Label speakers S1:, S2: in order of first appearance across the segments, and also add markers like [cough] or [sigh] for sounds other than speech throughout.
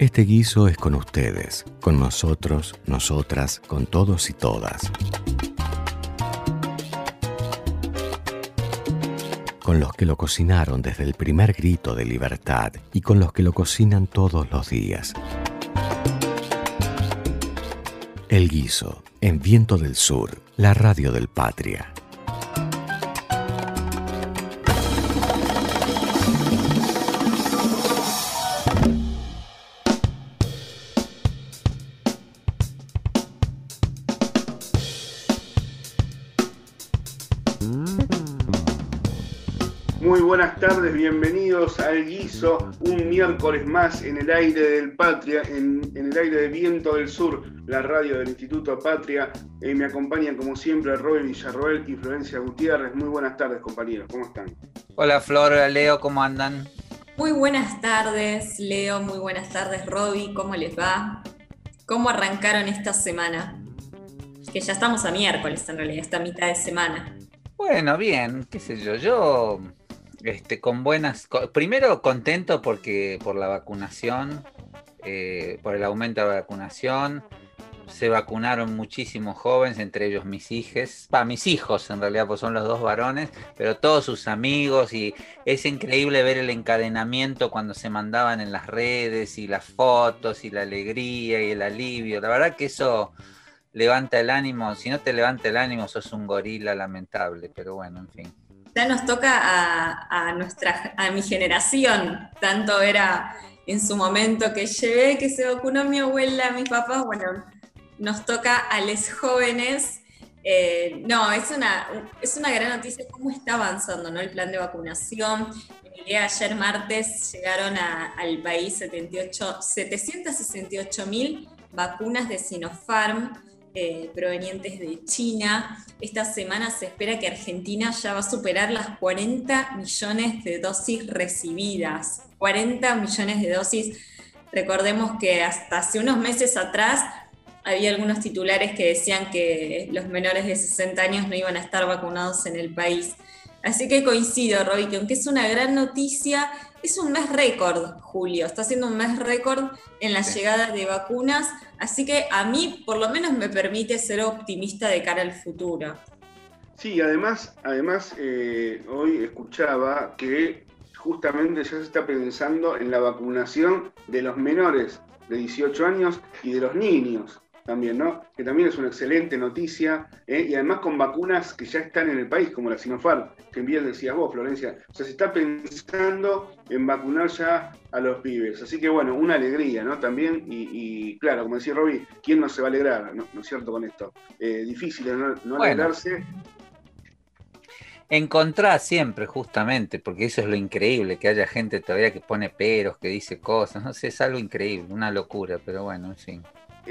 S1: Este guiso es con ustedes, con nosotros, nosotras, con todos y todas. Con los que lo cocinaron desde el primer grito de libertad y con los que lo cocinan todos los días. El guiso, en Viento del Sur, la radio del Patria.
S2: Miércoles más en el aire del Patria, en, el aire de Viento del Sur, la radio del Instituto Patria. Eh, me acompañan como siempre Robin Villarroel y Florencia Gutiérrez. Muy buenas tardes, compañeros, ¿cómo están?
S3: Hola Flor, Leo, ¿cómo andan?
S4: Muy buenas tardes, Leo, muy buenas tardes, Roby, ¿cómo les va? ¿Cómo arrancaron esta semana? Que ya estamos a miércoles en realidad, esta mitad de semana.
S3: Bueno, bien, qué sé yo, yo este, con buenas. Primero contento porque por la vacunación, eh, por el aumento de la vacunación. Se vacunaron muchísimos jóvenes, entre ellos mis hijos, va, mis hijos en realidad, pues son los dos varones, pero todos sus amigos y es increíble ver el encadenamiento cuando se mandaban en las redes y las fotos y la alegría y el alivio. La verdad que eso levanta el ánimo, si no te levanta el ánimo sos un gorila lamentable, pero bueno, en fin
S4: ya nos toca a, nuestra, a mi generación, tanto era en su momento que llevé, que se vacunó mi abuela, mis papás, bueno, nos toca a los jóvenes. Eh, no, es una, es una gran noticia cómo está avanzando ¿no? el plan de vacunación. ayer martes llegaron al país 78, 768 mil vacunas de Sinopharm eh, provenientes de China. Esta semana se espera que Argentina ya va a superar las 40 millones de dosis recibidas. 40 millones de dosis. Recordemos que hasta hace unos meses atrás había algunos titulares que decían que los menores de 60 años no iban a estar vacunados en el país. Así que coincido, Roy, que aunque es una gran noticia, es un mes récord, Julio. Está siendo un mes récord en la llegada de vacunas. Así que a mí, por lo menos, me permite ser optimista de cara al futuro.
S2: Sí, además, además eh, hoy escuchaba que justamente ya se está pensando en la vacunación de los menores de 18 años y de los niños también, ¿no? Que también es una excelente noticia, ¿eh? y además con vacunas que ya están en el país, como la Sinopharm, que bien decías vos, Florencia. O sea, se está pensando en vacunar ya a los pibes. Así que bueno, una alegría, ¿no? También, y, claro, como decía Roby, ¿quién no se va a alegrar, no, es cierto, con esto? Eh, difícil no, alegrarse.
S3: Encontrar siempre, justamente, porque eso es lo increíble, que haya gente todavía que pone peros, que dice cosas, no sé, es algo increíble, una locura, pero bueno, en fin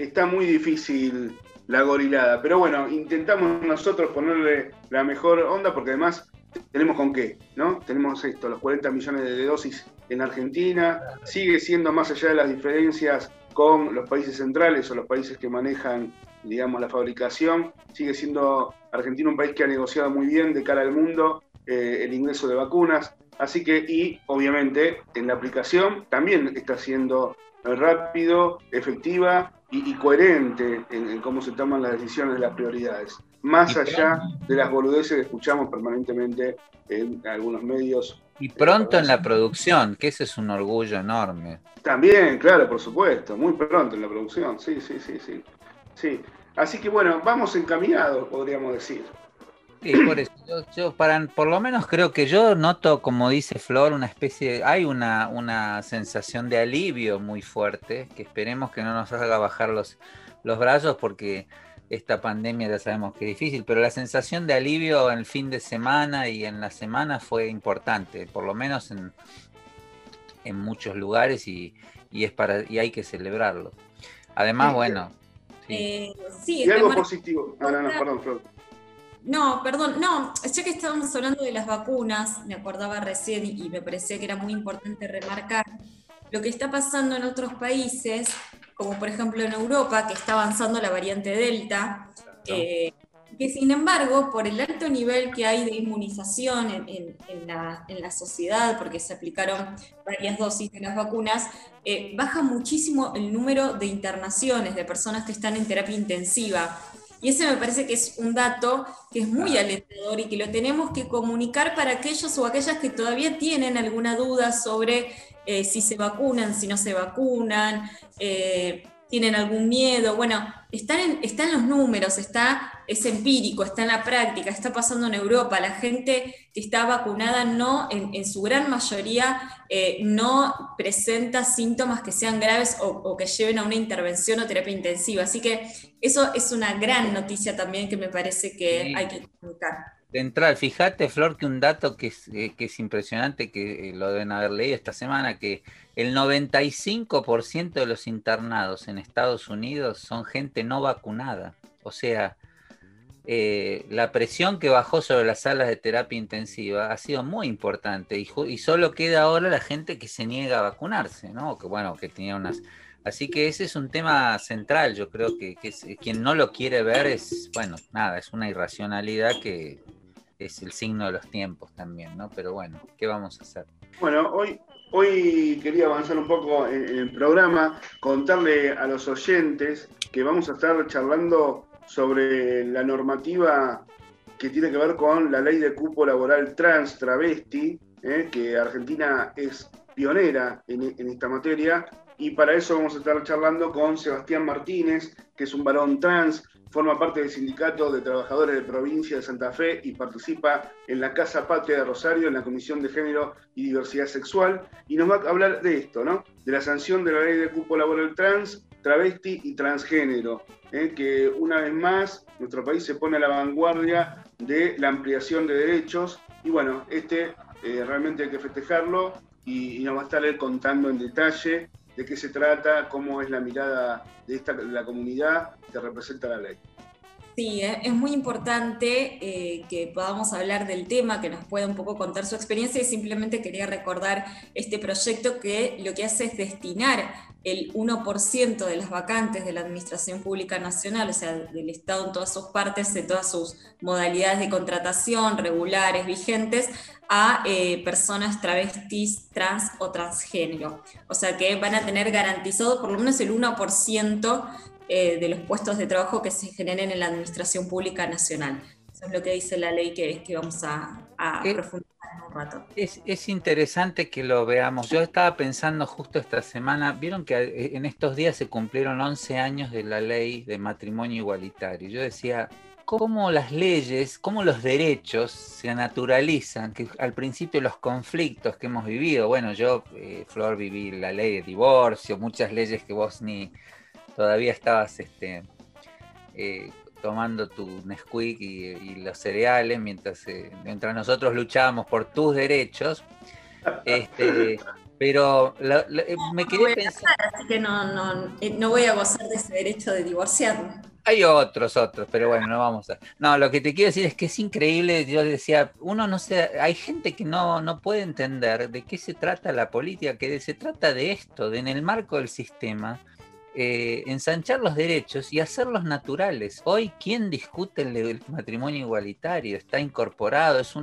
S2: está muy difícil la gorilada. Pero bueno, intentamos nosotros ponerle la mejor onda porque además tenemos con qué, ¿no? Tenemos esto, los 40 millones de dosis en Argentina, sigue siendo más allá de las diferencias con los países centrales o los países que manejan, digamos, la fabricación, sigue siendo Argentina un país que ha negociado muy bien de cara al mundo eh, el ingreso de vacunas, así que, y obviamente en la aplicación también está siendo rápido, efectiva y, coherente en, cómo se toman las decisiones de las prioridades. Más allá de las boludeces que escuchamos permanentemente en algunos medios.
S3: Y pronto en la producción, que ese es un orgullo enorme.
S2: También, claro, por supuesto, muy pronto en la producción, sí, sí, sí, sí. sí. Así que bueno, vamos encaminados, podríamos decir.
S3: Sí, por eso. Yo, para, por lo menos creo que yo noto, como dice Flor, una especie, hay una, una sensación de alivio muy fuerte, que esperemos que no nos haga bajar los, los brazos porque esta pandemia ya sabemos que es difícil, pero la sensación de alivio en el fin de semana y en la semana fue importante, por lo menos en, en muchos lugares y, y es para, y hay que celebrarlo. Además, bueno.
S2: Sí, eh, y algo positivo. Ah, no, no, perdón, Flor.
S4: No, perdón, no, ya que estábamos hablando de las vacunas, me acordaba recién y me parecía que era muy importante remarcar lo que está pasando en otros países, como por ejemplo en Europa, que está avanzando la variante Delta, eh, que sin embargo, por el alto nivel que hay de inmunización en, la, sociedad, porque se aplicaron varias dosis de las vacunas, eh, baja muchísimo el número de internaciones de personas que están en terapia intensiva. Y ese me parece que es un dato que es muy alentador y que lo tenemos que comunicar para aquellos o aquellas que todavía tienen alguna duda sobre eh, si se vacunan, si no se vacunan. Eh, tienen algún miedo. Bueno, están en, están los números, está, es empírico, está en la práctica, está pasando en Europa. La gente que está vacunada no, en, su gran mayoría, eh, no presenta síntomas que sean graves o, que lleven a una intervención o terapia intensiva. Así que eso es una gran noticia también que me parece que hay que comunicar
S3: de entrar, fíjate, Flor, que un dato que es, eh, impresionante, que eh, lo deben haber leído esta semana, que el 95% de los internados en Estados Unidos son gente no vacunada. O sea, eh, la presión que bajó sobre las salas de terapia intensiva ha sido muy importante y, solo queda ahora la gente que se niega a vacunarse, ¿no? Que bueno, que tenía unas... Así que ese es un tema central, yo creo que quien no lo quiere ver es, bueno, nada, es una irracionalidad que, es el signo de los tiempos también, ¿no? Pero bueno, ¿qué vamos a hacer?
S2: Bueno, hoy, hoy quería avanzar un poco en, el programa, contarle a los oyentes que vamos a estar charlando sobre la normativa que tiene que ver con la ley de cupo laboral trans travesti, ¿eh? que Argentina es pionera en, en esta materia, y para eso vamos a estar charlando con Sebastián Martínez, que es un varón trans, forma parte del Sindicato de Trabajadores de Provincia de Santa Fe y participa en la Casa Patria de Rosario, en la Comisión de Género y Diversidad Sexual, y nos va a hablar de esto, ¿no? De la sanción de la ley de cupo laboral trans, travesti y transgénero, ¿eh? que una vez más nuestro país se pone a la vanguardia de la ampliación de derechos, y bueno, este eh, realmente hay que festejarlo y, y nos va a estar él contando en detalle de qué se trata, cómo es la mirada de, esta, la comunidad que representa la ley.
S4: Sí, es muy importante eh, que podamos hablar del tema, que nos pueda un poco contar su experiencia y simplemente quería recordar este proyecto que lo que hace es destinar el 1% de las vacantes de la Administración Pública Nacional, o sea, del Estado en todas sus partes, de todas sus modalidades de contratación regulares, vigentes, a eh, personas travestis, trans o transgénero. O sea que van a tener garantizado por lo menos el 1% eh, de los puestos de trabajo que se generen en la Administración Pública Nacional. Eso es lo que dice la ley que, que vamos a, a profundizar en un rato.
S3: Es, es, interesante que lo veamos. Yo estaba pensando justo esta semana, vieron que eh, en estos días se cumplieron 11 años de la ley de matrimonio igualitario. Yo decía, cómo las leyes, cómo los derechos se naturalizan, que al principio los conflictos que hemos vivido, bueno, yo, eh, Flor, viví la ley de divorcio, muchas leyes que vos ni todavía estabas este, eh, tomando tu Nesquik y, los cereales mientras, eh, mientras nosotros luchábamos por tus derechos. Este, pero me quería pensar.
S4: Así que no, no, no voy a gozar de ese derecho de divorciarme.
S3: Hay otros, otros, pero bueno, no vamos a. No, lo que te quiero decir es que es increíble. Yo decía, uno no sé, hay gente que no, no puede entender de qué se trata la política, que se trata de esto, de en el marco del sistema, eh, ensanchar los derechos y hacerlos naturales. Hoy, ¿quién discute el, matrimonio igualitario? Está incorporado, es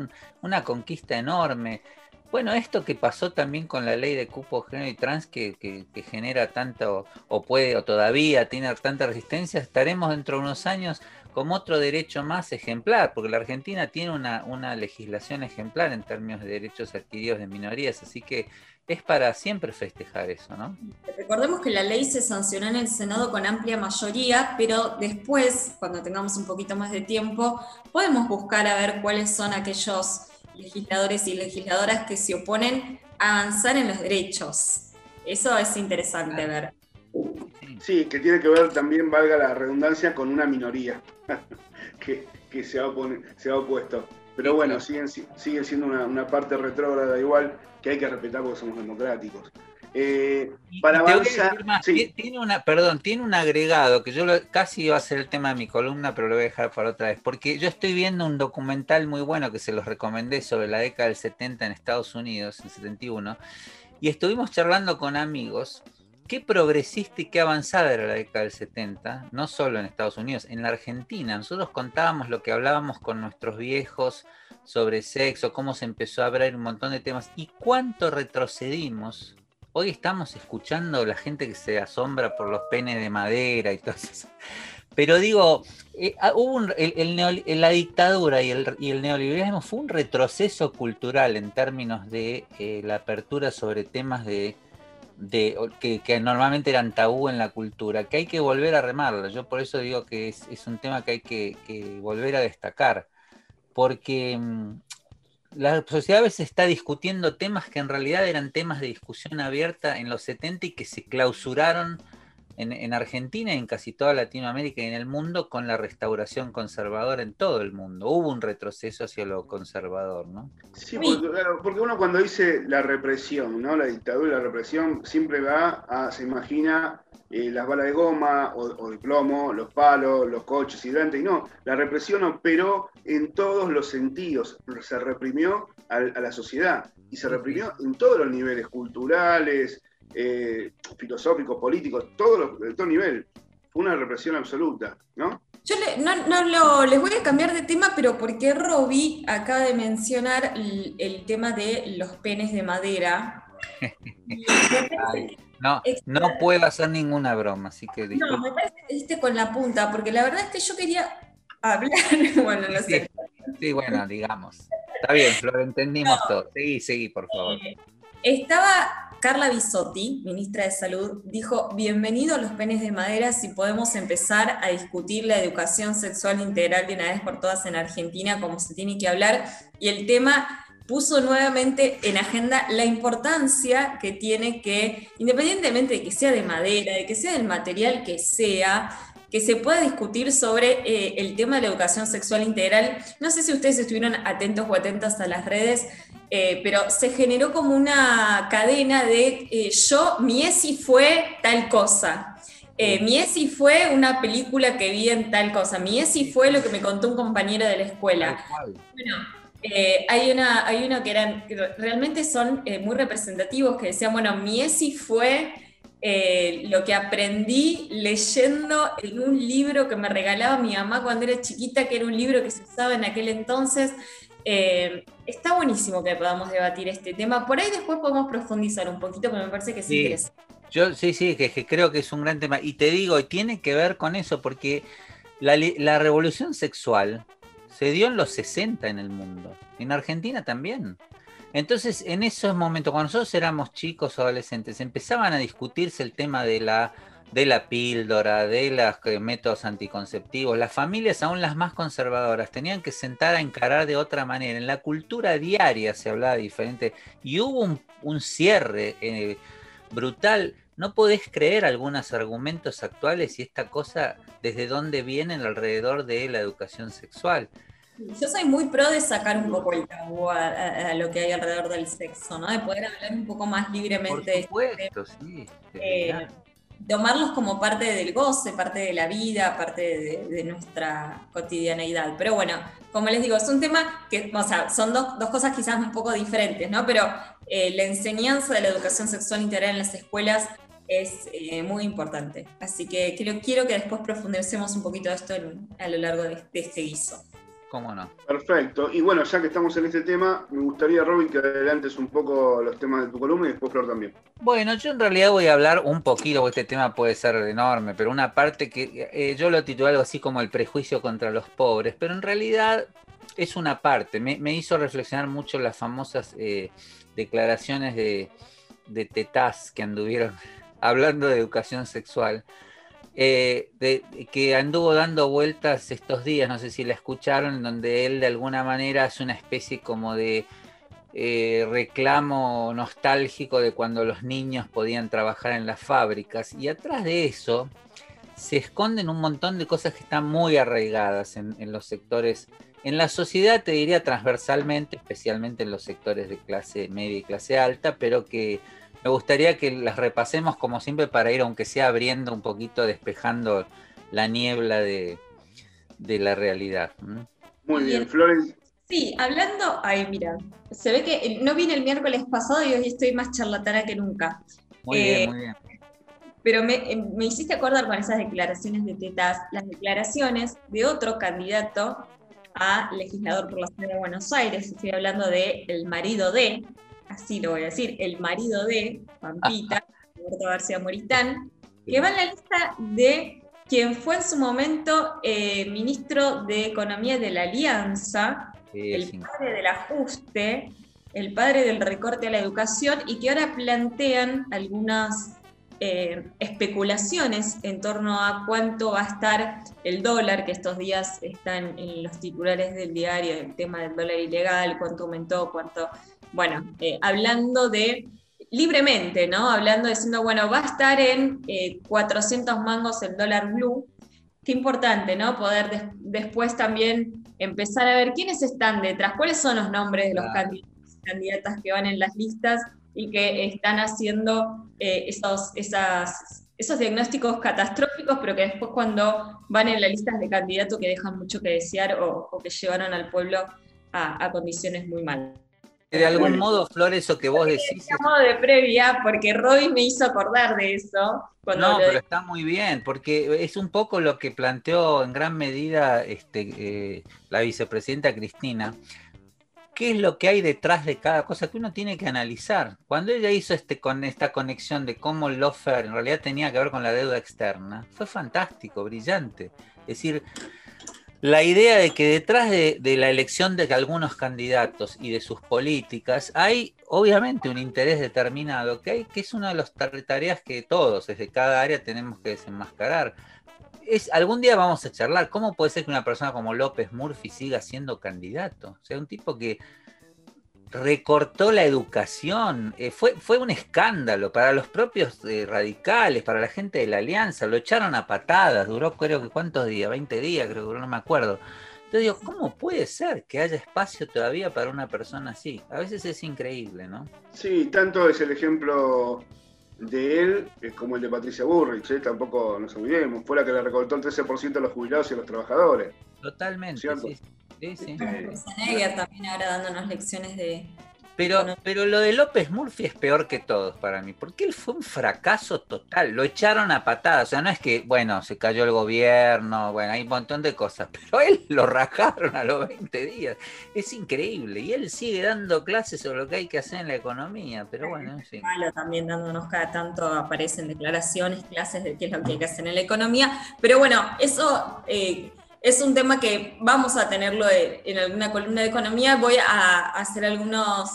S3: una conquista enorme. Bueno, esto que pasó también con la ley de cupo género y trans que, genera tanto, o puede, o todavía tiene tanta resistencia, estaremos dentro de unos años como otro derecho más ejemplar, porque la Argentina tiene una legislación ejemplar en términos de derechos adquiridos de minorías, así que es para siempre festejar eso, ¿no?
S4: Recordemos que la ley se sancionó en el Senado con amplia mayoría, pero después, cuando tengamos un poquito más de tiempo, podemos buscar a ver cuáles son aquellos legisladores y legisladoras que se oponen a avanzar en los derechos. Eso es interesante ver.
S2: Sí, que tiene que ver también, valga la redundancia, con una minoría [laughs] que, se, ha opuesto. Pero bueno, siguen, sigue siendo una, parte retrógrada igual que hay que respetar porque somos democráticos. Eh, para avanzar.
S3: tiene una, perdón, tiene un agregado que yo casi iba a ser el tema de mi columna, pero lo voy a dejar para otra vez. Porque yo estoy viendo un documental muy bueno que se los recomendé sobre la década del 70 en Estados Unidos, en 71, y estuvimos charlando con amigos qué progresista y qué avanzada era la década del 70, no solo en Estados Unidos, en la Argentina. Nosotros contábamos lo que hablábamos con nuestros viejos sobre sexo, cómo se empezó a abrir un montón de temas y cuánto retrocedimos. Hoy estamos escuchando la gente que se asombra por los penes de madera y todo eso. Pero digo, eh, ah, hubo el, la dictadura y el, neoliberalismo fue un retroceso cultural en términos de eh, la apertura sobre temas de de, que, normalmente eran tabú en la cultura, que hay que volver a remarlo. Yo por eso digo que es, un tema que hay que, volver a destacar, porque mm, la sociedad a veces está discutiendo temas que en realidad eran temas de discusión abierta en los 70 y que se clausuraron en, Argentina y en casi toda Latinoamérica y en el mundo con la restauración conservadora en todo el mundo. Hubo un retroceso hacia lo conservador, ¿no?
S2: Sí, porque, uno cuando dice la represión, ¿no? La dictadura y la represión siempre va a, se imagina eh, las balas de goma o, el plomo, los palos, los coches hidrantes, y no, la represión operó en todos los sentidos, se reprimió a la sociedad y se reprimió en todos los niveles culturales, eh, filosóficos, políticos, todo de todo nivel. Fue una represión absoluta, ¿no?
S4: Yo no, les voy a cambiar de tema, pero porque Robbie acaba de mencionar el, tema de los penes de madera. [laughs]
S3: no, no puedo hacer ninguna broma, así que
S4: No, me parece que diste con la punta, porque la verdad es que yo quería hablar, [laughs] bueno, no sé.
S3: Sí, bueno, digamos. Está bien, lo entendimos todo. Seguí, seguí, por favor.
S4: Eh, estaba Carla Bisotti, ministra de Salud, dijo, bienvenido a los penes de madera si podemos empezar a discutir la educación sexual integral de una vez por todas en Argentina, como se tiene que hablar. Y el tema puso nuevamente en agenda la importancia que tiene que, independientemente de que sea de madera, de que sea del material que sea, que se pueda discutir sobre eh, el tema de la educación sexual integral. No sé si ustedes estuvieron atentos o atentas a las redes, eh, pero se generó como una cadena de eh, yo, mi ESI fue tal cosa. mi ESI fue una película que vi en tal cosa. Mi ESI fue lo que me contó un compañero de la escuela. Bueno, hay, una, hay uno que eran, realmente son muy representativos, que decían, bueno, mi ESI fue eh, lo que aprendí leyendo en un libro que me regalaba mi mamá cuando era chiquita, que era un libro que se usaba en aquel entonces. Eh, está buenísimo que podamos debatir este tema. Por ahí después podemos profundizar un poquito, pero me parece que es sí. interesante.
S3: Yo sí, sí, que, creo que es un gran tema. Y te digo, tiene que ver con eso, porque la, la revolución sexual se dio en los 60 en el mundo. En Argentina también. Entonces, en esos momentos, cuando nosotros éramos chicos o adolescentes, empezaban a discutirse el tema de la, de la píldora, de los eh, métodos anticonceptivos. Las familias, aún las más conservadoras, tenían que sentar a encarar de otra manera. En la cultura diaria se hablaba diferente y hubo un, cierre eh, brutal. No podés creer algunos argumentos actuales y esta cosa desde dónde vienen alrededor de la educación sexual.
S4: Yo soy muy pro de sacar un poco el tabú a, lo que hay alrededor del sexo, ¿no? De poder hablar un poco más libremente.
S3: Por supuesto, sí.
S4: Eh, tomarlos como parte del goce, parte de la vida, parte de, nuestra cotidianeidad. Pero bueno, como les digo, es un tema que, o sea, son dos, dos cosas quizás un poco diferentes, ¿no? Pero eh, la enseñanza de la educación sexual integral en las escuelas es eh, muy importante. Así que quiero, quiero que después profundicemos un poquito esto a lo largo de este guiso.
S3: ¿Cómo no?
S2: Perfecto. Y bueno, ya que estamos en este tema, me gustaría, Robin, que adelantes un poco los temas de tu columna y después Flor también.
S3: Bueno, yo en realidad voy a hablar un poquito, porque este tema puede ser enorme, pero una parte que eh, yo lo titulé algo así como el prejuicio contra los pobres, pero en realidad es una parte. Me, hizo reflexionar mucho las famosas eh, declaraciones de, de tetás que anduvieron [laughs] hablando de educación sexual eh, que anduvo dando vueltas estos días, no sé si la escucharon, donde él de alguna manera hace una especie como de eh, reclamo nostálgico de cuando los niños podían trabajar en las fábricas. Y atrás de eso se esconden un montón de cosas que están muy arraigadas en, en los sectores, en la sociedad te diría transversalmente, especialmente en los sectores de clase media y clase alta, pero que me gustaría que las repasemos como siempre para ir, aunque sea abriendo un poquito, despejando la niebla de, la realidad.
S2: Muy bien, Flores.
S4: Sí, hablando, ay, mira, se ve que no vine el miércoles pasado y hoy estoy más charlatana que nunca.
S3: Muy bien, eh, muy bien.
S4: pero me, me, hiciste acordar con esas declaraciones de tetas, las declaraciones de otro candidato a legislador por la ciudad de Buenos Aires. Estoy hablando de el marido de, así lo voy a decir, el marido de Pampita, [laughs] Roberto García Moritán, que va en la lista de quien fue en su momento eh, ministro de Economía de la Alianza, el padre del ajuste, el padre del recorte a la educación y que ahora plantean algunas eh, especulaciones en torno a cuánto va a estar el dólar, que estos días están en los titulares del diario, el tema del dólar ilegal, cuánto aumentó, cuánto, bueno, eh, hablando de libremente, ¿no? Hablando, diciendo, bueno, va a estar en 400 eh, mangos el dólar blue. Qué importante, ¿no? Poder después también empezar a ver quiénes están detrás, cuáles son los nombres de los candidatos y candidatas que van en las listas y que están haciendo eh, esos, esas, esos diagnósticos catastróficos, pero que después cuando van en las listas de candidatos que dejan mucho que desear o, que llevaron al pueblo a, a condiciones muy malas.
S3: De algún modo, Flor, eso que vos decís.
S4: De modo de previa, porque Robin me hizo acordar de eso.
S3: no, pero está muy bien, porque es un poco lo que planteó en gran medida este, eh, la vicepresidenta Cristina. ¿Qué es lo que hay detrás de cada cosa que uno tiene que analizar? Cuando ella hizo este, con esta conexión de cómo el Lofer en realidad tenía que ver con la deuda externa, fue fantástico, brillante. Es decir, la idea de que detrás de, la elección de algunos candidatos y de sus políticas hay obviamente un interés determinado que hay, que es una de las tareas que todos, desde cada área, tenemos que desenmascarar. Es, algún día vamos a charlar, ¿cómo puede ser que una persona como López Murphy siga siendo candidato? O sea, un tipo que recortó la educación. Eh, fue, fue un escándalo para los propios eh, radicales, para la gente de la alianza. Lo echaron a patadas. Duró, creo que, ¿cuántos días? 20 días, creo que no me acuerdo. Entonces digo, ¿cómo puede ser que haya espacio todavía para una persona así? A veces es increíble, ¿no?
S2: Sí, tanto es el ejemplo de él como el de Patricia Burrich. ¿eh? Tampoco nos olvidemos. Fue la que le recortó el 13% a los jubilados y a los trabajadores.
S3: Totalmente, sí. Sí, sí.
S4: también ahora dándonos lecciones de.
S3: Pero, pero lo de López Murphy es peor que todos para mí, porque él fue un fracaso total. Lo echaron a patadas. O sea, no es que, bueno, se cayó el gobierno, bueno, hay un montón de cosas, pero él lo rajaron a los 20 días. Es increíble. Y él sigue dando clases sobre lo que hay que hacer en la economía, pero bueno, en fin.
S4: Malo también dándonos cada tanto aparecen declaraciones, clases de qué es lo que hay que hacer en la economía. Pero bueno, eso. Eh, es un tema que vamos a tenerlo en alguna columna de economía. Voy a hacer algunos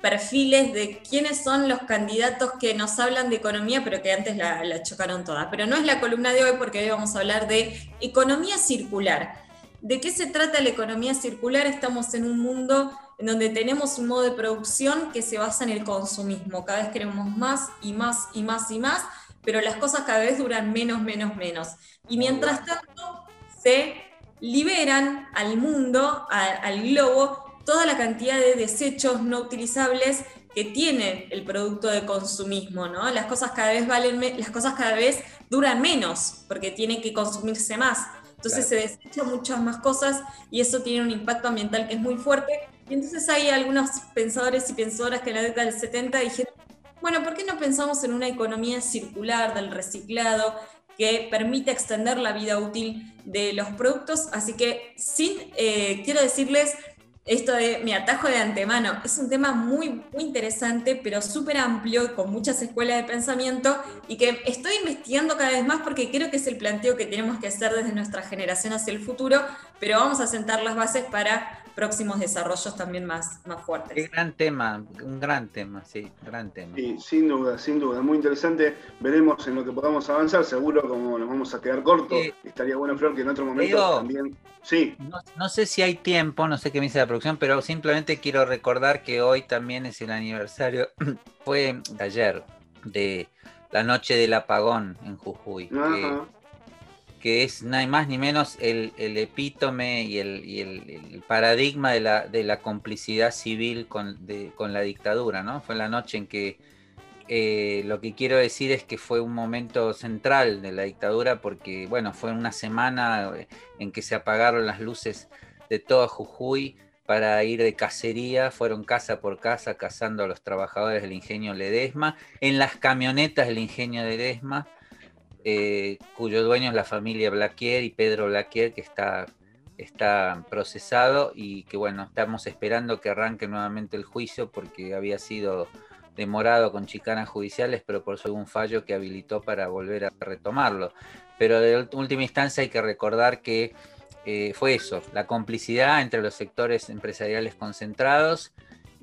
S4: perfiles de quiénes son los candidatos que nos hablan de economía, pero que antes la, chocaron todas. Pero no es la columna de hoy porque hoy vamos a hablar de economía circular. ¿De qué se trata la economía circular? Estamos en un mundo en donde tenemos un modo de producción que se basa en el consumismo. Cada vez queremos más y más y más y más, pero las cosas cada vez duran menos, menos, menos. Y mientras tanto se liberan al mundo, al globo, toda la cantidad de desechos no utilizables que tiene el producto de consumismo, ¿no? Las cosas cada vez valen, las cosas cada vez duran menos porque tienen que consumirse más. Entonces se desechan muchas más cosas y eso tiene un impacto ambiental que es muy fuerte. Y entonces hay algunos pensadores y pensadoras que en la década del 70 dijeron, bueno, ¿por qué no pensamos en una economía circular del reciclado que permite extender la vida útil de los productos. Así que sin, eh, quiero decirles esto de mi atajo de antemano. Es un tema muy, muy interesante, pero súper amplio, con muchas escuelas de pensamiento y que estoy investigando cada vez más porque creo que es el planteo que tenemos que hacer desde nuestra generación hacia el futuro, pero vamos a sentar las bases para próximos desarrollos también más, más fuertes.
S3: Qué gran tema, un gran tema, sí, gran tema.
S2: Sí, sin duda, sin duda, muy interesante. Veremos en lo que podamos avanzar, seguro como nos vamos a quedar cortos, estaría bueno, Flor, que en otro momento también... Sí.
S3: No, sé si hay tiempo, no sé qué me dice la producción, pero simplemente quiero recordar que hoy también es el aniversario, [clears throat] fue ayer, de la noche del apagón en Jujuy que es nada más ni menos el, epítome y, el, paradigma de la, complicidad civil con, la dictadura, ¿no? Fue la noche en que eh, lo que quiero decir es que fue un momento central de la dictadura porque, bueno, fue una semana en que se apagaron las luces de toda Jujuy para ir de cacería, fueron casa por casa cazando a los trabajadores del ingenio Ledesma, en las camionetas del ingenio Ledesma, eh, cuyo dueño es la familia Blaquier y Pedro Blaquier, que está, está procesado y que bueno, estamos esperando que arranque nuevamente el juicio porque había sido demorado con chicanas judiciales, pero por un fallo que habilitó para volver a retomarlo. Pero de última instancia hay que recordar que eh, fue eso, la complicidad entre los sectores empresariales concentrados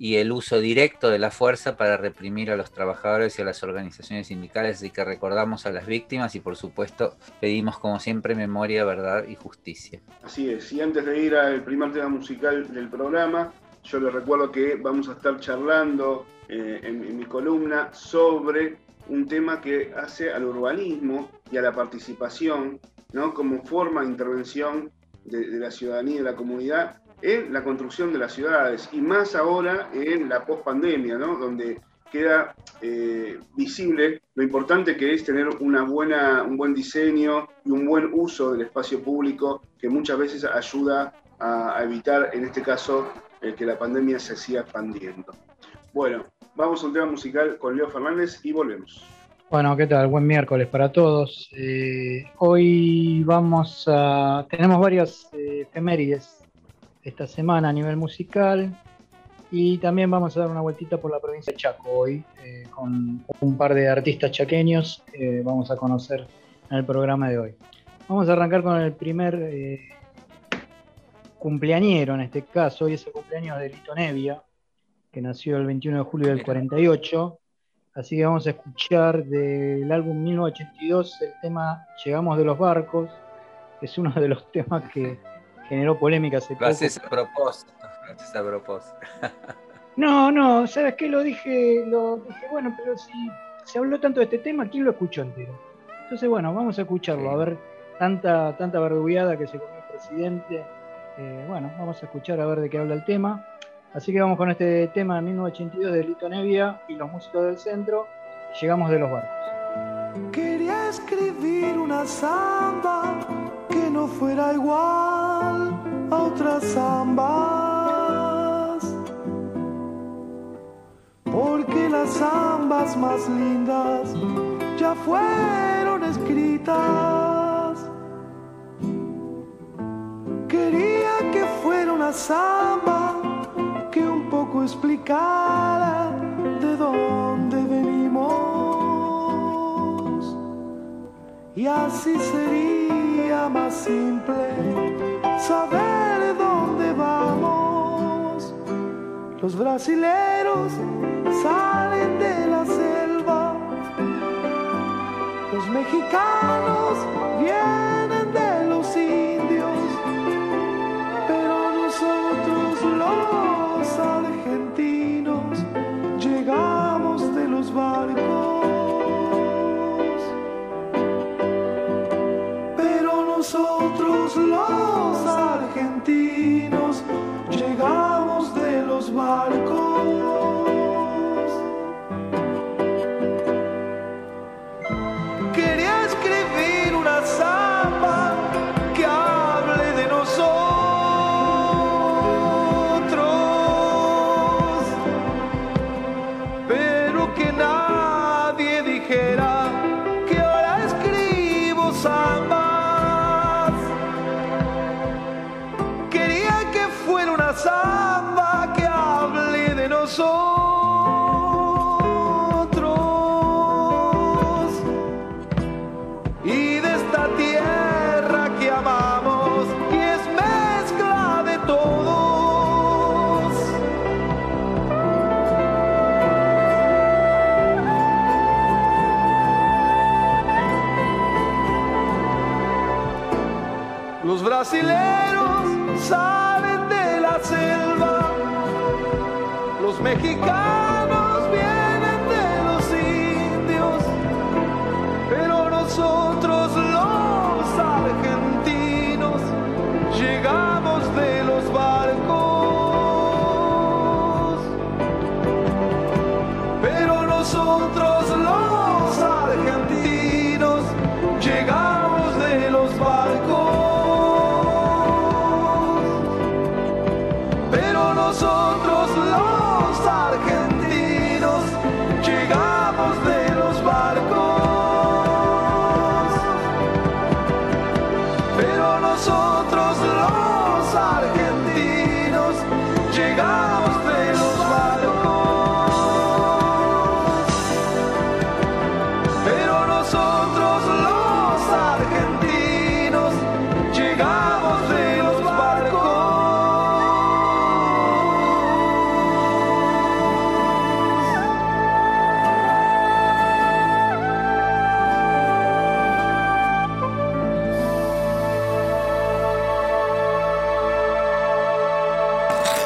S3: y el uso directo de la fuerza para reprimir a los trabajadores y a las organizaciones sindicales. Así que recordamos a las víctimas y por supuesto pedimos como siempre memoria, verdad y justicia.
S2: Así es, y antes de ir al primer tema musical del programa, yo les recuerdo que vamos a estar charlando eh, en, mi columna sobre un tema que hace al urbanismo y a la participación ¿no? como forma de intervención de, de la ciudadanía y de la comunidad en la construcción de las ciudades y más ahora en la pospandemia, ¿no? donde queda eh, visible lo importante que es tener una buena, un buen diseño y un buen uso del espacio público que muchas veces ayuda a, evitar, en este caso, eh, que la pandemia se siga expandiendo. Bueno, vamos a un tema musical con Leo Fernández y volvemos.
S5: Bueno, ¿qué tal? Buen miércoles para todos. Eh, hoy vamos a... Tenemos varias efemérides esta semana a nivel musical. Y también vamos a dar una vueltita por la provincia de Chaco hoy, eh, con un par de artistas chaqueños que vamos a conocer en el programa de hoy. Vamos a arrancar con el primer eh, cumpleañero en este caso, hoy es el cumpleaños de Lito Nevia, que nació el 21 de julio del 48. Así que vamos a escuchar del álbum 1982 el tema Llegamos de los barcos, es uno de los temas que generó polémica hace
S3: poco. haces a propósito, a propósito. [laughs]
S5: no, no, ¿sabes qué? Lo dije, lo dije, bueno, pero si se habló tanto de este tema, ¿quién lo escuchó entero? Entonces, bueno, vamos a escucharlo, a ver tanta, tanta verdugueada que se comió el presidente. Eh, bueno, vamos a escuchar a ver de qué habla el tema. Así que vamos con este tema de 1982 de Lito Nevia y los músicos del centro. Llegamos de los barcos.
S6: Quería escribir una samba que no fuera igual a otras zambas. Porque las zambas más lindas ya fueron escritas. Quería que fuera una samba que un poco explicara de dónde venimos. Y así sería más simple saber dónde vamos. Los brasileros salen de la selva, los mexicanos vienen de los indios, pero nosotros los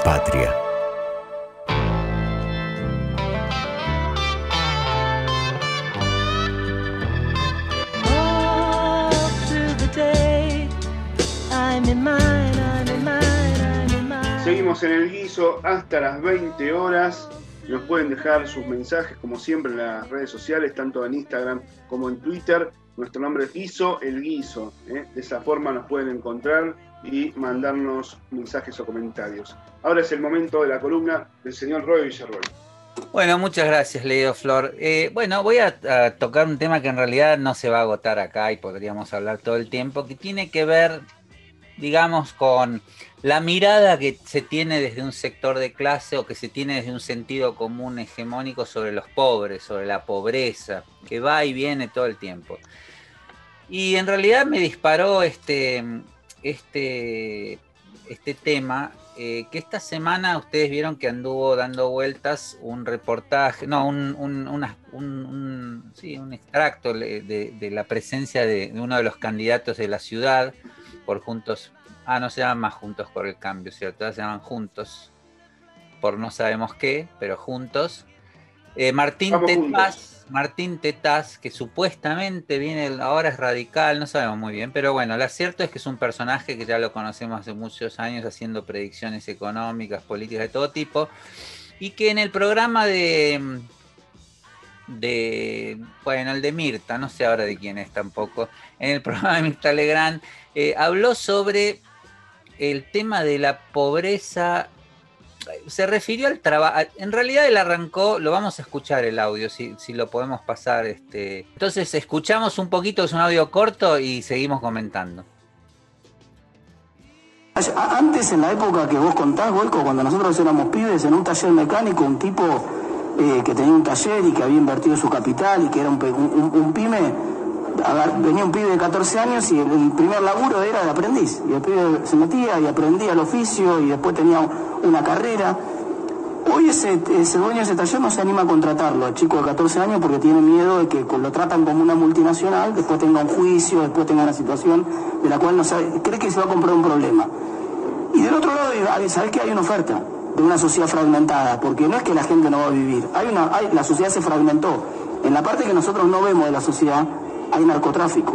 S1: patria.
S2: Seguimos en el guiso hasta las 20 horas. Nos pueden dejar sus mensajes, como siempre, en las redes sociales, tanto en Instagram como en Twitter. Nuestro nombre es Guiso, el Guiso. ¿eh? De esa forma nos pueden encontrar y mandarnos mensajes o comentarios. Ahora es el momento de la columna del señor Roy Villarroel.
S3: Bueno, muchas gracias, Leo Flor. Eh, bueno, voy a, tocar un tema que en realidad no se va a agotar acá y podríamos hablar todo el tiempo, que tiene que ver, digamos, con la mirada que se tiene desde un sector de clase o que se tiene desde un sentido común hegemónico sobre los pobres, sobre la pobreza, que va y viene todo el tiempo. Y en realidad me disparó este, este, este tema, eh, que esta semana ustedes vieron que anduvo dando vueltas un reportaje, no, un, un, una, un, sí, un extracto de, de, la presencia de uno de los candidatos de la ciudad por Juntos Ah, no se llaman más Juntos por el Cambio, ¿cierto? Se llaman Juntos, por no sabemos qué, pero Juntos. Eh, Martín Tetaz, Martín Tetaz, que supuestamente viene, ahora es radical, no sabemos muy bien, pero bueno, lo cierto es que es un personaje que ya lo conocemos hace muchos años haciendo predicciones económicas, políticas de todo tipo, y que en el programa de, de, bueno, el de Mirta, no sé ahora de quién es tampoco, en el [laughs] programa de Mirta Legrand, eh, habló sobre el tema de la pobreza se refirió al trabajo. En realidad él arrancó, lo vamos a escuchar el audio, si, si, lo podemos pasar. Este. Entonces escuchamos un poquito, es un audio corto y seguimos comentando.
S7: Antes, en la época que vos contás, Golco, cuando nosotros éramos pibes en un taller mecánico, un tipo eh, que tenía un taller y que había invertido su capital y que era un, un, un pyme, venía un pibe de 14 años y el, primer laburo era de aprendiz. Y el pibe se metía y aprendía el oficio y después tenía una carrera. Hoy ese, ese dueño de ese taller no se anima a contratarlo al chico de 14 años porque tiene miedo de que lo tratan como una multinacional, después tenga un juicio, después tenga una situación de la cual no sabe, cree que se va a comprar un problema. Y del otro lado, ¿sabes que hay una oferta? de una sociedad fragmentada, porque no es que la gente no va a vivir, hay una, hay, la sociedad se fragmentó. En la parte que nosotros no vemos de la sociedad, hay narcotráfico.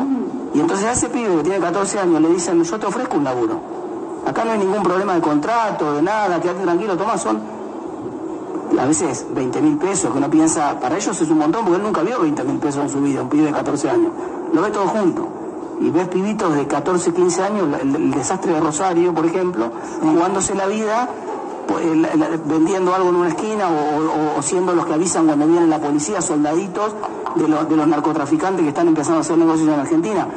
S7: Y entonces a ese pibe que tiene 14 años le dicen, yo te ofrezco un laburo. Acá no hay ningún problema de contrato, de nada, quédate tranquilo, toma, son a veces 20 mil pesos, que uno piensa, para ellos es un montón, porque él nunca vio 20 mil pesos en su vida, un pibe de 14 años. Lo ve todo junto. Y ves pibitos de 14, 15 años, el, desastre de Rosario, por ejemplo, jugándose la vida vendiendo algo en una esquina o, siendo los que avisan cuando viene la policía, soldaditos de, de los narcotraficantes que están empezando a hacer negocios en Argentina.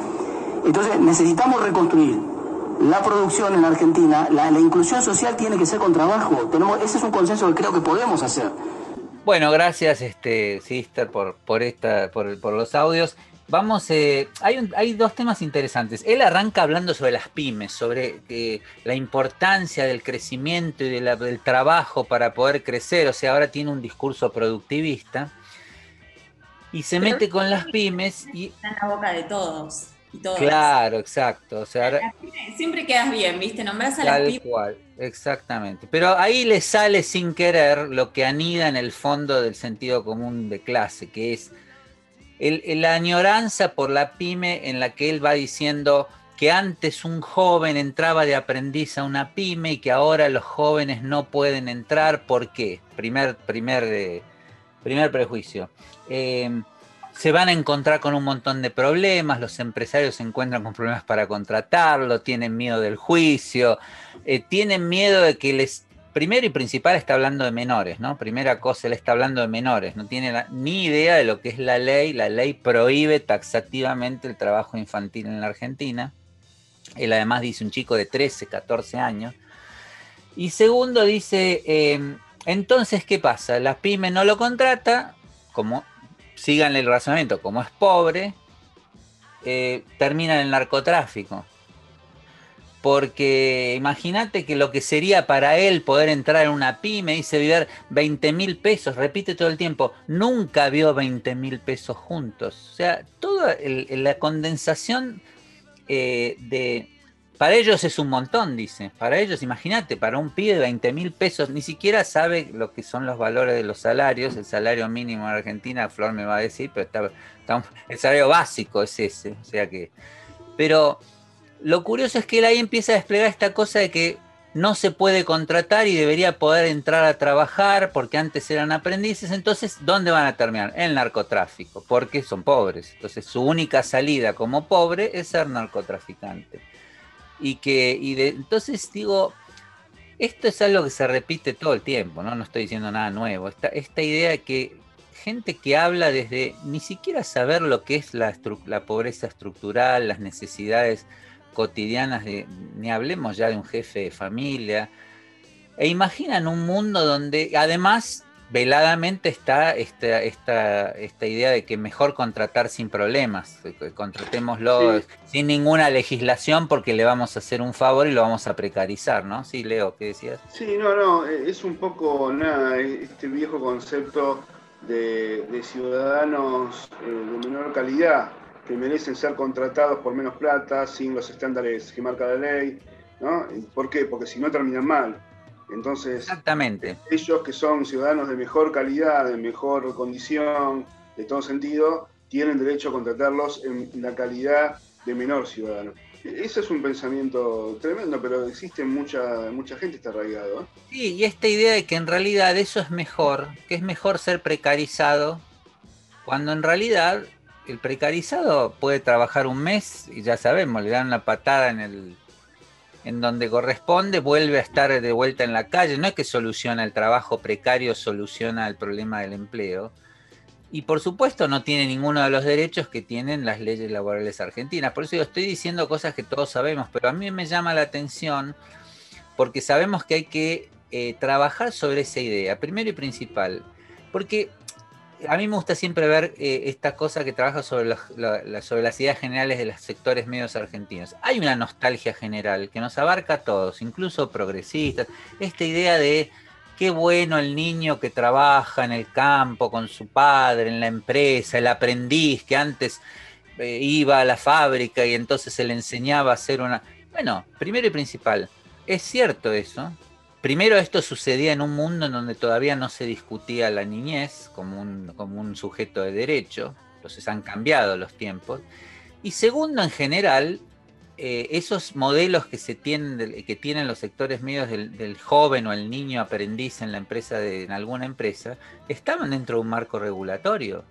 S7: Entonces necesitamos reconstruir la producción en Argentina, la, inclusión social tiene que ser con trabajo. Tenemos, ese es un consenso que creo que podemos hacer.
S3: Bueno, gracias, este, Sister, por, por, esta, por, por los audios. Vamos, eh, hay, hay, dos temas interesantes. Él arranca hablando sobre las pymes, sobre eh, la importancia del crecimiento y del trabajo para poder crecer. O sea, ahora tiene un discurso productivista y se mete con las pymes y
S4: está en la boca de todos. Y
S3: claro, exacto. O sea,
S4: siempre quedas bien, ¿viste? Nombras a las pymes.
S3: cual, exactamente. Pero ahí le sale sin querer lo que anida en el fondo del sentido común de clase, que es el, la añoranza por la pyme en la que él va diciendo que antes un joven entraba de aprendiz a una pyme y que ahora los jóvenes no pueden entrar. ¿Por qué? Primer, primer, eh, primer prejuicio. Eh, se van a encontrar con un montón de problemas, los empresarios se encuentran con problemas para contratarlo, tienen miedo del juicio, eh, tienen miedo de que les primero y principal está hablando de menores, ¿no? Primera cosa, él está hablando de menores, no tiene ni idea de lo que es la ley, la ley prohíbe taxativamente el trabajo infantil en la Argentina. Él además dice un chico de 13, 14 años. Y segundo dice, eh, entonces, ¿qué pasa? La pyme no lo contrata, como sigan el razonamiento, como es pobre, eh, termina en el narcotráfico porque imagínate que lo que sería para él poder entrar en una pyme, dice vivir 20 mil pesos, repite todo el tiempo, nunca vio 20 mil pesos juntos. O sea, toda la condensación eh, de, para ellos es un montón, dice. Para ellos, imagínate, para un pibe de 20 mil pesos, ni siquiera sabe lo que son los valores de los salarios. El salario mínimo en Argentina, Flor me va a decir, pero está, el salario básico es ese. O sea que. Pero lo curioso es que él ahí empieza a desplegar esta cosa de que no se puede contratar y debería poder entrar a trabajar porque antes eran aprendices. Entonces, ¿dónde van a terminar? El narcotráfico, porque son pobres. Entonces, su única salida como pobre es ser narcotraficante y que, y de, entonces digo, esto es algo que se repite todo el tiempo, ¿no? No estoy diciendo nada nuevo. Esta, idea de que gente que habla desde ni siquiera saber lo que es la pobreza estructural, las necesidades cotidianas, de, ni hablemos ya de un jefe de familia, e imaginan un mundo donde además veladamente está esta, esta, esta idea de que mejor contratar sin problemas, contratémoslo sin ninguna legislación porque le vamos a hacer un favor y lo vamos a precarizar, ¿no? Sí, Leo, ¿qué decías?
S2: Sí, no, no, eh, es un poco nada, este viejo concepto de, ciudadanos eh, de menor calidad que merecen ser contratados por menos plata, sin los estándares que marca la ley, ¿no? ¿Por qué? Porque si no terminan mal. Entonces,
S3: Exactamente.
S2: ellos que son ciudadanos de mejor calidad, de mejor condición, de todo sentido, tienen derecho a contratarlos en la calidad de menor ciudadano. Ese es un pensamiento tremendo, pero existe mucha, mucha gente está arraigado. ¿eh?
S3: Sí, y esta idea de que en realidad eso es mejor, que es mejor ser precarizado, cuando en realidad el precarizado puede trabajar un mes y ya sabemos, le dan una patada en el en donde corresponde, vuelve a estar de vuelta en la calle. No es que soluciona el trabajo precario, soluciona el problema del empleo. Y por supuesto no tiene ninguno de los derechos que tienen las leyes laborales argentinas. Por eso yo estoy diciendo cosas que todos sabemos, pero a mí me llama la atención porque sabemos que hay que eh, trabajar sobre esa idea, primero y principal. Porque a mí me gusta siempre ver eh, esta cosa que trabaja sobre, las ideas generales de los sectores medios argentinos. Hay una nostalgia general que nos abarca a todos, incluso progresistas. Esta idea de qué bueno el niño que trabaja en el campo con su padre, en la empresa, el aprendiz que antes eh, iba a la fábrica y entonces se le enseñaba a hacer una... Bueno, primero y principal, es cierto eso, primero esto sucedía en un mundo en donde todavía no se discutía la niñez como un, como un sujeto de derecho, entonces han cambiado los tiempos. Y segundo, en general, eh, esos modelos que se tienen, que tienen los sectores medios del, joven o el niño aprendiz en la empresa de, en alguna empresa, estaban dentro de un marco regulatorio.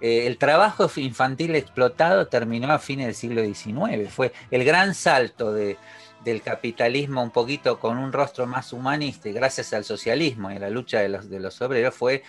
S3: Eh, el trabajo infantil explotado terminó a fines del siglo XIX. Fue el gran salto de, del capitalismo un poquito con un rostro más humanista y gracias al socialismo y a la lucha de los, de los obreros fue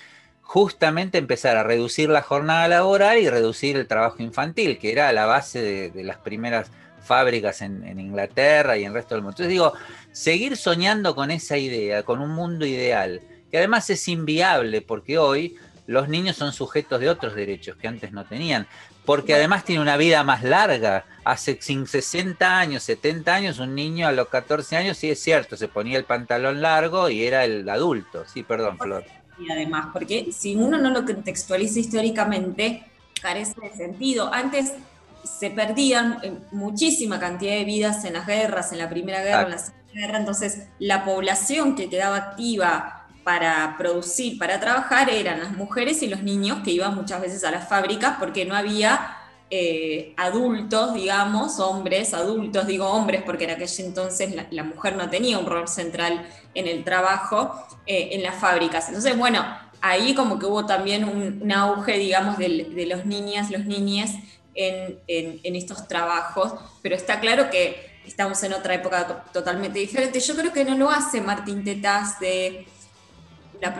S3: justamente empezar a reducir la jornada laboral y reducir el trabajo infantil, que era la base de, las primeras fábricas en, Inglaterra y en el resto del mundo. Entonces digo, seguir soñando con esa idea, con un mundo ideal, que además es inviable porque hoy los niños son sujetos de otros derechos que antes no tenían porque además tiene una vida más larga. Hace 60 años, 70 años, un niño a los 14 años, sí es cierto, se ponía el pantalón largo y era el adulto. Sí, perdón, Flor.
S4: Y además, porque si uno no lo contextualiza históricamente, carece de sentido. Antes se perdían eh, muchísima cantidad de vidas en las guerras, en la Primera Guerra, en la Segunda Guerra, entonces la población que quedaba activa para producir, para trabajar, eran las mujeres y los niños que iban muchas veces a las fábricas porque no había eh, adultos, digamos, hombres, adultos, digo hombres, porque en aquel entonces la, mujer no tenía un rol central en el trabajo eh, en las fábricas. Entonces, bueno, ahí como que hubo también un, auge, digamos, de, los niñas, los niñes en, en, estos trabajos, pero está claro que estamos en otra época totalmente diferente. Yo creo que no lo hace Martín Tetaz de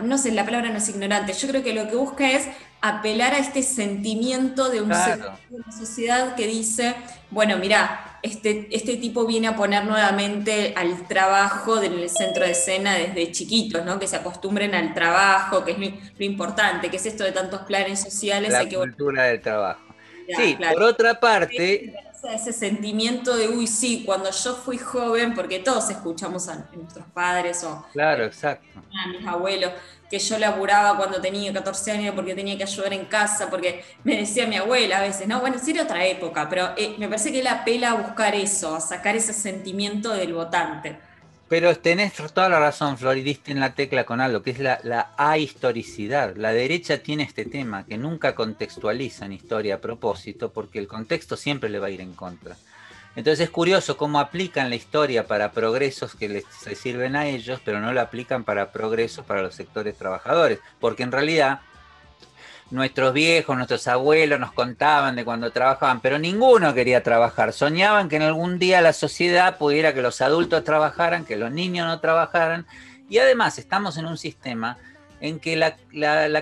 S4: no sé, la palabra no es ignorante, yo creo que lo que busca es apelar a este sentimiento de, un una sociedad que dice, bueno, mira, este, este tipo viene a poner nuevamente al trabajo en el centro de escena desde chiquitos, ¿no? Que se acostumbren al trabajo, que es lo, importante, que es esto de tantos planes sociales.
S3: La cultura del trabajo. sí, por otra parte
S4: ese sentimiento de, uy, sí, cuando yo fui joven, porque todos escuchamos a nuestros padres o
S3: claro, exacto.
S4: a mis abuelos, que yo laburaba cuando tenía 14 años porque tenía que ayudar en casa, porque me decía mi abuela a veces, no, bueno, sí era otra época, pero eh, me parece que él apela a buscar eso, a sacar ese sentimiento del votante.
S3: Pero tenés toda la razón, Flor, y diste en la tecla con algo, que es la, la ahistoricidad. La derecha tiene este tema, que nunca contextualiza en historia a propósito, porque el contexto siempre le va a ir en contra. Entonces es curioso cómo aplican la historia para progresos que les sirven a ellos, pero no la aplican para progresos para los sectores trabajadores, porque en realidad nuestros viejos, nuestros abuelos nos contaban de cuando trabajaban, pero ninguno quería trabajar. Soñaban que en algún día la sociedad pudiera que los adultos trabajaran, que los niños no trabajaran. Y además estamos en un sistema en que la,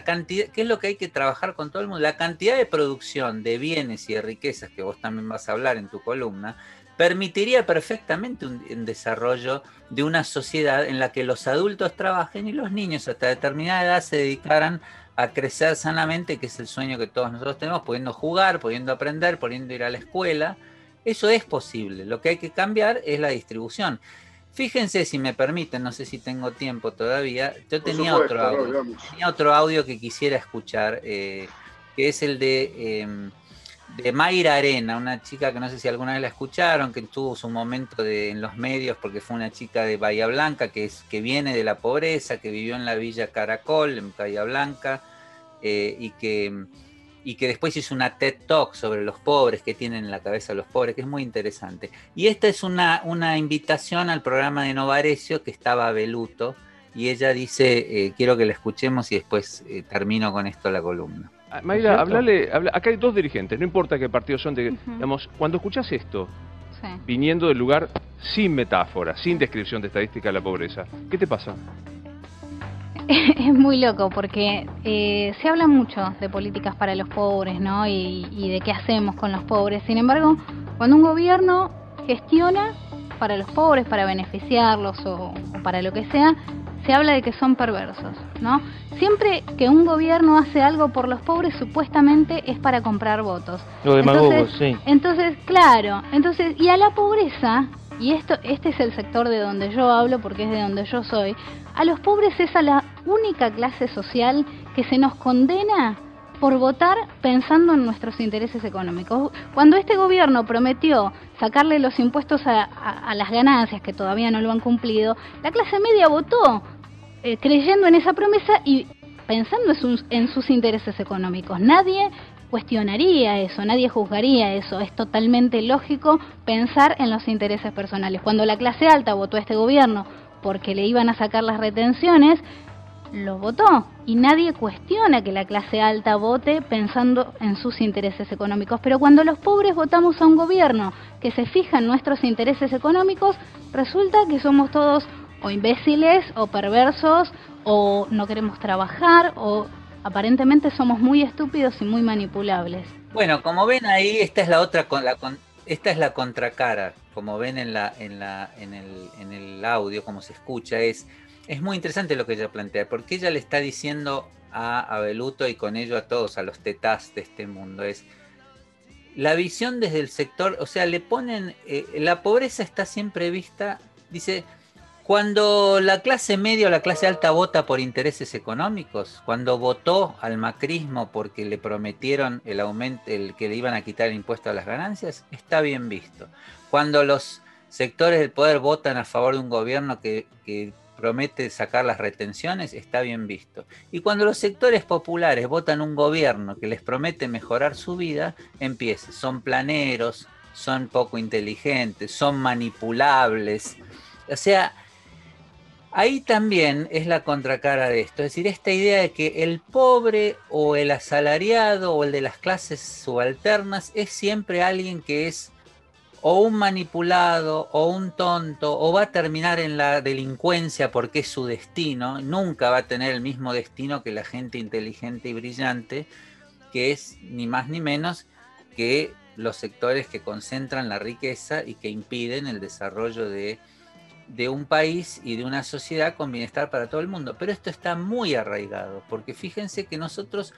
S3: cantidad, ¿qué es lo que hay que trabajar con todo el mundo? La cantidad de producción de bienes y de riquezas, que vos también vas a hablar en tu columna, permitiría perfectamente un, un, desarrollo de una sociedad en la que los adultos trabajen y los niños hasta determinada edad se dedicaran a crecer sanamente, que es el sueño que todos nosotros tenemos, pudiendo jugar, pudiendo aprender, pudiendo ir a la escuela. Eso es posible. Lo que hay que cambiar es la distribución. Fíjense si me permiten, no sé si tengo tiempo todavía. Yo tenía, otro, audio, tenía otro audio que quisiera escuchar, eh, que es el de, eh, de Mayra Arena, una chica que no sé si alguna vez la escucharon, que tuvo su momento de, en los medios porque fue una chica de Bahía Blanca, que, es, que viene de la pobreza, que vivió en la villa Caracol, en Bahía Blanca, eh, y, que, y que después hizo una TED Talk sobre los pobres, que tienen en la cabeza los pobres, que es muy interesante. Y esta es una, una invitación al programa de Novarecio que estaba Beluto, y ella dice, eh, quiero que la escuchemos y después eh, termino con esto la columna.
S8: Ah, Mayra, hablale, habla, acá hay dos dirigentes, no importa qué partido son, de, uh -huh. digamos, cuando escuchas esto, sí. viniendo del lugar sin metáfora, sin descripción de estadística de la pobreza, ¿qué te pasa? [laughs]
S9: es muy loco porque eh, se habla mucho de políticas para los pobres, ¿no? Y, y, de qué hacemos con los pobres. Sin embargo, cuando un gobierno gestiona para los pobres, para beneficiarlos o, o para lo que sea, se habla de que son perversos, ¿no? Siempre que un gobierno hace algo por los pobres, supuestamente es para comprar votos.
S10: Lo demagogos, sí.
S9: Entonces, claro, entonces, y a la pobreza, y esto, este es el sector de donde yo hablo porque es de donde yo soy, a los pobres es a la única clase social que se nos condena por votar pensando en nuestros intereses económicos. Cuando este gobierno prometió sacarle los impuestos a, a, las ganancias, que todavía no lo han cumplido, la clase media votó eh, creyendo en esa promesa y pensando en sus, en sus intereses económicos. Nadie cuestionaría eso, nadie juzgaría eso. Es totalmente lógico pensar en los intereses personales. Cuando la clase alta votó a este gobierno porque le iban a sacar las retenciones, lo votó y nadie cuestiona que la clase alta vote pensando en sus intereses económicos. Pero cuando los pobres votamos a un gobierno que se fija en nuestros intereses económicos, resulta que somos todos o imbéciles o perversos o no queremos trabajar o aparentemente somos muy estúpidos y muy manipulables.
S3: Bueno, como ven ahí, esta es la otra la, esta es la contracara, como ven en el, audio, como se escucha es es muy interesante lo que ella plantea, porque ella le está diciendo a Abeluto y con ello a todos, a los tetás de este mundo, es la visión desde el sector, o sea, le ponen, eh, la pobreza está siempre vista, dice, cuando la clase media o la clase alta vota por intereses económicos, cuando votó al macrismo porque le prometieron el aumento, el que le iban a quitar el impuesto a las ganancias, está bien visto. Cuando los sectores del poder votan a favor de un gobierno que, que promete sacar las retenciones, está bien visto. Y cuando los sectores populares votan un gobierno que les promete mejorar su vida, empieza. Son planeros, son poco inteligentes, son manipulables. O sea, ahí también es la contracara de esto. Es decir, esta idea de que el pobre o el asalariado o el de las clases subalternas es siempre alguien que es o un manipulado o un tonto o va a terminar en la delincuencia porque es su destino, nunca va a tener el mismo destino que la gente inteligente y brillante, que es ni más ni menos que los sectores que concentran la riqueza y que impiden el desarrollo de, de un país y de una sociedad con bienestar para todo el mundo. Pero esto está muy arraigado, porque fíjense que nosotros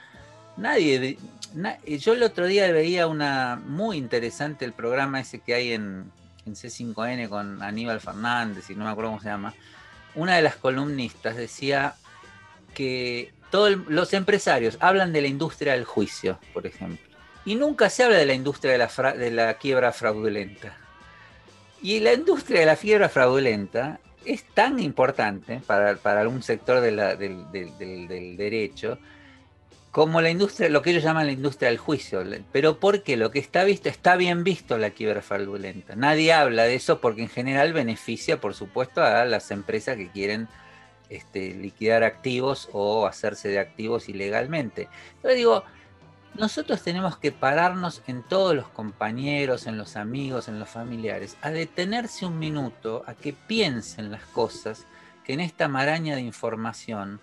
S3: Nadie. Na, yo el otro día veía una muy interesante el programa ese que hay en, en, C5N con Aníbal Fernández y no me acuerdo cómo se llama. Una de las columnistas decía que todos los empresarios hablan de la industria del juicio, por ejemplo, y nunca se habla de la industria de la, de la quiebra fraudulenta. Y la industria de la quiebra fraudulenta es tan importante para, para algún sector del, del, derecho como la industria, lo que ellos llaman la industria del juicio. Pero porque lo que está visto, está bien visto la fraudulenta. Nadie habla de eso porque en general beneficia, por supuesto, a las empresas que quieren este, liquidar activos o hacerse de activos ilegalmente. Yo digo, nosotros tenemos que pararnos en todos los compañeros, en los amigos, en los familiares, a detenerse un minuto, a que piensen las cosas que en esta maraña de información,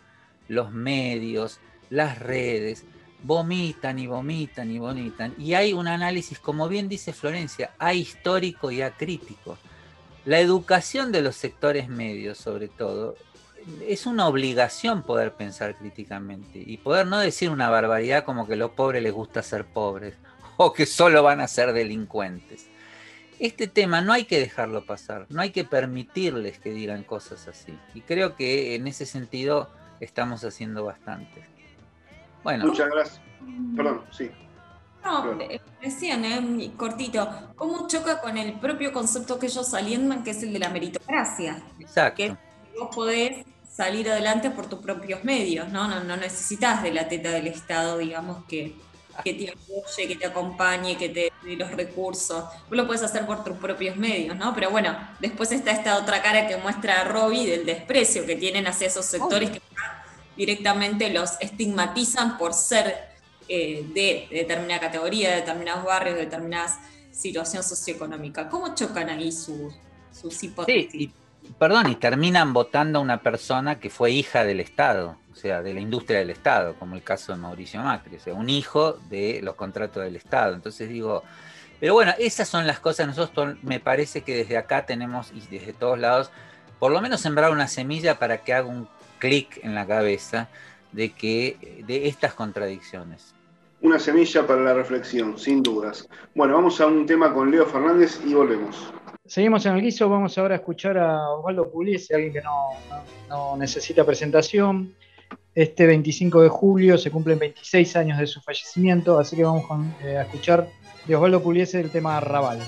S3: los medios, las redes, vomitan y vomitan y vomitan. Y hay un análisis, como bien dice Florencia, a histórico y a crítico. La educación de los sectores medios, sobre todo, es una obligación poder pensar críticamente y poder no decir una barbaridad como que a los pobres les gusta ser pobres [laughs] o que solo van a ser delincuentes. Este tema no hay que dejarlo pasar, no hay que permitirles que digan cosas así. Y creo que en ese sentido estamos haciendo bastante.
S2: Bueno. Muchas gracias. Perdón, sí.
S4: No, eh, decían, eh, cortito, ¿cómo choca con el propio concepto que ellos alientan, que es el de la meritocracia?
S3: Exacto
S4: vos podés salir adelante por tus propios medios, ¿no? No, necesitas de la teta del Estado, digamos, que, que te apoye, que te acompañe, que te dé los recursos. Vos lo puedes hacer por tus propios medios, ¿no? Pero bueno, después está esta otra cara que muestra a Robbie del desprecio que tienen hacia esos sectores que directamente los estigmatizan por ser eh, de, determinada categoría, de determinados barrios, de determinada situación socioeconómica. ¿Cómo chocan ahí sus, sus hipótesis?
S3: Perdón, y terminan votando a una persona que fue hija del Estado, o sea, de la industria del Estado, como el caso de Mauricio Macri, o sea, un hijo de los contratos del Estado. Entonces digo, pero bueno, esas son las cosas, nosotros me parece que desde acá tenemos, y desde todos lados, por lo menos sembrar una semilla para que haga un clic en la cabeza de que de estas contradicciones.
S2: Una semilla para la reflexión, sin dudas. Bueno, vamos a un tema con Leo Fernández y volvemos.
S5: Seguimos en el guiso, vamos ahora a escuchar a Osvaldo Pugliese, alguien que no, necesita presentación. Este 25 de julio se cumplen 26 años de su fallecimiento, así que vamos eh, a escuchar de Osvaldo Pugliese el tema Raval.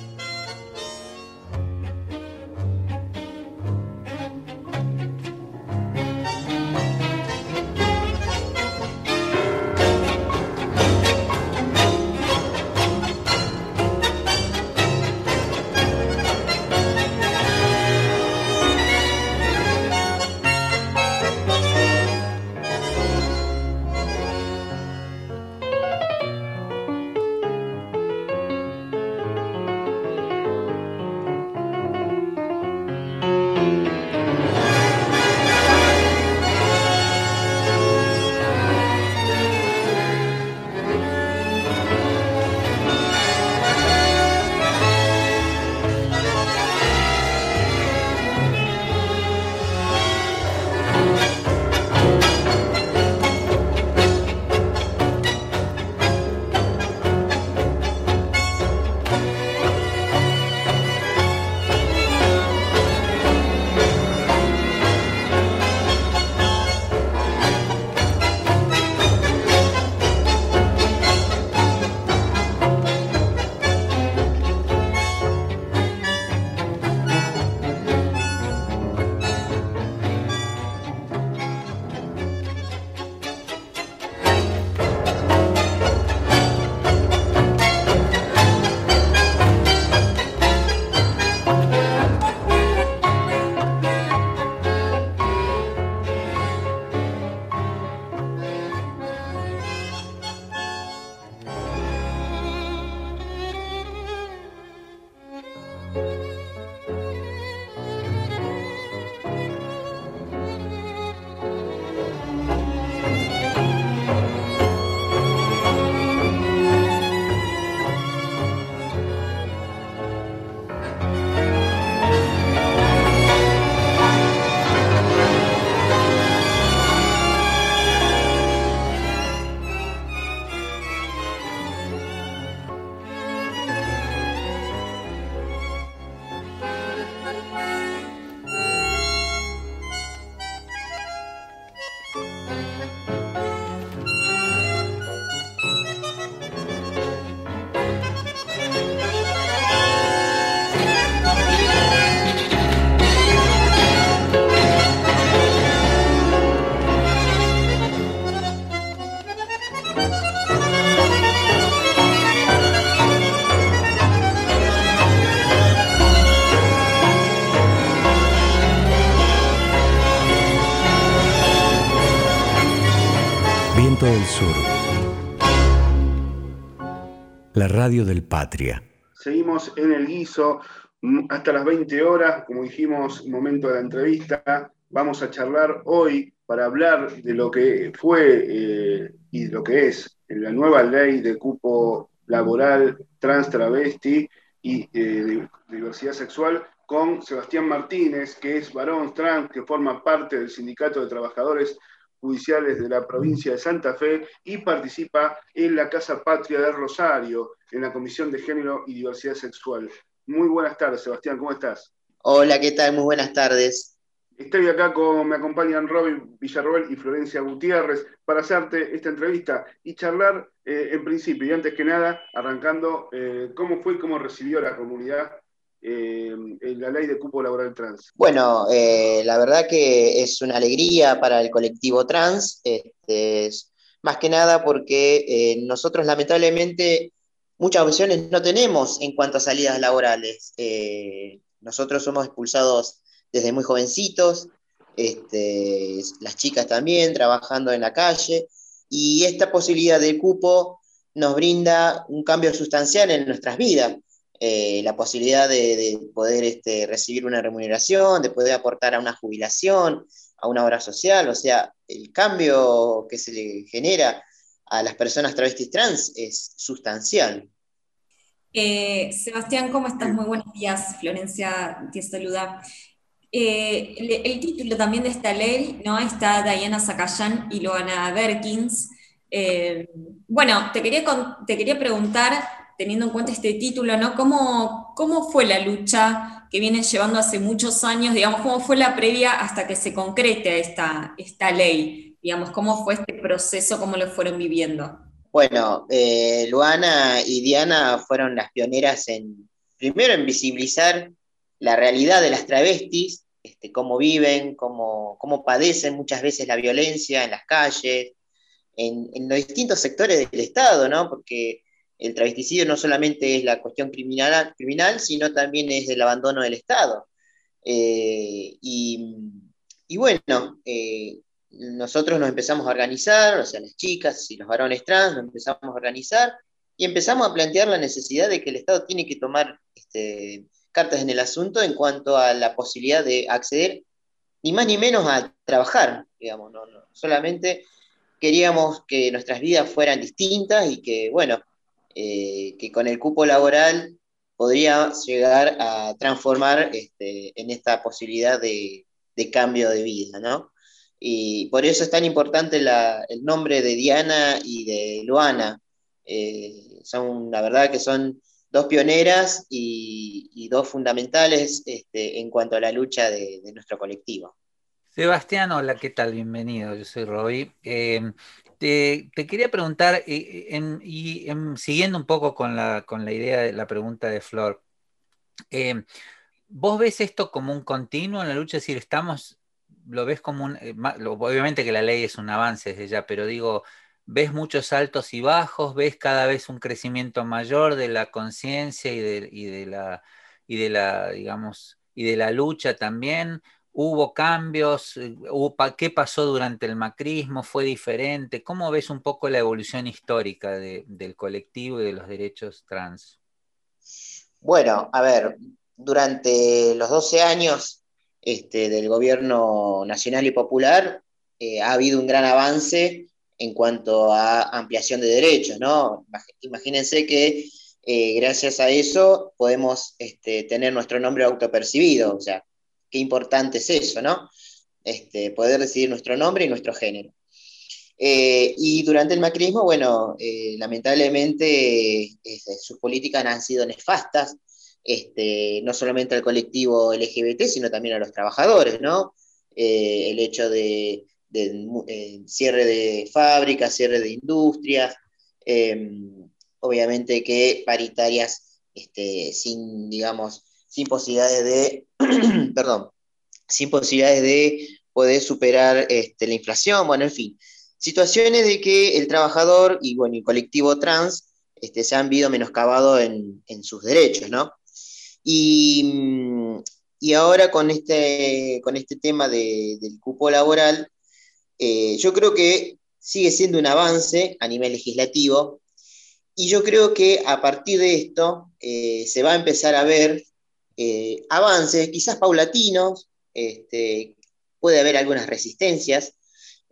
S1: Del Sur. La radio del Patria.
S2: Seguimos en el guiso mm, hasta las 20 horas, como dijimos, momento de la entrevista. Vamos a charlar hoy para hablar de lo que fue eh, y lo que es la nueva ley de cupo laboral trans travesti y eh, de diversidad sexual con Sebastián Martínez, que es varón trans, que forma parte del Sindicato de Trabajadores Judiciales de la provincia de Santa Fe y participa en la Casa Patria de Rosario, en la Comisión de Género y Diversidad Sexual. Muy buenas tardes, Sebastián, ¿cómo estás?
S10: Hola, ¿qué tal? Muy buenas tardes.
S2: Estoy acá con, me acompañan Robin Villarroel y Florencia Gutiérrez para hacerte esta entrevista y charlar eh, en principio y antes que nada, arrancando eh, cómo fue y cómo recibió la comunidad eh, la ley de cupo laboral trans?
S10: Bueno, eh, la verdad que es una alegría para el colectivo trans, este, más que nada porque eh, nosotros lamentablemente muchas opciones no tenemos en cuanto a salidas laborales. nosotros somos expulsados desde muy jovencitos, este, las chicas también trabajando en la calle, y esta posibilidad de cupo nos brinda un cambio sustancial en nuestras vidas eh, la posibilidad de, poder este, recibir una remuneración, de poder aportar a una jubilación, a una obra social, o sea, el cambio que se le genera a las personas travestis trans es sustancial.
S4: Eh, Sebastián, ¿cómo estás? Muy buenos días. Florencia te saluda. Eh, el, título también de esta ley, ¿no? Está Diana Zacayán y Loana Berkins. bueno, te quería, te quería preguntar teniendo en cuenta este título, ¿no? ¿Cómo, ¿Cómo fue la lucha que vienen llevando hace muchos años? Digamos, ¿cómo fue la previa hasta que se concrete esta, esta ley? Digamos, ¿cómo fue este proceso? ¿Cómo lo fueron viviendo?
S10: Bueno, eh, Luana y Diana fueron las pioneras en, primero, en visibilizar la realidad de las travestis, este, cómo viven, cómo, cómo padecen muchas veces la violencia en las calles, en, en los distintos sectores del Estado, ¿no? Porque el travesticidio no solamente es la cuestión criminal, criminal sino también es el abandono del Estado. Eh, y, bueno, eh, nosotros nos empezamos a organizar, o sea, las chicas y los varones trans nos empezamos a organizar y empezamos a plantear la necesidad de que el Estado tiene que tomar este, cartas en el asunto en cuanto a la posibilidad de acceder ni más ni menos a trabajar, digamos, no, solamente queríamos que nuestras vidas fueran distintas y que, bueno, eh, que con el cupo laboral podría llegar a transformar este, en esta posibilidad de, cambio de vida, ¿no? Y por eso es tan importante el nombre de Diana y de Luana. Eh, son, la verdad que son dos pioneras y, dos fundamentales este, en cuanto a la lucha de, nuestro colectivo.
S3: Sebastián, hola, ¿qué tal? Bienvenido, yo soy Roby. Eh, te, quería preguntar, eh, y siguiendo un poco con la, idea de la pregunta de Flor, eh, ¿vos ves esto como un continuo en la lucha? Es decir, estamos, lo ves como un, eh, obviamente que la ley es un avance desde ya, pero digo, ¿ves muchos altos y bajos? ¿Ves cada vez un crecimiento mayor de la conciencia y de, y de la, y de la, digamos, y de la lucha también? ¿Hubo cambios? Eh, ¿Qué pasó durante el macrismo? ¿Fue diferente? ¿Cómo ves un poco la evolución histórica del colectivo y de los derechos trans?
S10: Bueno, a ver, durante los 12 años este, del gobierno nacional y popular eh, ha habido un gran avance en cuanto a ampliación de derechos, ¿no? Imagínense que eh, gracias a eso podemos este, tener nuestro nombre autopercibido, o sea, qué importante es eso, ¿no? Este, poder decidir nuestro nombre y nuestro género. Eh, y durante el macrismo, bueno, eh, lamentablemente sus políticas han sido nefastas, este, no solamente al colectivo LGBT, sino también a los trabajadores, ¿no? Eh, el hecho de, cierre de fábricas, cierre de industrias, obviamente que paritarias este, sin, digamos, sin posibilidades de, [clears throat] perdón, sin posibilidades de poder superar este, la inflación, bueno, en fin, situaciones de que el trabajador y bueno, el colectivo trans este, se han visto menoscabados en, en sus derechos, ¿no? Y, ahora con este, con este tema del cupo laboral, eh, yo creo que sigue siendo un avance a nivel legislativo y yo creo que a partir de esto eh, se va a empezar a ver eh, avances, quizás paulatinos, este, puede haber algunas resistencias,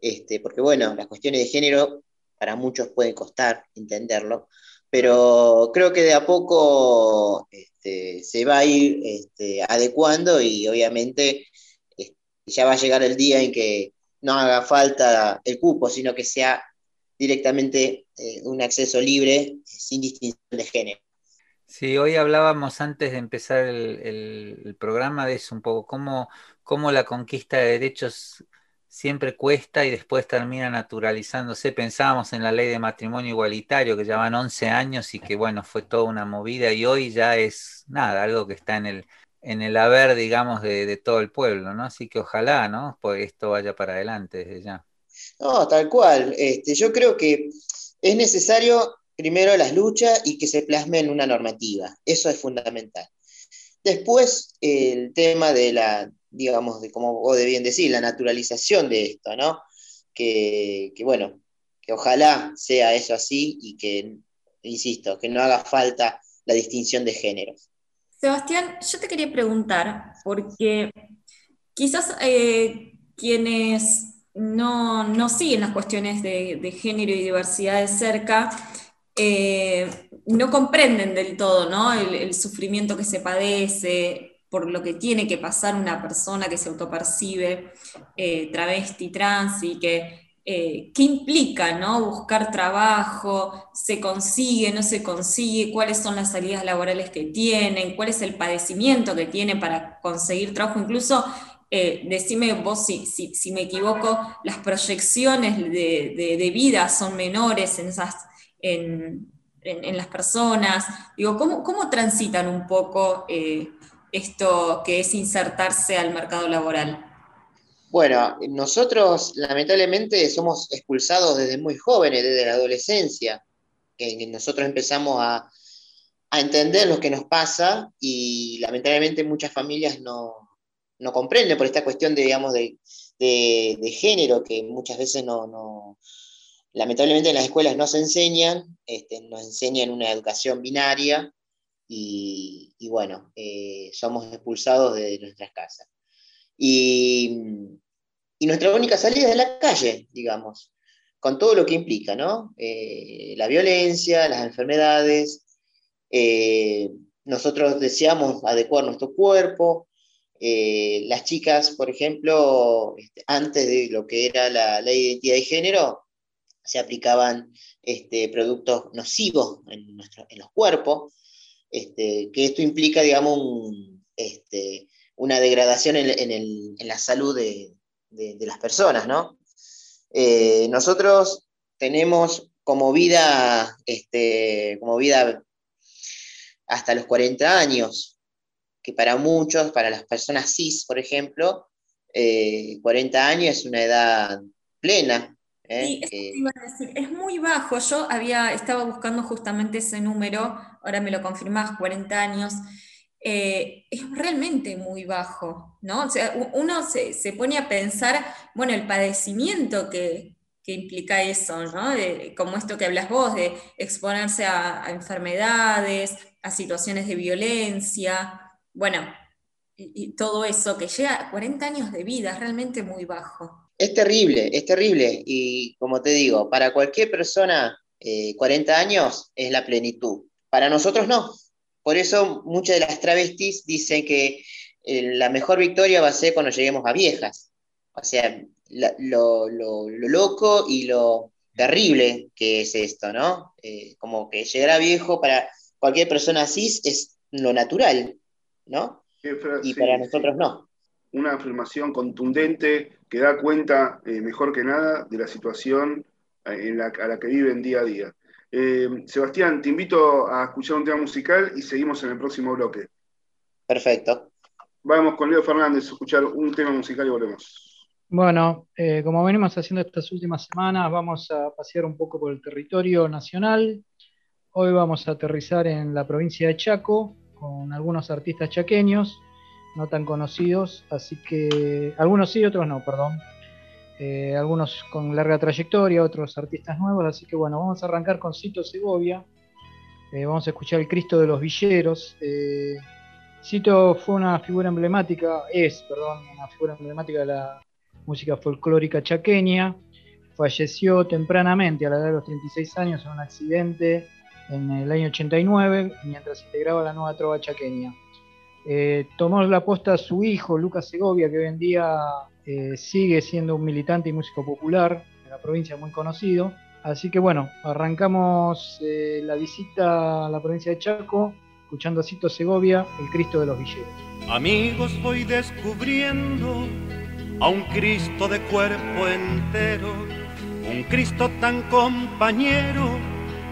S10: este, porque bueno, las cuestiones de género para muchos pueden costar entenderlo, pero creo que de a poco este, se va a ir adecuando y obviamente ya va a llegar el día en que no haga falta el cupo, sino que sea directamente eh, un acceso libre sin distinción de género.
S3: Sí, hoy hablábamos antes de empezar el, programa de eso un poco, cómo, cómo la conquista de derechos siempre cuesta y después termina naturalizándose. Pensábamos en la ley de matrimonio igualitario, que llevan 11 años y que, bueno, fue toda una movida y hoy ya es nada, algo que está en el, en el haber, digamos, de, todo el pueblo, ¿no? Así que ojalá, ¿no? Pues esto vaya para adelante desde ya.
S10: No, tal cual. Este, yo creo que es necesario primero las luchas y que se plasme en una normativa. Eso es fundamental. Después, el tema de la, digamos, de como vos de bien decir, la naturalización de esto, ¿no? Que, bueno, que ojalá sea eso así y que, insisto, que no haga falta la distinción de géneros.
S4: Sebastián, yo te quería preguntar, porque quizás eh, quienes no, siguen las cuestiones de, género y diversidad de cerca, eh, no comprenden del todo ¿no? el, sufrimiento que se padece, por lo que tiene que pasar una persona que se autopercibe eh, travesti, trans y que eh, qué implica ¿no? buscar trabajo, se consigue, no se consigue, cuáles son las salidas laborales que tienen, cuál es el padecimiento que tiene para conseguir trabajo, incluso decime vos si, si, me equivoco, las proyecciones de, vida son menores en, esas, en, las personas. Digo, ¿cómo, ¿cómo, transitan un poco esto que es insertarse al mercado laboral?
S10: Bueno, nosotros lamentablemente somos expulsados desde muy jóvenes, desde la adolescencia, que nosotros empezamos a, entender lo que nos pasa y lamentablemente muchas familias no, comprenden por esta cuestión de, digamos, de, género que muchas veces no, lamentablemente en las escuelas no se enseñan, este, nos enseñan una educación binaria y, bueno, eh, somos expulsados de nuestras casas. Y, nuestra única salida es la calle, digamos, con todo lo que implica, ¿no? Eh, la violencia, las enfermedades. Eh, nosotros deseamos adecuar nuestro cuerpo. las chicas, por ejemplo, este, antes de lo que era la ley de identidad de género, se aplicaban este, productos nocivos en, en los cuerpos. Este, que esto implica, digamos, este, una degradación en, la salud de, las personas, ¿no? Eh, nosotros tenemos como vida, este, como vida hasta los 40 años, que para muchos, para las personas cis, por ejemplo, 40 eh, años es una edad plena.
S4: ¿Eh? es muy bajo. Yo había, estaba buscando justamente ese número ahora me lo confirmás, 40 años, eh, es realmente muy bajo, ¿no? O sea, uno se, pone a pensar, bueno, el padecimiento que, implica eso, ¿no? como esto que hablas vos, de exponerse a, enfermedades, a situaciones de violencia, bueno, y, todo eso que llega a 40 años de vida, es realmente muy bajo.
S10: Es terrible, es terrible, y como te digo, para cualquier persona, 40 eh, años es la plenitud. Para nosotros no. Por eso muchas de las travestis dicen que eh, la mejor victoria va a ser cuando lleguemos a viejas. O sea, lo, loco y lo terrible que es esto, ¿no? Eh, como que llegar a viejo para cualquier persona cis es lo natural, ¿no? y para nosotros no.
S2: Una afirmación contundente que da cuenta eh, mejor que nada de la situación en la, a la que viven día a día. Eh, Sebastián, te invito a escuchar un tema musical y seguimos en el próximo bloque.
S10: Perfecto.
S2: Vamos con Leo Fernández a escuchar un tema musical y volvemos.
S5: Bueno, eh, como venimos haciendo estas últimas semanas, vamos a pasear un poco por el territorio nacional. Hoy vamos a aterrizar en la provincia de Chaco con algunos artistas chaqueños, no tan conocidos, así que algunos sí, otros no, perdón. eh, algunos con larga trayectoria, otros artistas nuevos, así que bueno, vamos a arrancar con Cito Segovia, eh, vamos a escuchar el Cristo de los Villeros. Eh, Cito fue una figura emblemática, es, perdón, una figura emblemática de la música folclórica chaqueña, falleció tempranamente a la edad de los 36 años en un accidente en el año 89 mientras integraba la nueva trova chaqueña. Tomó la posta a su hijo, Lucas Segovia, que hoy en día eh, sigue siendo un militante y músico popular en la provincia muy conocido. Así que bueno, arrancamos eh, la visita a la provincia de Chaco, escuchando a Cito Segovia, el Cristo de los Villeros.
S11: Amigos, voy descubriendo a un Cristo de cuerpo entero, un Cristo tan compañero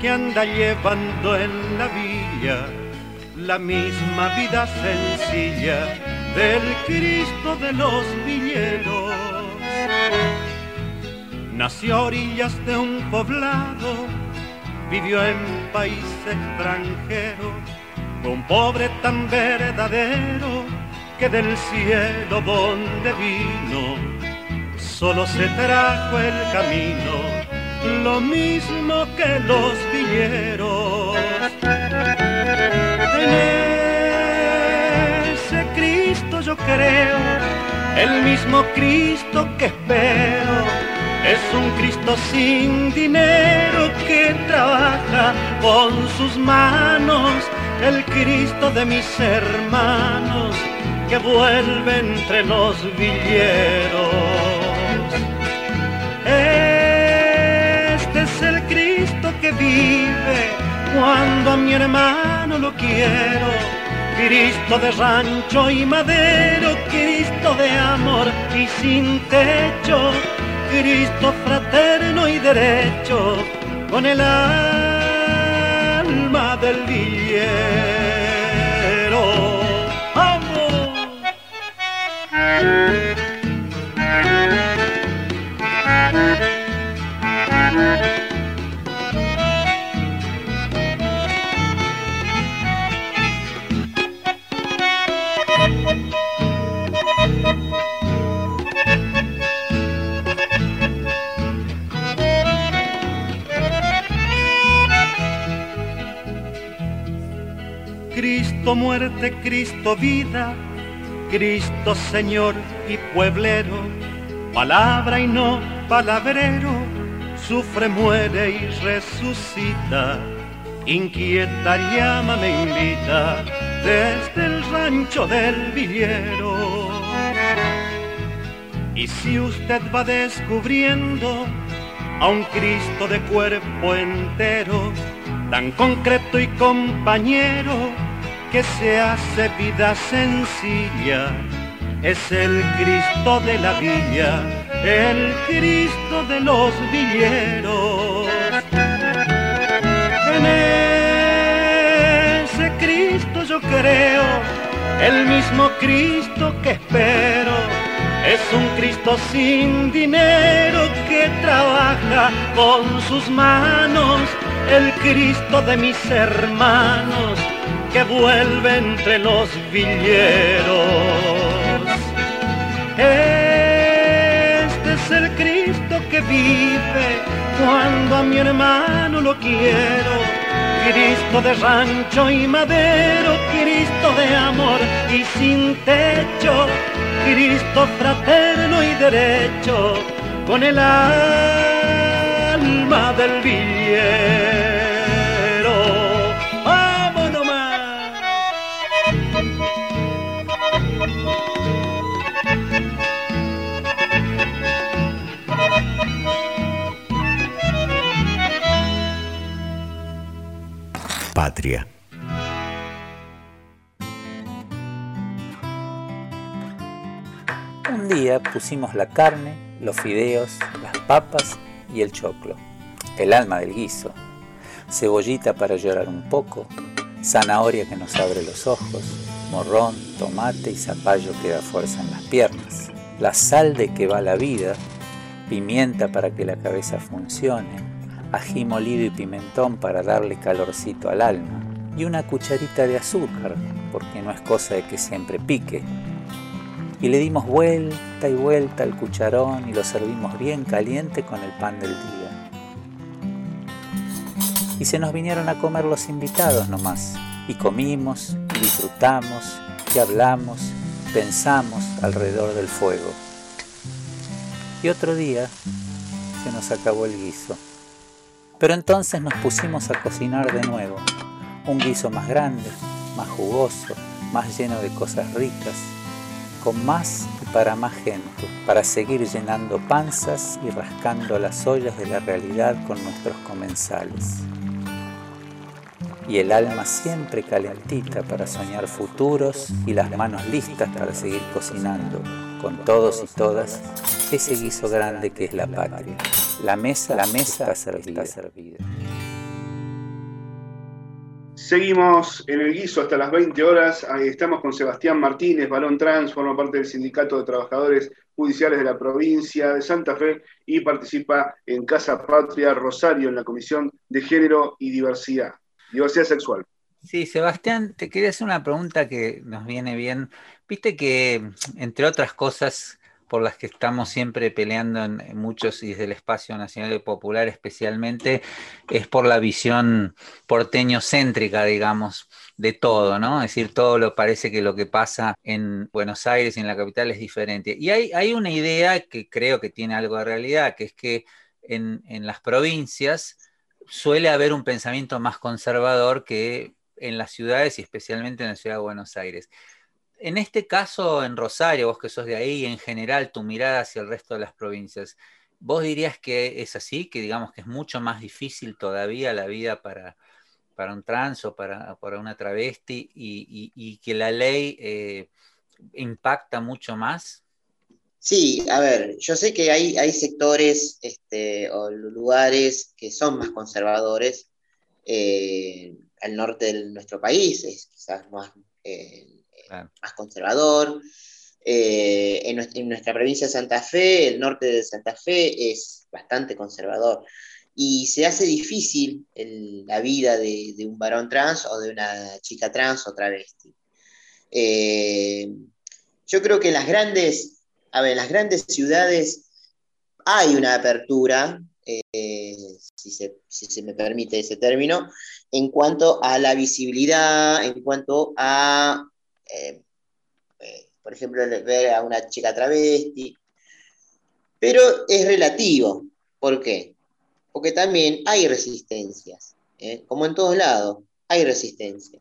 S11: que anda llevando en la villa la misma vida sencilla del Cristo de los villeros. Nació a orillas de un poblado, vivió en país extranjero, un pobre tan verdadero que del cielo donde vino, solo se trajo el camino, lo mismo que los villeros. Yo creo, el mismo Cristo que espero. Es un Cristo sin dinero que trabaja con sus manos, el Cristo de mis hermanos que vuelve entre los villeros. Cuando a mi hermano lo quiero Cristo de rancho y madero, Cristo de amor y sin techo, Cristo fraterno y derecho, con el alma del villero. Cristo muerte, Cristo vida, Cristo Señor y pueblero, palabra y no palabrero, sufre, muere y resucita, inquieta llama me invita desde el rancho del villero. Y si usted va descubriendo a un Cristo de cuerpo entero, tan concreto y compañero, que se hace vida sencilla. Es el Cristo de la villa, el Cristo de los villeros. En ese Cristo yo creo, el mismo Cristo que espero. Es un Cristo sin dinero que trabaja con sus manos, el Cristo de mis hermanos que vuelve entre los villeros. Este es el Cristo que vive cuando a mi hermano lo quiero. Cristo de rancho y madero, Cristo de amor y sin techo, Cristo fraterno y derecho, con el alma del villero.
S1: Patria.
S3: Un día pusimos la carne, los fideos, las papas y el choclo, el alma del guiso, cebollita para llorar un poco, zanahoria que nos abre los ojos, morrón, tomate y zapallo que da fuerza en las piernas, la sal de que va la vida, pimienta para que la cabeza funcione, ají molido y pimentón para darle calorcito al alma, y una cucharita de azúcar, porque no es cosa de que siempre pique. y le dimos vuelta y vuelta al cucharón y lo servimos bien caliente con el pan del día. Y se nos vinieron a comer los invitados nomás, y comimos, y disfrutamos, y hablamos, pensamos alrededor del fuego. Y otro día se nos acabó el guiso. Pero entonces nos pusimos a cocinar de nuevo, un guiso más grande, más jugoso, más lleno de cosas ricas, con más y para más gente, para seguir llenando panzas y rascando las ollas de la realidad con nuestros comensales. Y el alma siempre calentita para soñar futuros y las manos listas para seguir cocinando, con todos y todas, ese guiso grande que es la patria. La mesa, la mesa está servida.
S2: Seguimos en el guiso hasta las 20 horas. Ahí estamos con Sebastián Martínez, Balón Trans, forma parte del Sindicato de Trabajadores Judiciales de la provincia de Santa Fe y participa en Casa Patria Rosario en la Comisión de Género y Diversidad, Diversidad Sexual.
S3: Sí, Sebastián, te quería hacer una pregunta que nos viene bien. Viste que, entre otras cosas, por las que estamos siempre peleando en, muchos y desde el espacio nacional y popular especialmente, es por la visión porteño-céntrica, digamos, de todo, ¿no? Es decir, todo lo parece que lo que pasa en Buenos Aires y en la capital es diferente. Y hay, hay una idea que creo que tiene algo de realidad, que es que en, en las provincias suele haber un pensamiento más conservador que en las ciudades y especialmente en la ciudad de Buenos Aires en este caso, en Rosario, vos que sos de ahí, en general, tu mirada hacia el resto de las provincias, ¿vos dirías que es así? Que digamos que es mucho más difícil todavía la vida para, para un trans o para, para una travesti y, que la ley eh, impacta mucho más?
S10: Sí, a ver, yo sé que hay, hay sectores este, o lugares que son más conservadores. Eh, al norte de nuestro país es quizás más... Eh, más conservador. Eh, en, nuestra, provincia de Santa Fe, el norte de Santa Fe es bastante conservador. Y se hace difícil la vida de, un varón trans o de una chica trans o travesti. Eh, yo creo que en las grandes, a ver, las grandes ciudades hay una apertura, eh, si, se, me permite ese término, en cuanto a la visibilidad, en cuanto a eh, eh, por ejemplo, ver a una chica travesti, pero es relativo. ¿Por qué? Porque también hay resistencias, ¿eh? como en todos lados, hay resistencia.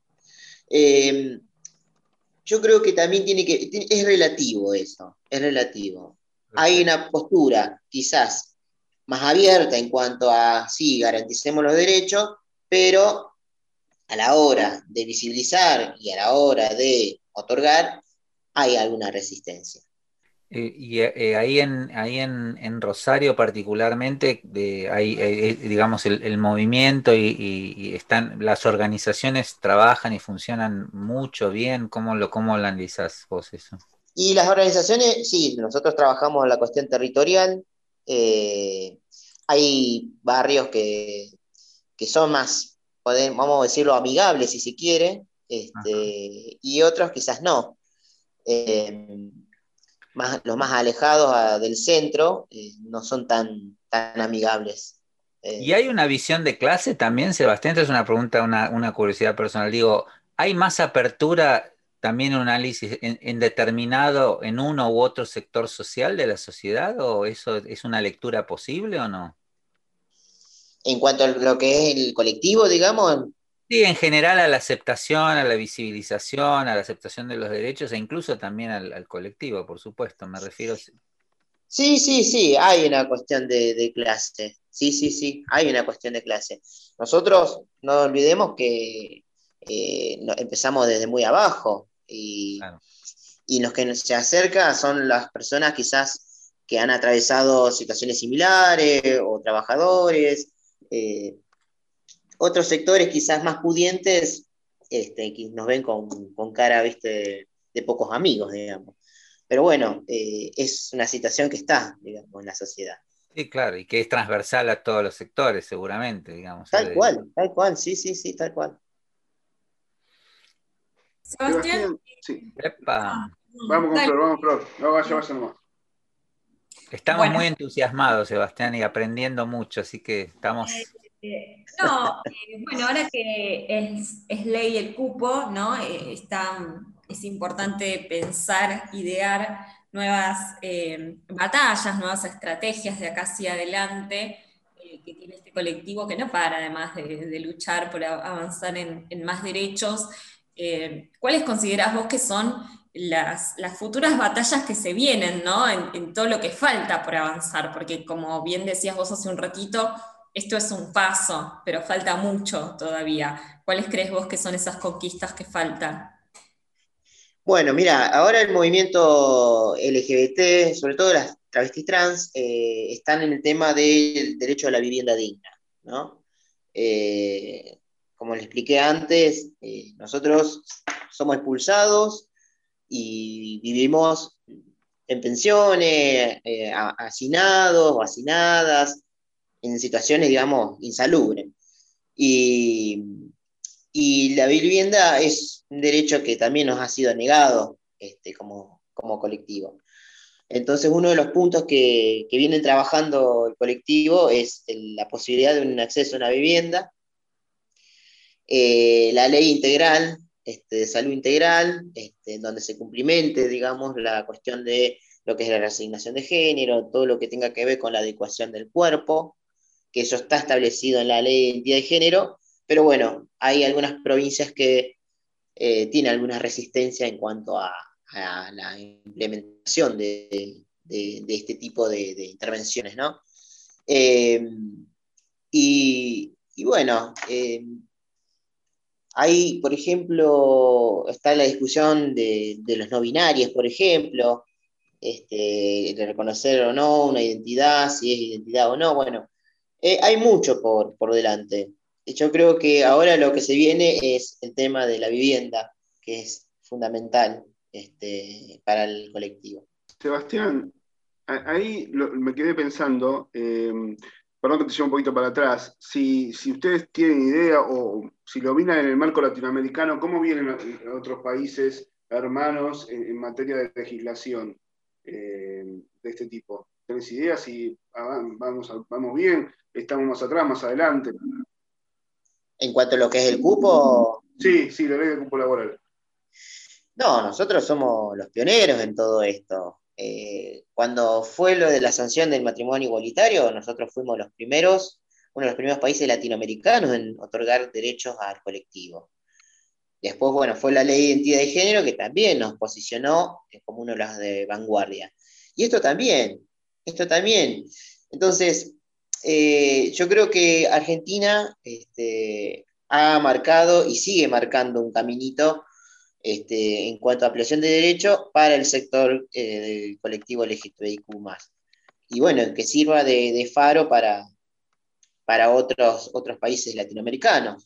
S10: yo creo que también tiene que, es relativo eso, es relativo. Hay una postura quizás más abierta en cuanto a, sí, garanticemos los derechos, pero a la hora de visibilizar y a la hora de otorgar, hay alguna resistencia.
S3: Eh, y eh, ahí, en, ahí en, Rosario particularmente, hay, eh, digamos, el, movimiento y, están, las organizaciones trabajan y funcionan mucho bien. ¿Cómo lo, cómo analizas vos eso?
S10: Y las organizaciones, sí, nosotros trabajamos en la cuestión territorial. hay barrios que, que son más vamos a decirlo, amigables si se quiere, este, y otros quizás no. Eh, más, los más alejados del centro eh, no son tan, tan amigables.
S3: Eh, ¿Y hay una visión de clase también, Sebastián? Esta es una pregunta, una, curiosidad personal. Digo, ¿hay más apertura también un análisis en, en, determinado, en uno u otro sector social de la sociedad? ¿O eso es una lectura posible o no?
S10: En cuanto a lo que es el colectivo, digamos.
S3: Sí, en general a la aceptación, a la visibilización, a la aceptación de los derechos e incluso también al, colectivo, por supuesto, me refiero.
S10: Sí, sí, sí, hay una cuestión de, clase. Sí, sí, sí, hay una cuestión de clase. Nosotros no olvidemos que eh, empezamos desde muy abajo y, y los que se acercan son las personas quizás que han atravesado situaciones similares o trabajadores eh, otros sectores quizás más pudientes este, que nos ven con, cara ¿viste? de pocos amigos, digamos. Pero bueno, eh, es una situación que está, digamos, en la sociedad.
S3: Sí, claro, y que es transversal a todos los sectores, seguramente, digamos.
S10: Tal cual, tal cual, sí, sí, sí, tal cual.
S4: Sebastián, sí.
S2: Vamos con Flor, vamos Flor. No vaya, vaya nomás.
S3: Estamos muy entusiasmados, Sebastián, y aprendiendo mucho, así que estamos... Eh,
S4: eh, no, bueno, ahora que es, ley el cupo, ¿no? está, es importante pensar, idear nuevas batallas, nuevas estrategias de acá hacia adelante que tiene este colectivo que no para además de, luchar por avanzar en, más derechos. Eh, ¿Cuáles considerás vos que son las, futuras batallas que se vienen ¿no? En, todo lo que falta por avanzar? Porque como bien decías vos hace un ratito, esto es un paso, pero falta mucho todavía. ¿Cuáles crees vos que son esas conquistas que faltan?
S10: Bueno, mira, ahora el movimiento LGBT, sobre todo las travestis trans, eh, están en el tema del derecho a la vivienda digna, ¿no? Eh, como les expliqué antes, eh, nosotros somos expulsados y vivimos en pensiones, hacinados o en situaciones, digamos, insalubres. Y, y la vivienda es un derecho que también nos ha sido negado este, como, colectivo. Entonces, uno de los puntos que, que viene trabajando el colectivo es la posibilidad de un acceso a una vivienda, eh, la ley integral, este, de salud integral, este, donde se cumplimente, digamos, la cuestión de lo que es la resignación de género, todo lo que tenga que ver con la adecuación del cuerpo, que eso está establecido en la ley de identidad de género, pero bueno, hay algunas provincias que eh, tiene alguna resistencia en cuanto a, la implementación de, este tipo de, intervenciones, ¿no? Eh, y, bueno, eh, ahí, por ejemplo, está la discusión de, los no binarios, por ejemplo, este, de reconocer o no una identidad, si es identidad o no, bueno, hay mucho por, por delante yo creo que ahora lo que se viene es el tema de la vivienda, que es fundamental este, para el colectivo.
S2: Sebastián, ahí me quedé pensando, em, perdón que te lleve un poquito para atrás, si, ustedes tienen idea o si lo miran en el marco latinoamericano, ¿cómo vienen otros países hermanos en, materia de legislación em, de este tipo? ¿Tenés idea si vamos, vamos bien? ¿Estamos más atrás, más adelante?
S10: En cuanto a lo que es el cupo.
S2: Sí, sí, la ley del cupo laboral.
S10: No, nosotros somos los pioneros en todo esto. Eh, cuando fue lo de la sanción del matrimonio igualitario, nosotros fuimos los primeros, uno de los primeros países latinoamericanos en otorgar derechos al colectivo. Después, bueno, fue la ley de identidad de género que también nos posicionó como uno de los de vanguardia. Y esto también, esto también. Entonces, eh, yo creo que Argentina este, ha marcado y sigue marcando un caminito este, en cuanto a ampliación de derechos para el sector eh, del colectivo LGTBIQ. Y bueno, que sirva de, faro para, para otros, otros países latinoamericanos.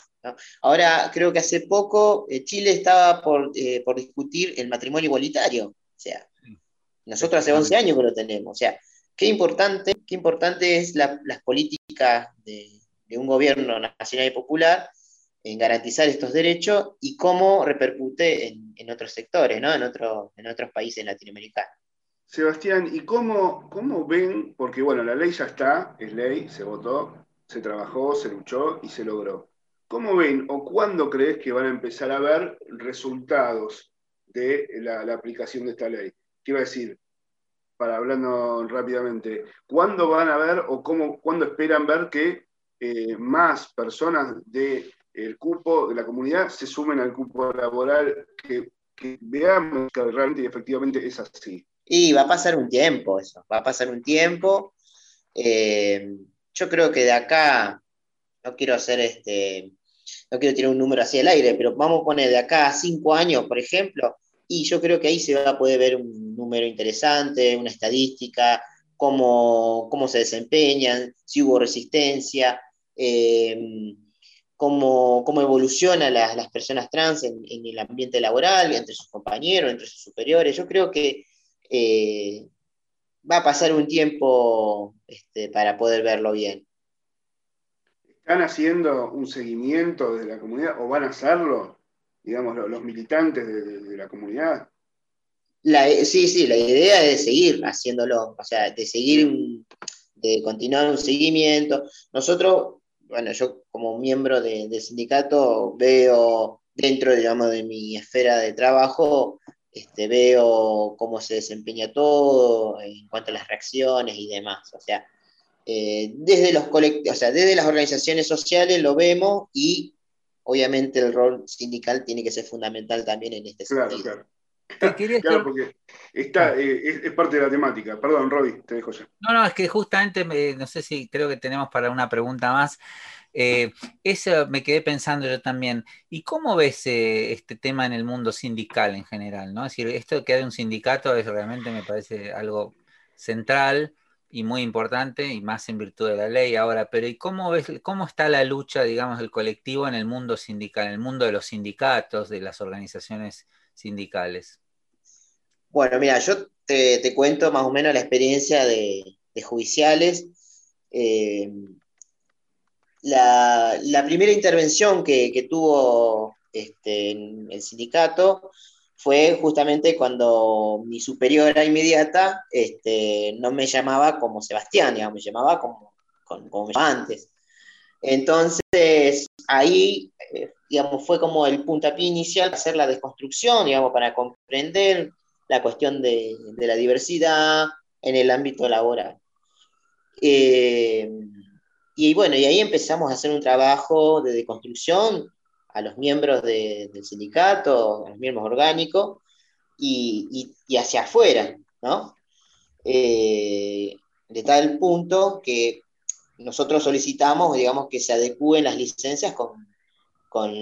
S10: Ahora, creo que hace poco eh, Chile estaba por, por discutir el matrimonio igualitario. O sea, nosotros hace 11 años que lo tenemos. O sea, Qué importante, qué importante es las políticas de, un gobierno nacional y popular en garantizar estos derechos y cómo repercute en, otros sectores, ¿no? en, en otros países latinoamericanos.
S2: Sebastián, ¿y cómo, cómo ven? Porque bueno, la ley ya está, es ley, se votó, se trabajó, se luchó y se logró. ¿Cómo ven o cuándo crees que van a empezar a ver resultados de la, aplicación de esta ley? Quiero decir, para hablando rápidamente, ¿cuándo van a ver o cómo, cuándo esperan ver que eh, más personas del cupo de la comunidad se sumen al cupo laboral, que, veamos que realmente y efectivamente es así?
S10: Y va a pasar un tiempo eso, va a pasar un tiempo. Eh, yo creo que de acá, no quiero hacer este, no quiero tirar un número así al aire, pero vamos a poner de acá a cinco años, por ejemplo, y yo creo que ahí se va a poder ver un número interesante, una estadística, cómo, cómo se desempeñan, si hubo resistencia, eh, cómo, cómo evolucionan las, las, personas trans en, el ambiente laboral, entre sus compañeros, entre sus superiores. Yo creo que eh, va a pasar un tiempo este, para poder verlo bien.
S2: ¿Están haciendo un seguimiento desde la comunidad o van a hacerlo? digamos, los, militantes de, la comunidad?
S10: sí, sí, la idea es seguir haciéndolo, o sea, de seguir, de continuar un seguimiento. Nosotros, bueno, yo como miembro del sindicato veo dentro, digamos, de mi esfera de trabajo, este, veo cómo se desempeña todo en cuanto a las reacciones y demás. O sea, eh, desde los o sea, desde las organizaciones sociales lo vemos y obviamente el rol sindical tiene que ser fundamental también en este sentido.
S2: Claro. Claro, porque está, eh, es, parte de la temática. Perdón, Roby, te dejo ya.
S3: No, no, es que justamente, no sé si creo que tenemos para una pregunta más. Eh, eso me quedé pensando yo también. ¿Y cómo ves eh, este tema en el mundo sindical en general? ¿no? Es decir, esto que hay un sindicato es realmente me parece algo central y muy importante y más en virtud de la ley ahora. Pero ¿y cómo ves cómo está la lucha, digamos, del colectivo en el mundo sindical, en el mundo de los sindicatos, de las organizaciones sindicales?
S10: Bueno, mira, yo te, cuento más o menos la experiencia de, judiciales. Eh, la, primera intervención que, tuvo este, el sindicato fue justamente cuando mi superiora inmediata este, no me llamaba como Sebastián, me llamaba como, como, antes. Entonces, ahí, eh, digamos, fue como el puntapié inicial, hacer la desconstrucción, digamos, para comprender la cuestión de, la diversidad en el ámbito laboral. Eh, y bueno, y ahí empezamos a hacer un trabajo de deconstrucción a los miembros del sindicato, a los miembros orgánicos, y, hacia afuera, ¿no? Eh, de tal punto que nosotros solicitamos, digamos, que se adecúen las licencias con,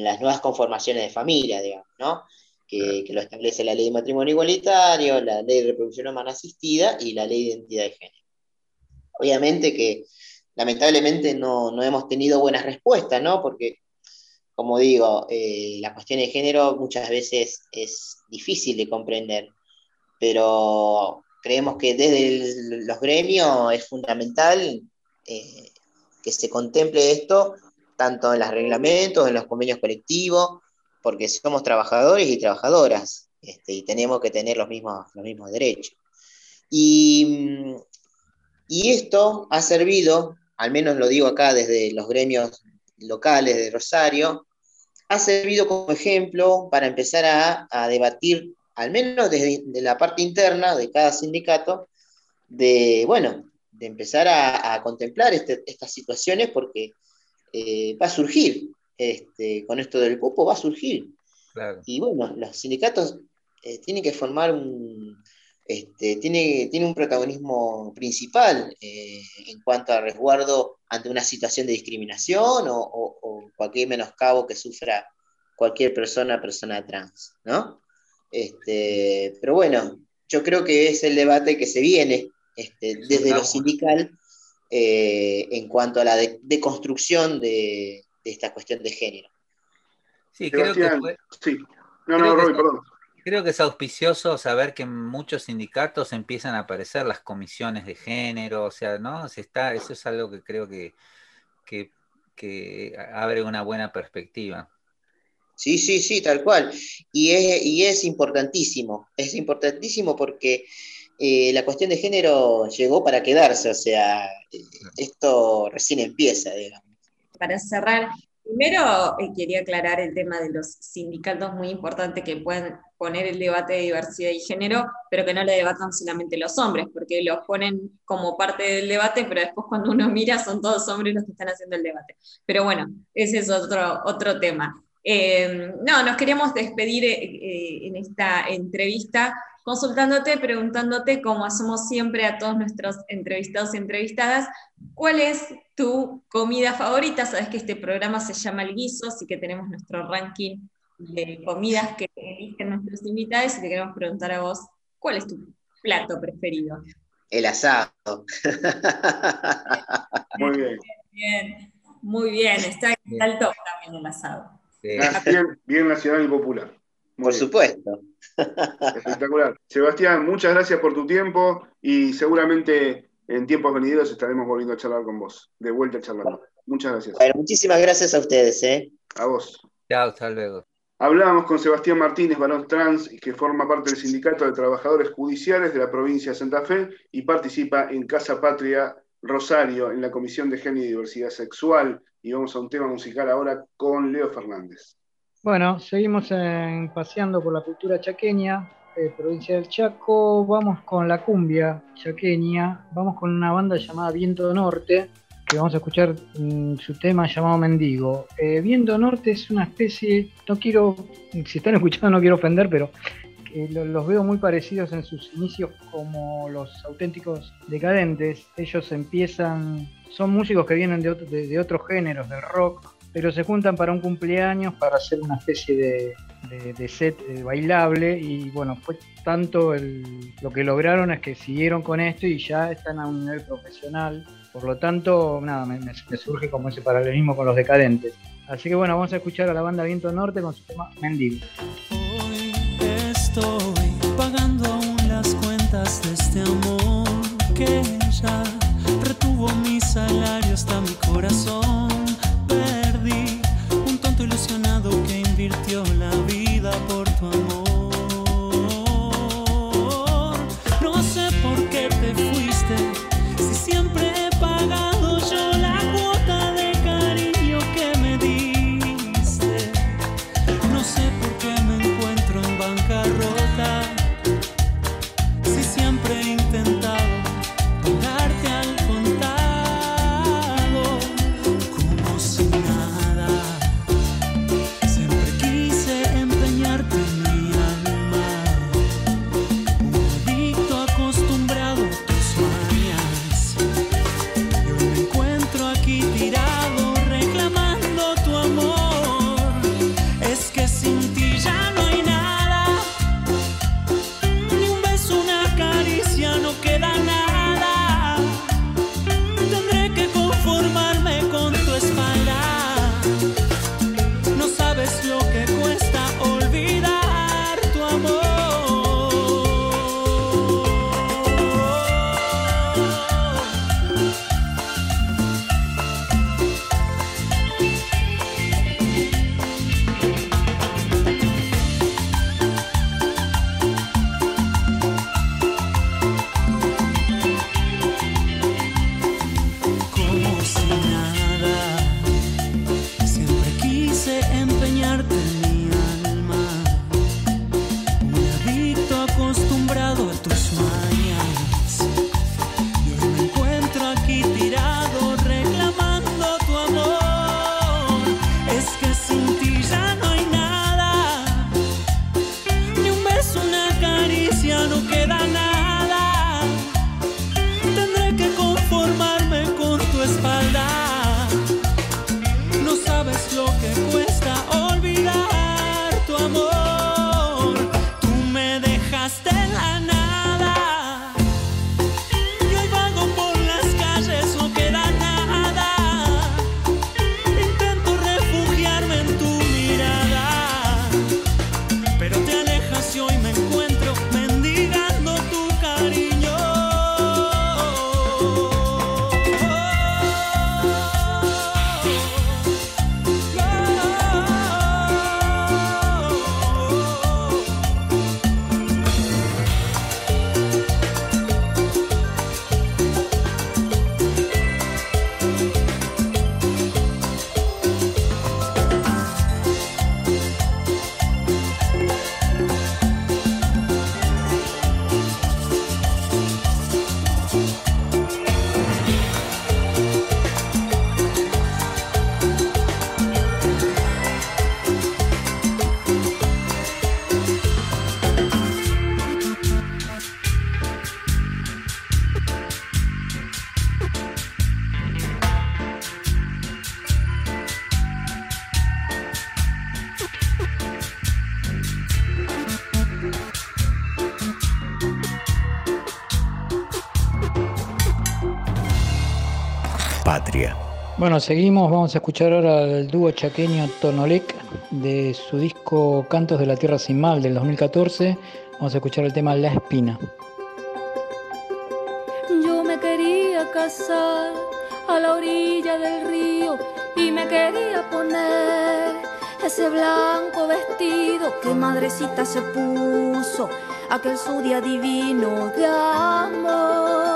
S10: las nuevas conformaciones de familia, digamos, ¿no? Que, que, lo establece la ley de matrimonio igualitario, la ley de reproducción humana asistida y la ley de identidad de género. Obviamente que lamentablemente no, hemos tenido buenas respuestas, ¿no? Porque, como digo, eh, la cuestión de género muchas veces es difícil de comprender, pero creemos que desde los gremios es fundamental eh, que se contemple esto, tanto en los reglamentos, en los convenios colectivos, porque somos trabajadores y trabajadoras, este, y tenemos que tener los mismos, los mismos derechos. Y, y esto ha servido al menos lo digo acá desde los gremios locales de Rosario, ha servido como ejemplo para empezar a, debatir, al menos desde la parte interna de cada sindicato, de, bueno, de empezar a, contemplar este, estas situaciones porque eh, va a surgir, este, con esto del cupo va a surgir. Y bueno, los sindicatos eh, tienen que formar un, este, tiene, tiene un protagonismo principal eh, en cuanto a resguardo ante una situación de discriminación o, cualquier menoscabo que sufra cualquier persona, persona trans, ¿no? Este, pero bueno, yo creo que es el debate que se viene este, desde lo sindical eh, en cuanto a la deconstrucción de, esta cuestión de género.
S3: Sí, creo que
S2: Sí. No, no, Roy, perdón.
S3: Creo que es auspicioso saber que en muchos sindicatos empiezan a aparecer las comisiones de género, o sea, ¿no? Se está, eso es algo que creo que, que, abre una buena perspectiva.
S10: Sí, sí, sí, tal cual. Y es, y es importantísimo, es importantísimo porque eh, la cuestión de género llegó para quedarse, o sea, esto recién empieza, digamos.
S4: Para cerrar, Primero, eh, quería aclarar el tema de los sindicatos, muy importante que puedan poner el debate de diversidad y género, pero que no le debatan solamente los hombres, porque los ponen como parte del debate, pero después cuando uno mira son todos hombres los que están haciendo el debate. Pero bueno, ese es otro, otro tema. Eh, no, nos queríamos despedir eh, en esta entrevista consultándote, preguntándote, como hacemos siempre a todos nuestros entrevistados y entrevistadas, ¿cuál es tu comida favorita? Sabes que este programa se llama El Guiso, así que tenemos nuestro ranking de comidas que eligen nuestros invitados y te queremos preguntar a vos, ¿cuál es tu plato preferido?
S10: El asado. [laughs]
S2: muy bien.
S4: bien. Muy bien, está, al top también el asado.
S2: Bien, bien nacional y popular.
S10: Por supuesto.
S2: Espectacular. Sebastián, muchas gracias por tu tiempo y seguramente en tiempos venideros estaremos volviendo a charlar con vos. De vuelta a charlar. Muchas gracias.
S10: muchísimas gracias a ustedes. ¿eh?
S2: A vos.
S3: Chao, hasta luego.
S2: Hablábamos con Sebastián Martínez, varón trans, que forma parte del Sindicato de Trabajadores Judiciales de la provincia de Santa Fe y participa en Casa Patria Rosario, en la Comisión de Género y Diversidad Sexual. Y vamos a un tema musical ahora con Leo Fernández.
S5: Bueno, seguimos paseando por la cultura chaqueña, eh, provincia del Chaco. Vamos con la cumbia chaqueña. Vamos con una banda llamada Viento Norte, que vamos a escuchar mm, su tema llamado Mendigo. Eh, Viento Norte es una especie, no quiero, si están [laughs] escuchando no quiero ofender, pero los veo muy parecidos en sus inicios como los auténticos decadentes. Ellos empiezan, son músicos que vienen de, de, otros géneros, del rock, pero se juntan para un cumpleaños para hacer una especie de, set eh, bailable y bueno, fue tanto lo que lograron es que siguieron con esto y ya están a un nivel profesional por lo tanto, nada, me, surge como ese paralelismo con los decadentes. Así que bueno, vamos a escuchar a la banda Viento Norte con su tema Mendigo.
S12: Hoy estoy pagando aún las cuentas de este amor que ya retuvo mi salario hasta mi corazón. Que invirtió
S5: Bueno, seguimos, vamos a escuchar ahora al dúo chaqueño Tonolec de su disco Cantos de la Tierra Sin Mal del 2014. Vamos a escuchar el tema La Espina.
S13: Yo me quería casar a la orilla del río y me quería poner ese blanco vestido que madrecita se puso aquel su día divino de amor.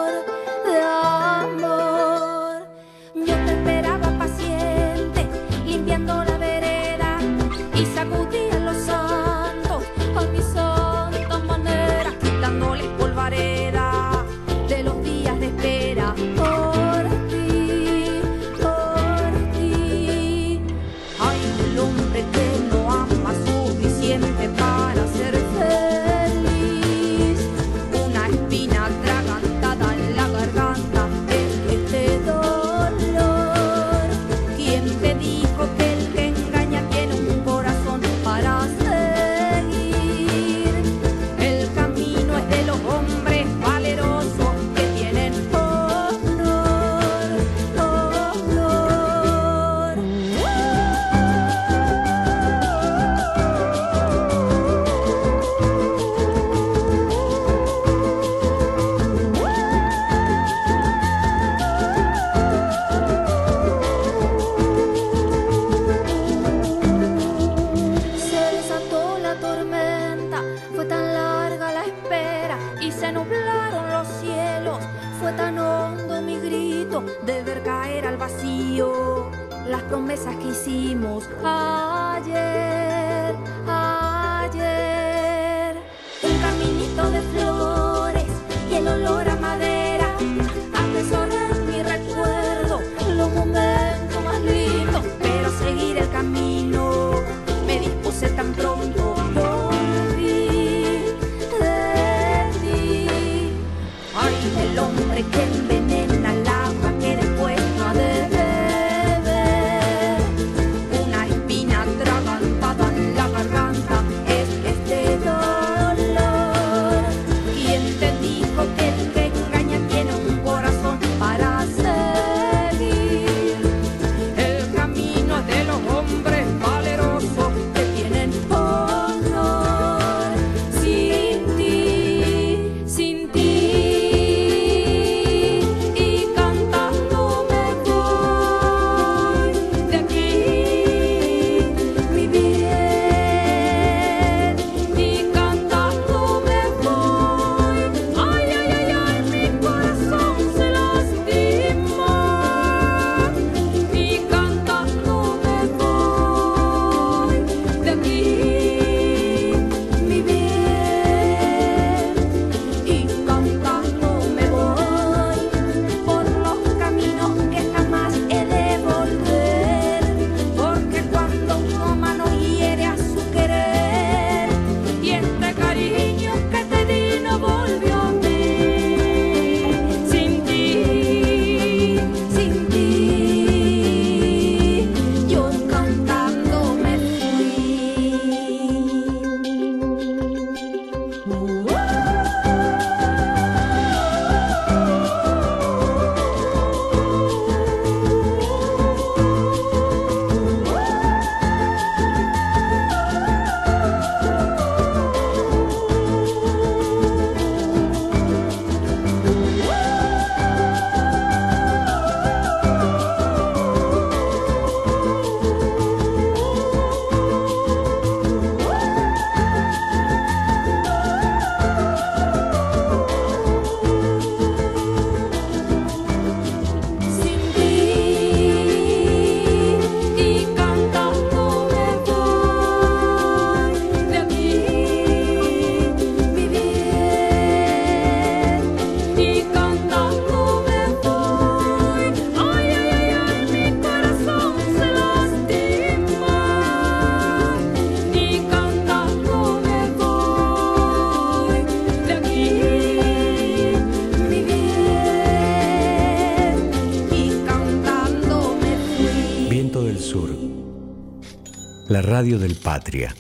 S1: del Patria.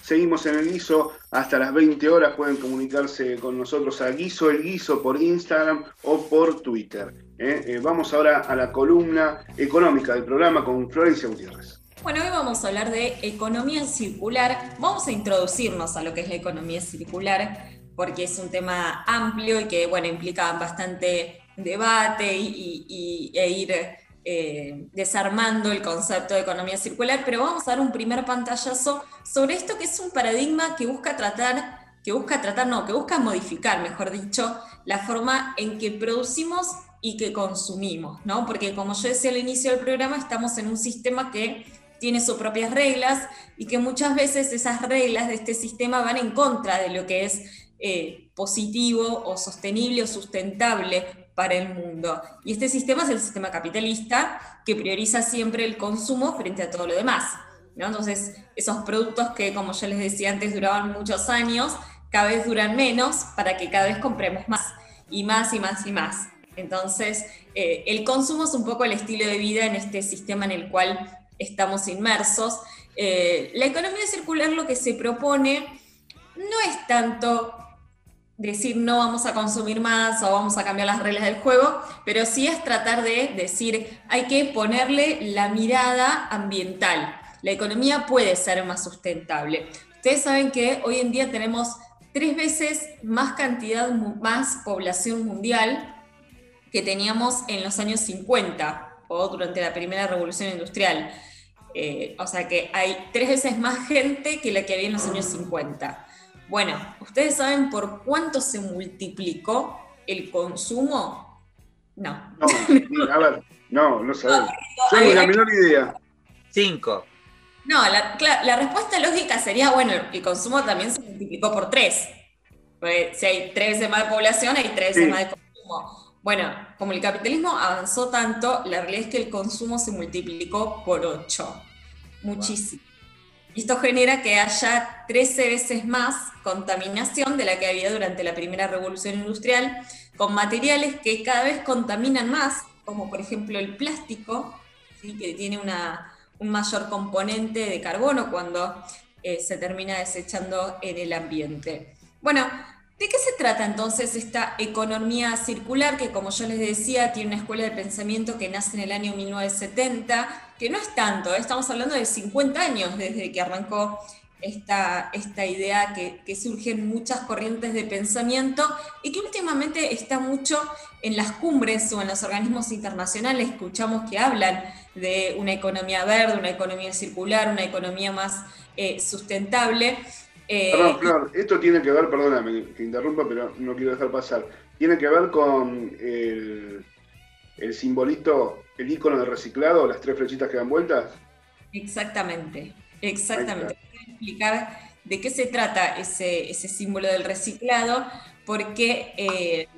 S2: Seguimos en el guiso hasta las 20 horas. Pueden comunicarse con nosotros a guiso el guiso por Instagram o por Twitter. ¿eh? Eh, vamos ahora a la columna económica del programa con Florencia Gutiérrez.
S4: Bueno, hoy vamos a hablar de economía circular. Vamos a introducirnos a lo que es la economía circular, porque es un tema amplio y que, bueno, implica bastante debate y e ir eh, desarmando el concepto de economía circular, pero vamos a dar un primer pantallazo sobre esto que es un paradigma que busca tratar, que busca tratar, no, que busca modificar, mejor dicho, la forma en que producimos y que consumimos, ¿no? Porque como yo decía al inicio del programa, estamos en un sistema que tiene sus propias reglas y que muchas veces esas reglas de este sistema van en contra de lo que es eh, positivo o sostenible o sustentable el mundo. Y este sistema es el sistema capitalista que prioriza siempre el consumo frente a todo lo demás. Entonces, esos productos que, como yo les decía antes, duraban muchos años, cada vez duran menos para que cada vez compremos más y más y más y más. Entonces, eh, el consumo es un poco el estilo de vida en este sistema en el cual estamos inmersos. Eh, la economía circular lo que se propone no es tanto decir no vamos a consumir más o vamos a cambiar las reglas del juego, pero sí es tratar de decir hay que ponerle la mirada ambiental. La economía puede ser más sustentable. Ustedes saben que hoy en día tenemos tres veces más cantidad, más población mundial que teníamos en los años 50 o durante la primera revolución industrial. Eh, o sea que hay tres veces más gente que la que había en los años 50. Bueno, ¿ustedes saben por cuánto se multiplicó el consumo? No.
S2: No, a ver, no, no sabemos. No, la menor idea.
S3: Cinco.
S4: No, la, la, respuesta lógica sería, bueno, el consumo también se multiplicó por tres. si hay tres veces más de población, hay tres veces más de consumo. Bueno, como el capitalismo avanzó tanto, la realidad es que el consumo se multiplicó por ocho. Muchísimo. Esto genera que haya 13 veces más contaminación de la que había durante la primera revolución industrial, con materiales que cada vez contaminan más, como por ejemplo el plástico, que tiene un mayor componente de carbono cuando eh, se termina desechando en el ambiente. Bueno, ¿De qué se trata entonces esta economía circular que, como yo les decía, tiene una escuela de pensamiento que nace en el año 1970, que no es tanto, ¿eh? estamos hablando de 50 años desde que arrancó esta, esta idea que, que, surgen muchas corrientes de pensamiento y que últimamente está mucho en las cumbres o en los organismos internacionales. Escuchamos que hablan de una economía verde, una economía circular, una economía más eh, sustentable.
S2: Eh, Perdón, esto tiene que ver, perdóname que interrumpa, pero no quiero dejar pasar. Tiene que ver con el, el simbolito, el icono de reciclado, las tres flechitas que dan vueltas.
S4: Exactamente, exactamente. Voy explicar de qué se trata ese, ese símbolo del reciclado, porque eh,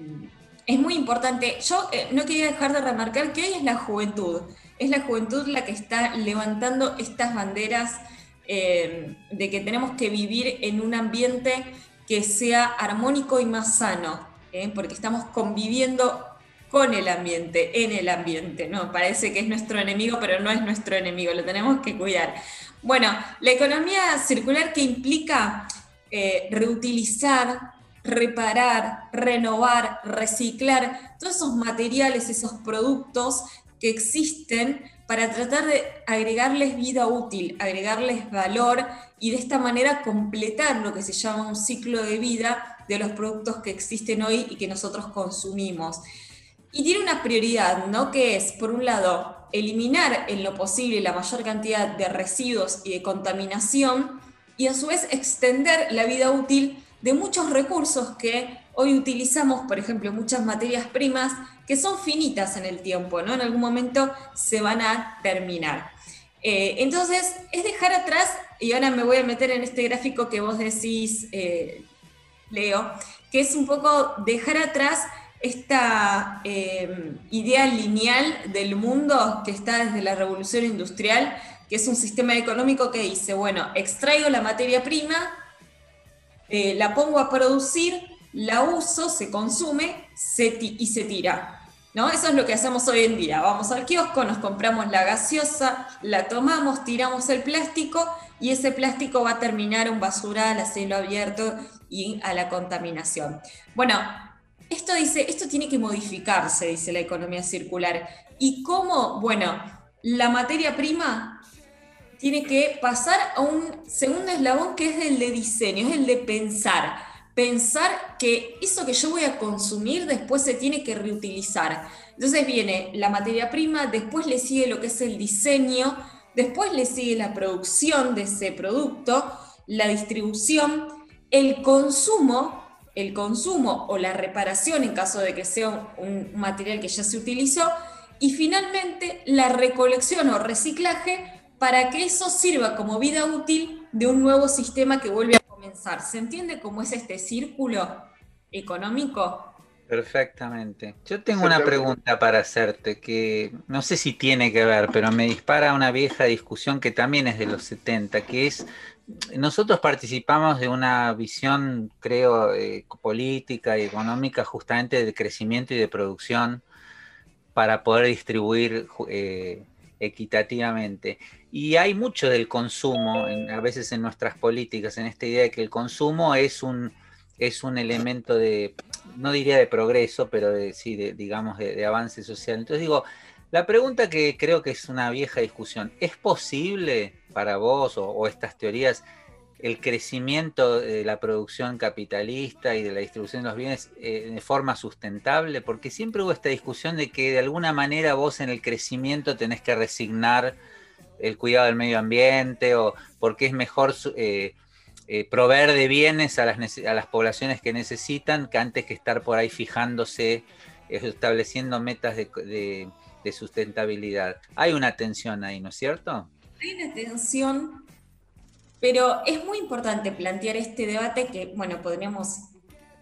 S4: es muy importante. Yo eh, no quería dejar de remarcar que hoy es la juventud, es la juventud la que está levantando estas banderas eh, de que tenemos que vivir en un ambiente que sea armónico y más sano, porque estamos conviviendo con el ambiente, en el ambiente, ¿no? Parece que es nuestro enemigo, pero no es nuestro enemigo, lo tenemos que cuidar. Bueno, la economía circular que implica eh, reutilizar, reparar, renovar, reciclar todos esos materiales, esos productos que existen para tratar de agregarles vida útil, agregarles valor y de esta manera completar lo que se llama un ciclo de vida de los productos que existen hoy y que nosotros consumimos. Y tiene una prioridad, ¿no? Que es, por un lado, eliminar en lo posible la mayor cantidad de residuos y de contaminación y a su vez extender la vida útil de muchos recursos que hoy utilizamos, por ejemplo, muchas materias primas que son finitas en el tiempo, ¿no? En algún momento se van a terminar. Eh, entonces, es dejar atrás, y ahora me voy a meter en este gráfico que vos decís, eh, Leo, que es un poco dejar atrás esta eh, idea lineal del mundo que está desde la revolución industrial, que es un sistema económico que dice, bueno, extraigo la materia prima, la pongo a producir, la uso, se consume y se tira. ¿No? Eso es lo que hacemos hoy en día. Vamos al kiosco, nos compramos la gaseosa, la tomamos, tiramos el plástico y ese plástico va a terminar un basural a cielo abierto y a la contaminación. Bueno, esto dice, esto tiene que modificarse, dice la economía circular. ¿Y cómo? Bueno, la materia prima tiene que pasar a un segundo eslabón que es el de diseño, es el de pensar pensar que eso que yo voy a consumir después se tiene que reutilizar. Entonces viene la materia prima, después le sigue lo que es el diseño, después le sigue la producción de ese producto, la distribución, el consumo, el consumo o la reparación en caso de que sea un material que ya se utilizó, y finalmente la recolección o reciclaje para que eso sirva como vida útil de un nuevo sistema que vuelve a comenzar. ¿Se entiende cómo es este círculo económico?
S3: Perfectamente. Yo tengo una pregunta para hacerte que no sé si tiene que ver, pero me dispara una vieja discusión que también es de los 70, que es, nosotros participamos de una visión, creo, eh, política y económica justamente de crecimiento y de producción para poder distribuir eh, equitativamente. Y hay mucho del consumo, a veces en nuestras políticas, en esta idea de que el consumo es un, es un elemento de, no diría de progreso, pero de, sí, digamos, de, avance social. Entonces digo, la pregunta que creo que es una vieja discusión, ¿es posible para vos o estas teorías el crecimiento de la producción capitalista y de la distribución de los bienes eh, de forma sustentable? Porque siempre hubo esta discusión de que de alguna manera vos en el crecimiento tenés que resignar el cuidado del medio ambiente o porque es mejor eh, eh, proveer de bienes a las, a las poblaciones que necesitan que antes que estar por ahí fijándose, estableciendo metas de, de sustentabilidad. Hay una tensión ahí, ¿no es cierto?
S4: Hay una tensión pero es muy importante plantear este debate que, bueno, podríamos,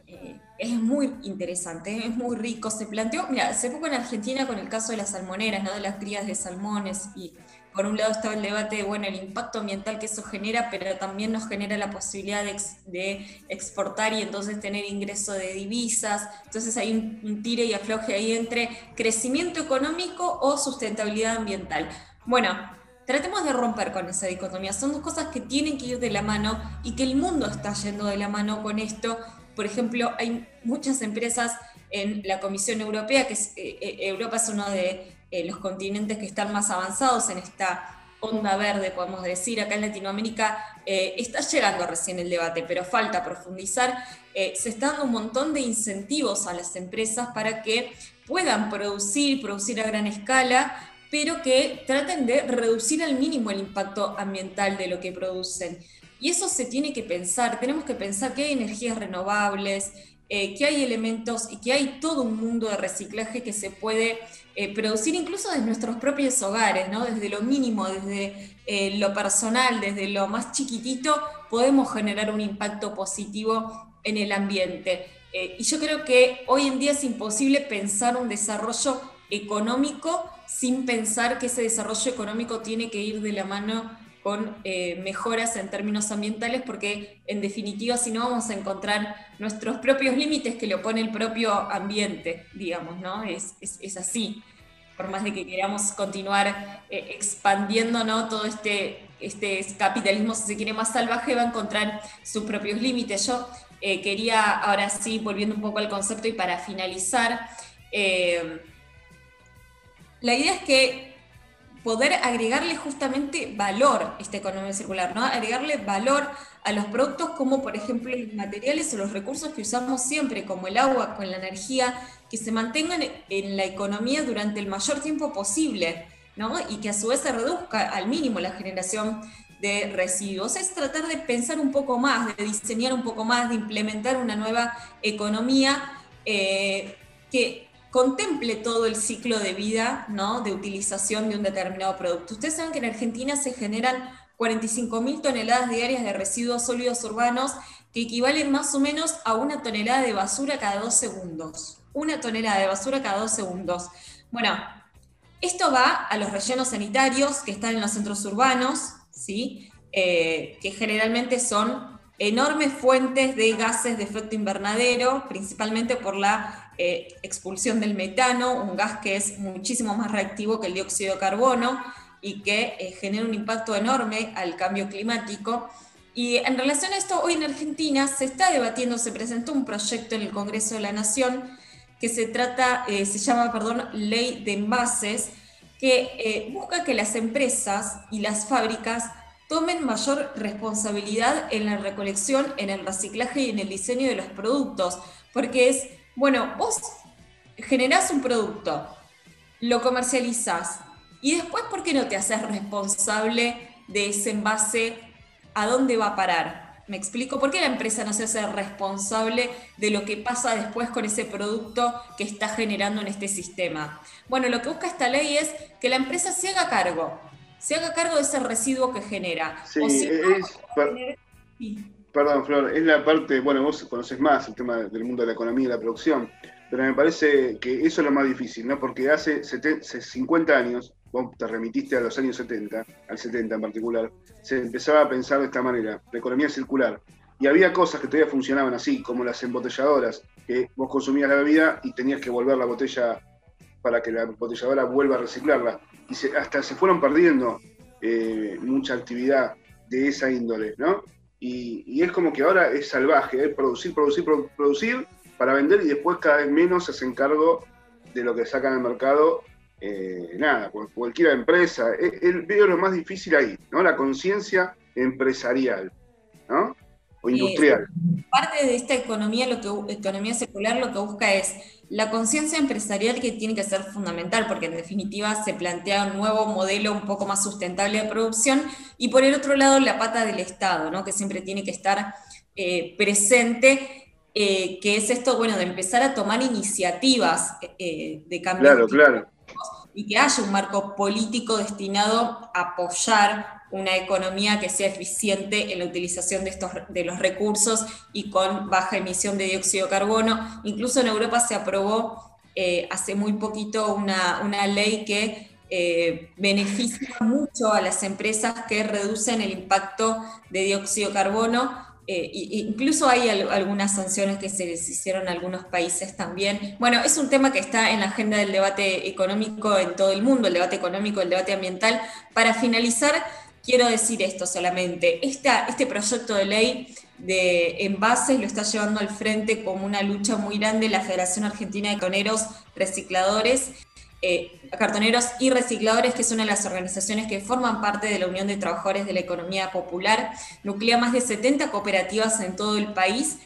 S4: eh, es muy interesante, es muy rico. Se planteó, mira, hace poco en Argentina con el caso de las salmoneras, ¿no? De las crías de salmones y por un lado estaba el debate de, bueno, el impacto ambiental que eso genera, pero también nos genera la posibilidad de, exportar y entonces tener ingreso de divisas. Entonces hay un, un, tire y afloje ahí entre crecimiento económico o sustentabilidad ambiental. Bueno, Tratemos de romper con esa dicotomía. Son dos cosas que tienen que ir de la mano y que el mundo está yendo de la mano con esto. Por ejemplo, hay muchas empresas en la Comisión Europea, que eh, eh, Europa es uno de eh, los continentes que están más avanzados en esta onda verde, podemos decir. Acá en Latinoamérica está llegando recién el debate, pero falta profundizar. se está dando un montón de incentivos a las empresas para que puedan producir, producir a gran escala, pero que traten de reducir al mínimo el impacto ambiental de lo que producen. Y eso se tiene que pensar, tenemos que pensar que hay energías renovables, eh, que hay elementos y que hay todo un mundo de reciclaje que se puede eh, producir incluso desde nuestros propios hogares, ¿no? desde lo mínimo, desde eh, lo personal, desde lo más chiquitito, podemos generar un impacto positivo en el ambiente. y yo creo que hoy en día es imposible pensar un desarrollo económico sin pensar que ese desarrollo económico tiene que ir de la mano con eh, mejoras en términos ambientales, porque en definitiva si no vamos a encontrar nuestros propios límites que lo pone el propio ambiente, digamos, ¿no? Es, así, por más de que queramos continuar eh, expandiendo, ¿no? Todo este, este capitalismo, si se quiere, más salvaje, va a encontrar sus propios límites. Yo eh, quería, ahora sí, volviendo un poco al concepto y para finalizar, la idea es que poder agregarle justamente valor a esta economía circular, ¿no? Agregarle valor a los productos como por ejemplo los materiales o los recursos que usamos siempre, como el agua, con la energía, que se mantengan en la economía durante el mayor tiempo posible, ¿no? Y que a su vez se reduzca al mínimo la generación de residuos. Es tratar de pensar un poco más, de diseñar un poco más, de implementar una nueva economía eh, que contemple todo el ciclo de vida ¿no? de utilización de un determinado producto. Ustedes saben que en Argentina se generan 45.000 toneladas diarias de residuos sólidos urbanos que equivalen más o menos a una tonelada de basura cada dos segundos. Una tonelada de basura cada dos segundos. Bueno, esto va a los rellenos sanitarios que están en los centros urbanos, ¿sí? Eh, que generalmente son enormes fuentes de gases de efecto invernadero, principalmente por la eh, expulsión del metano, un gas que es muchísimo más reactivo que el dióxido de carbono y que eh, genera un impacto enorme al cambio climático. Y en relación a esto, hoy en Argentina se está debatiendo, se presentó un proyecto en el Congreso de la Nación que se trata, eh, se llama, perdón, Ley de Envases, que busca que las empresas y las fábricas tomen mayor responsabilidad en la recolección, en el reciclaje y en el diseño de los productos. Porque es, bueno, vos generás un producto, lo comercializás y después, ¿por qué no te haces responsable de ese envase? ¿A dónde va a parar? ¿Me explico? ¿Por qué la empresa no se hace responsable de lo que pasa después con ese producto que está generando en este sistema? Bueno, lo que busca esta ley es que la empresa se haga cargo se haga cargo de ese residuo que genera.
S2: Sí, es, Perdón, Flor, es la parte, bueno, vos conoces más el tema del mundo de la economía y la producción, pero me parece que eso es lo más difícil, ¿no? Porque hace 50 años, vos te remitiste a los años 70, al 70 en particular, se empezaba a pensar de esta manera, la economía circular. Y había cosas que todavía funcionaban así, como las embotelladoras, que vos consumías la bebida y tenías que volver la botella para que la embotelladora vuelva a reciclarla y hasta se fueron perdiendo eh, mucha actividad de esa índole, ¿no? Y, es como que ahora es salvaje, es producir, producir, producir para vender y después cada vez menos se hacen cargo de lo que sacan al mercado, eh, nada, cualquier empresa. El, veo lo más difícil ahí, ¿no? La conciencia empresarial, ¿no? O industrial.
S4: parte de esta economía, lo que, economía circular lo que busca es la conciencia empresarial que tiene que ser fundamental, porque en definitiva se plantea un nuevo modelo un poco más sustentable de producción, y por el otro lado la pata del Estado, ¿no? que siempre tiene que estar eh, presente, eh, que es esto, bueno, de empezar a tomar iniciativas eh, de cambio.
S2: Claro, claro.
S4: Y que haya un marco político destinado a apoyar una economía que sea eficiente en la utilización de, estos, de los recursos y con baja emisión de dióxido de carbono. Incluso en Europa se aprobó eh, hace muy poquito una, ley que eh, beneficia mucho a las empresas que reducen el impacto de dióxido de carbono. Eh, incluso hay algunas sanciones que se les hicieron a algunos países también. Bueno, es un tema que está en la agenda del debate económico en todo el mundo, el debate económico, el debate ambiental. Para finalizar, Quiero decir esto solamente, este proyecto de ley de envases lo está llevando al frente como una lucha muy grande la Federación Argentina de Cartoneros Recicladores, eh, Cartoneros y Recicladores, que es una de las organizaciones que forman parte de la Unión de Trabajadores de la Economía Popular, nuclea más de 70 cooperativas en todo el país.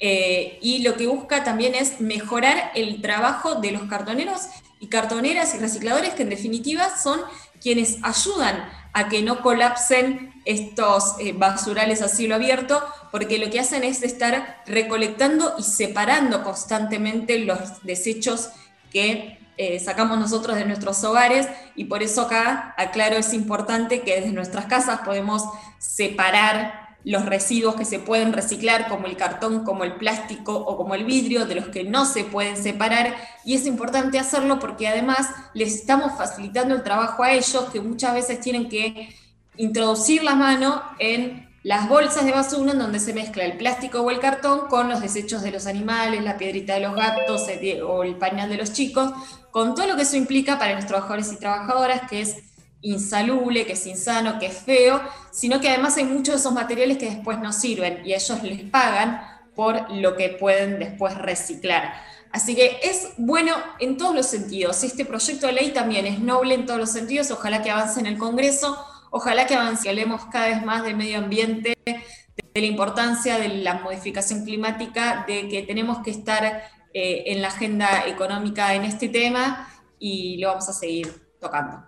S4: Eh, y lo que busca también es mejorar el trabajo de los cartoneros y cartoneras y recicladores, que en definitiva son quienes ayudan a que no colapsen estos eh, basurales a cielo abierto, porque lo que hacen es estar recolectando y separando constantemente los desechos que eh, sacamos nosotros de nuestros hogares. Y por eso acá, aclaro, es importante que desde nuestras casas podemos separar los residuos que se pueden reciclar, como el cartón, como el plástico o como el vidrio, de los que no se pueden separar. Y es importante hacerlo porque además les estamos facilitando el trabajo a ellos, que muchas veces tienen que introducir la mano en las bolsas de basura en donde se mezcla el plástico o el cartón con los desechos de los animales, la piedrita de los gatos o el pañal de los chicos, con todo lo que eso implica para los trabajadores y trabajadoras, que es insalubre, que es insano, que es feo, sino que además hay muchos de esos materiales que después no sirven y ellos les pagan por lo que pueden después reciclar. Así que es bueno en todos los sentidos. Este proyecto de ley también es noble en todos los sentidos. Ojalá que avance en el Congreso, ojalá que avance, hablemos cada vez más del medio ambiente, de la importancia de la modificación climática, de que tenemos que estar eh, en la agenda económica en este tema y lo vamos a seguir tocando.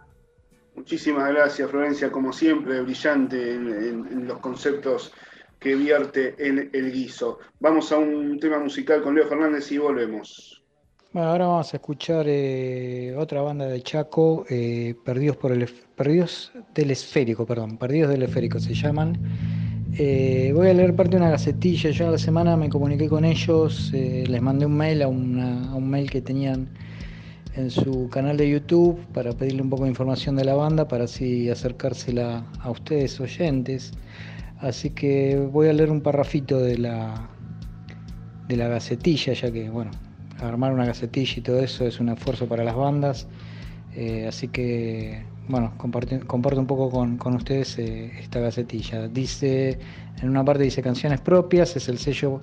S2: Muchísimas gracias, Florencia, como siempre, brillante en, los conceptos que vierte en el guiso. Vamos a un tema musical con Leo Fernández y volvemos.
S5: Bueno, ahora vamos a escuchar eh, otra banda de Chaco, eh, Perdidos por el Perdidos del Esférico, perdón, Perdidos del Esférico se llaman. Eh, voy a leer parte de una gacetilla. Yo a la semana me comuniqué con ellos, les mandé un mail a, a un mail que tenían en su canal de YouTube para pedirle un poco de información de la banda para así acercársela a ustedes oyentes. Así que voy a leer un parrafito de la de la gacetilla, ya que bueno, armar una gacetilla y todo eso es un esfuerzo para las bandas. Eh, así que bueno, comparto un poco con, con ustedes eh, esta gacetilla. Dice, en una parte dice canciones propias, es el sello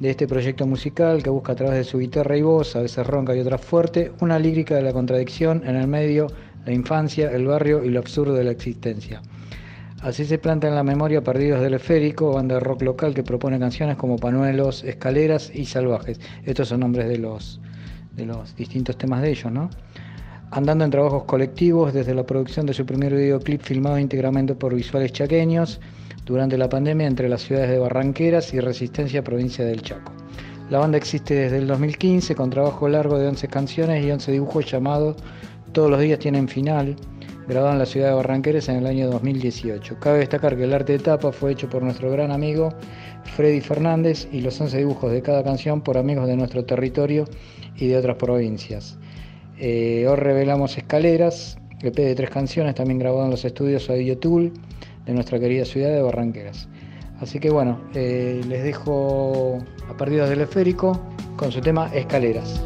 S5: de este proyecto musical que busca a través de su guitarra y voz, a veces ronca y otras fuerte, una lírica de la contradicción en el medio, la infancia, el barrio y lo absurdo de la existencia.
S14: Así se planta en la memoria Perdidos del Esférico, banda de rock local que propone canciones como Panuelos, Escaleras y Salvajes. Estos son nombres de los, de los distintos temas de ellos, ¿no? Andando en trabajos colectivos desde la producción de su primer videoclip filmado íntegramente por visuales chaqueños durante la pandemia entre las ciudades de Barranqueras y Resistencia, provincia del Chaco. La banda existe desde el 2015 con trabajo largo de 11 canciones y 11 dibujos llamados Todos los días tienen final, grabado en la ciudad de Barranqueras en el año 2018. Cabe destacar que el arte de tapa fue hecho por nuestro gran amigo Freddy Fernández y los 11 dibujos de cada canción por amigos de nuestro territorio y de otras provincias. Eh, hoy revelamos Escaleras, EP de tres canciones, también grabado en los estudios Audio Tool de nuestra querida ciudad de Barranqueras. Así que bueno, eh, les dejo a Perdidos del Esférico con su tema Escaleras.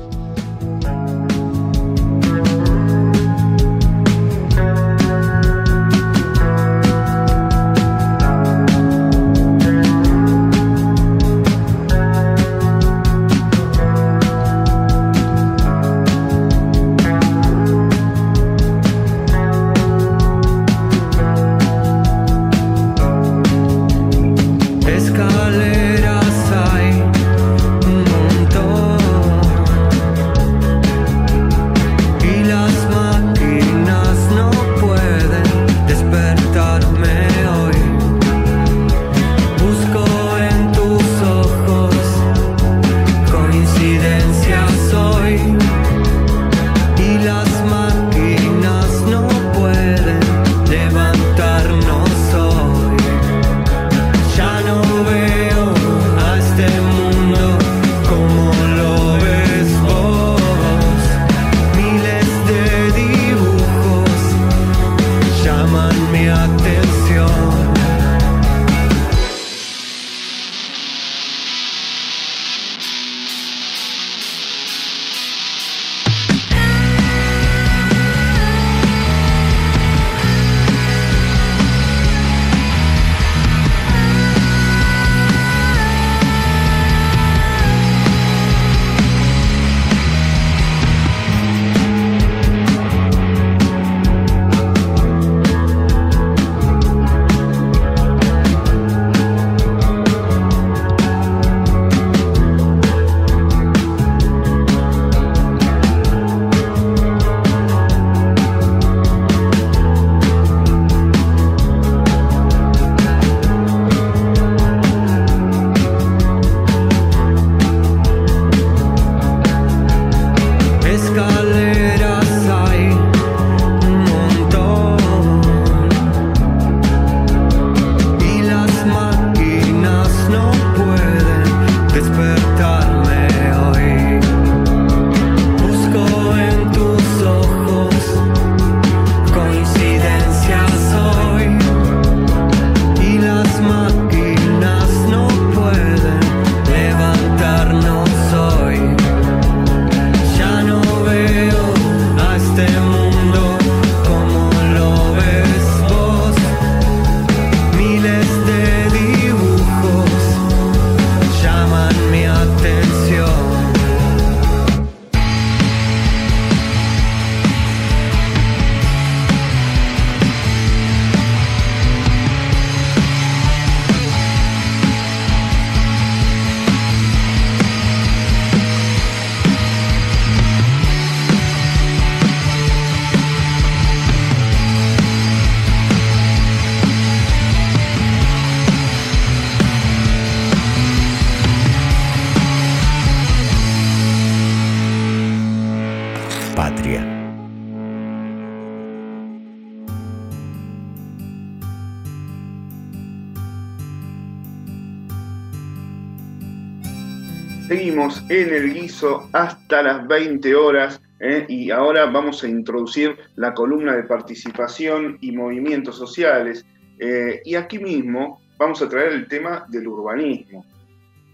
S2: En el guiso hasta las 20 horas ¿eh? y ahora vamos a introducir la columna de participación y movimientos sociales. Eh, y aquí mismo vamos a traer el tema del urbanismo.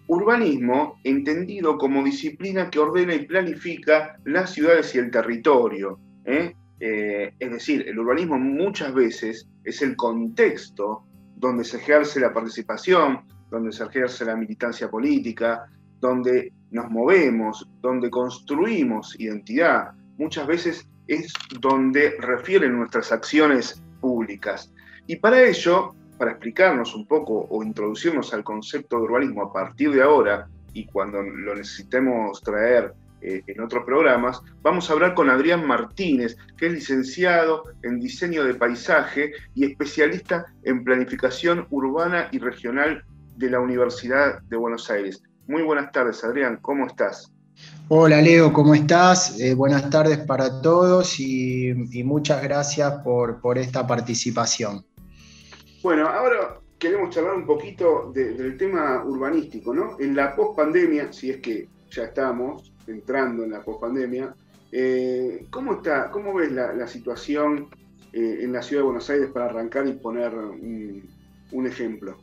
S2: Urbanismo entendido como disciplina que ordena y planifica las ciudades y el territorio. ¿eh? es decir, el urbanismo muchas veces es el contexto donde se ejerce la participación, donde se ejerce la militancia política, donde nos movemos, donde construimos identidad, muchas veces es donde refieren nuestras acciones públicas. Y para ello, para explicarnos un poco o introducirnos al concepto de urbanismo a partir de ahora y cuando lo necesitemos traer eh, en otros programas, vamos a hablar con Adrián Martínez, que es licenciado en diseño de paisaje y especialista en planificación urbana y regional de la Universidad de Buenos Aires. Muy buenas tardes, Adrián, ¿cómo estás?
S15: Hola Leo, ¿cómo estás? Eh, buenas tardes para todos y, muchas gracias por, por, esta participación.
S2: Bueno, ahora queremos charlar un poquito del tema urbanístico, ¿no? En la pospandemia, si es que ya estamos, entrando en la pospandemia. Eh, ¿cómo, está, ¿Cómo ves la, situación eh, en la ciudad de Buenos Aires para arrancar y poner un, ejemplo?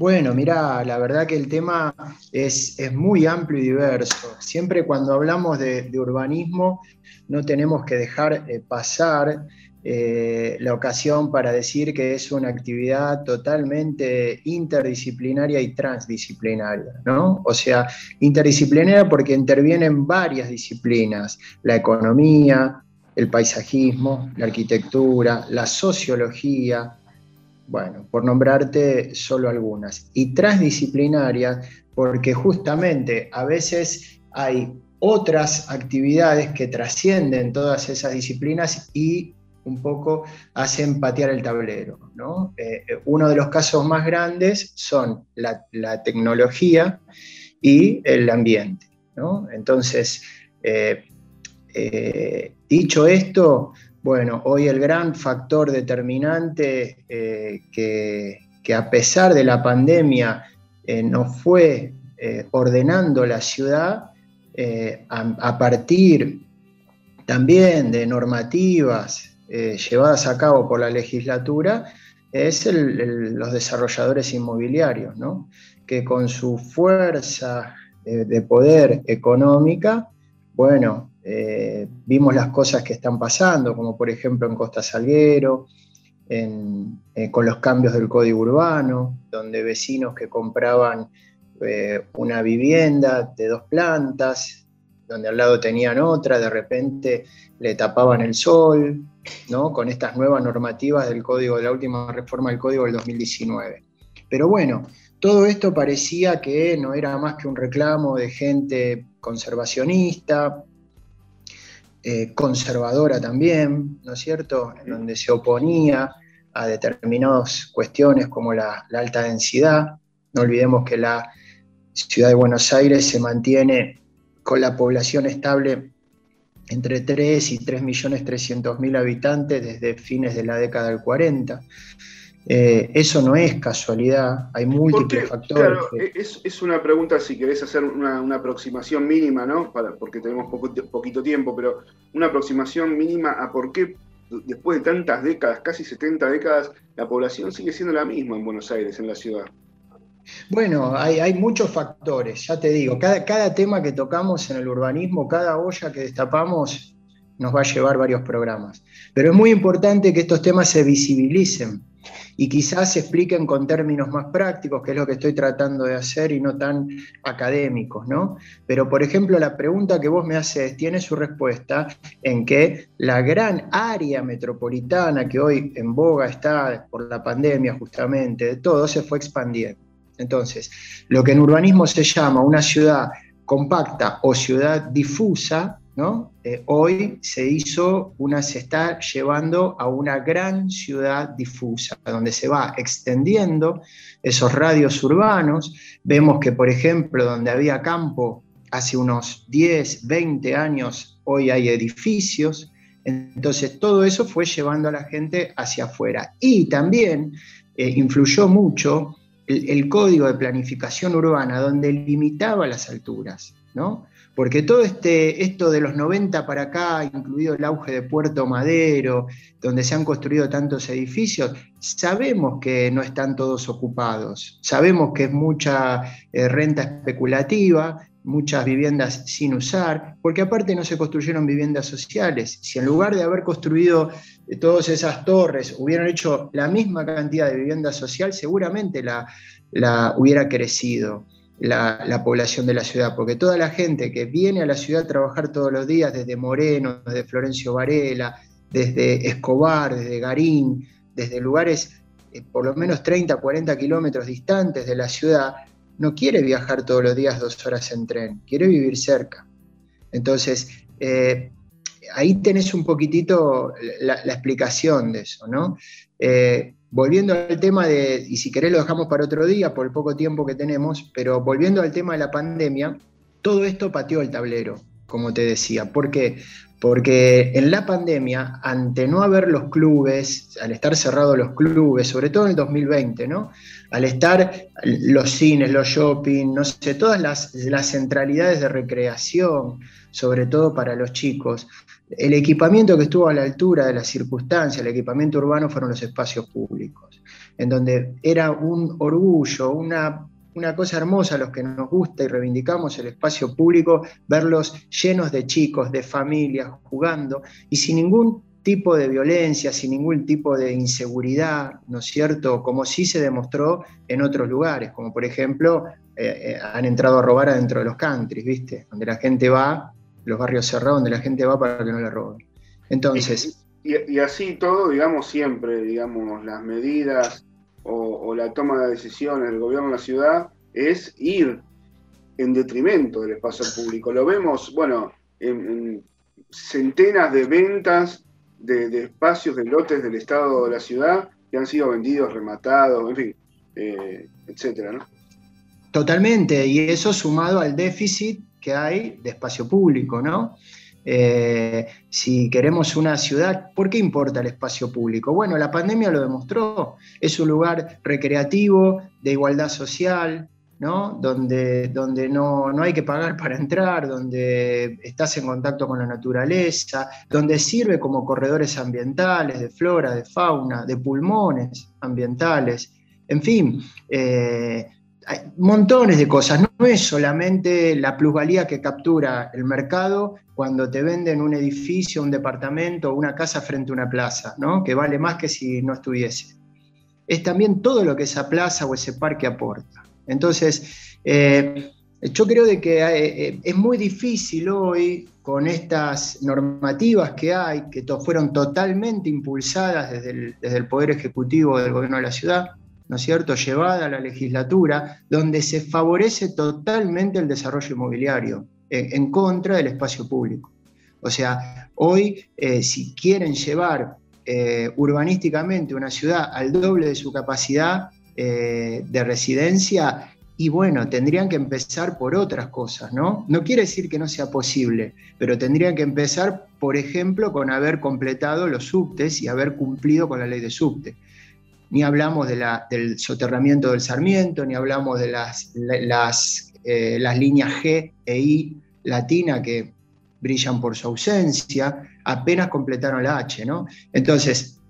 S15: Bueno, mira, la verdad que el tema es, muy amplio y diverso. Siempre cuando hablamos de, urbanismo no tenemos que dejar eh, pasar eh, la ocasión para decir que es una actividad totalmente interdisciplinaria y transdisciplinaria, ¿no? O sea, interdisciplinaria porque intervienen varias disciplinas, la economía, el paisajismo, la arquitectura, la sociología, bueno, por nombrarte solo algunas, y transdisciplinaria porque justamente a veces hay otras actividades que trascienden todas esas disciplinas y un poco hacen patear el tablero. Eh, eh, uno de los casos más grandes son la, tecnología y el ambiente. Entonces, eh, dicho esto, bueno, hoy el gran factor determinante que, a pesar de la pandemia nos fue ordenando la ciudad a, partir también de normativas eh, llevadas a cabo por la legislatura es los desarrolladores inmobiliarios, que con su fuerza eh, de poder económica, bueno, eh, vimos las cosas que están pasando, como por ejemplo en Costa Salguero, con los cambios del código urbano, donde vecinos que compraban una vivienda de dos plantas, donde al lado tenían otra, de repente le tapaban el sol, ¿no? con estas nuevas normativas del código, de la última reforma del código del 2019. Pero bueno, todo esto parecía que no era más que un reclamo de gente conservacionista, eh, conservadora también, ¿no es cierto?, en donde se oponía a determinadas cuestiones como la, la alta densidad. No olvidemos que la ciudad de Buenos Aires se mantiene con la población estable entre 3 y 3.300.000 habitantes desde fines de la década del 40. Eh, eso no es casualidad, hay múltiples factores. Claro,
S2: es, una pregunta si querés hacer una, aproximación mínima, ¿no? Para, porque tenemos poco, poquito tiempo, pero una aproximación mínima a por qué después de tantas décadas, casi 70 décadas, la población sigue siendo la misma en Buenos Aires, en la ciudad.
S15: Bueno, hay, muchos factores, ya te digo, cada, cada, tema que tocamos en el urbanismo, cada olla que destapamos nos va a llevar varios programas. Pero es muy importante que estos temas se visibilicen y quizás se expliquen con términos más prácticos, que es lo que estoy tratando de hacer y no tan académicos, ¿no? Pero, por ejemplo, la pregunta que vos me haces tiene su respuesta en que la gran área metropolitana que hoy en boga está por la pandemia justamente, de todo, se fue expandiendo. Entonces, lo que en urbanismo se llama una ciudad compacta o ciudad difusa, ¿no? Eh, hoy se hizo una, se está llevando a una gran ciudad difusa, donde se va extendiendo esos radios urbanos. Vemos que, por ejemplo, donde había campo hace unos 10, 20 años, hoy hay edificios. Entonces, todo eso fue llevando a la gente hacia afuera. Y también eh, influyó mucho el, código de planificación urbana, donde limitaba las alturas, ¿no? Porque todo este, esto de los 90 para acá, incluido el auge de Puerto Madero, donde se han construido tantos edificios, sabemos que no están todos ocupados, sabemos que es mucha eh, renta especulativa, muchas viviendas sin usar, porque aparte no se construyeron viviendas sociales. Si en lugar de haber construido eh, todas esas torres hubieran hecho la misma cantidad de vivienda social, seguramente la, la hubiera crecido la, población de la ciudad, porque toda la gente que viene a la ciudad a trabajar todos los días, desde Moreno, desde Florencio Varela, desde Escobar, desde Garín, desde lugares eh, por lo menos 30, 40 kilómetros distantes de la ciudad, no quiere viajar todos los días dos horas en tren, quiere vivir cerca. Entonces, eh, ahí tenés un poquitito la, explicación de eso, ¿no? Eh, volviendo al tema de, y si querés lo dejamos para otro día por el poco tiempo que tenemos, pero volviendo al tema de la pandemia, todo esto pateó el tablero, como te decía. ¿Por qué? Porque en la pandemia, ante no haber los clubes, al estar cerrados los clubes, sobre todo en el 2020, ¿no? Al estar los cines, los shopping, no sé, todas las, las centralidades de recreación, sobre todo para los chicos, el equipamiento que estuvo a la altura de las circunstancias, el equipamiento urbano fueron los espacios públicos, en donde era un orgullo, una una cosa hermosa a los que nos gusta y reivindicamos el espacio público, verlos llenos de chicos, de familias, jugando y sin ningún tipo de violencia, sin ningún tipo de inseguridad, ¿no es cierto? Como sí se demostró en otros lugares, como por ejemplo eh, eh, han entrado a robar adentro de los countries, ¿viste? Donde la gente va, los barrios cerrados, donde la gente va para que no le roben. Entonces...
S2: y así todo, digamos, siempre, digamos, las medidas o, la toma de decisiones del gobierno de la ciudad es ir en detrimento del espacio público. Lo vemos, bueno, en, centenas de ventas de, espacios, de lotes del Estado de la ciudad que han sido vendidos, rematados, en fin, eh, etcétera, ¿no?
S15: Totalmente, y eso sumado al déficit que hay de espacio público, ¿no? Eh, si queremos una ciudad, ¿por qué importa el espacio público? Bueno, la pandemia lo demostró. Es un lugar recreativo, de igualdad social, ¿no? donde, donde no, no, hay que pagar para entrar, donde estás en contacto con la naturaleza, donde sirve como corredores ambientales, de flora, de fauna, de pulmones ambientales. En fin, eh, hay montones de cosas. No es solamente la plusvalía que captura el mercado cuando te venden un edificio, un departamento una casa frente a una plaza, ¿no? que vale más que si no estuviese. Es también todo lo que esa plaza o ese parque aporta. Entonces, eh, yo creo de que eh, eh, es muy difícil hoy, con estas normativas que hay, que fueron totalmente impulsadas desde el, desde el Poder Ejecutivo del Gobierno de la Ciudad, ¿no es cierto?, llevada a la legislatura, donde se favorece totalmente el desarrollo inmobiliario en, contra del espacio público. O sea, hoy, eh, si quieren llevar eh, urbanísticamente una ciudad al doble de su capacidad eh, de residencia, y bueno, tendrían que empezar por otras cosas, ¿no? No quiere decir que no sea posible, pero tendrían que empezar, por ejemplo, con haber completado los subtes y haber cumplido con la ley de subte ni hablamos de la, del soterramiento del Sarmiento, ni hablamos de las, las, eh, las líneas G e I latina que brillan por su ausencia, apenas completaron la H, ¿no? Entonces,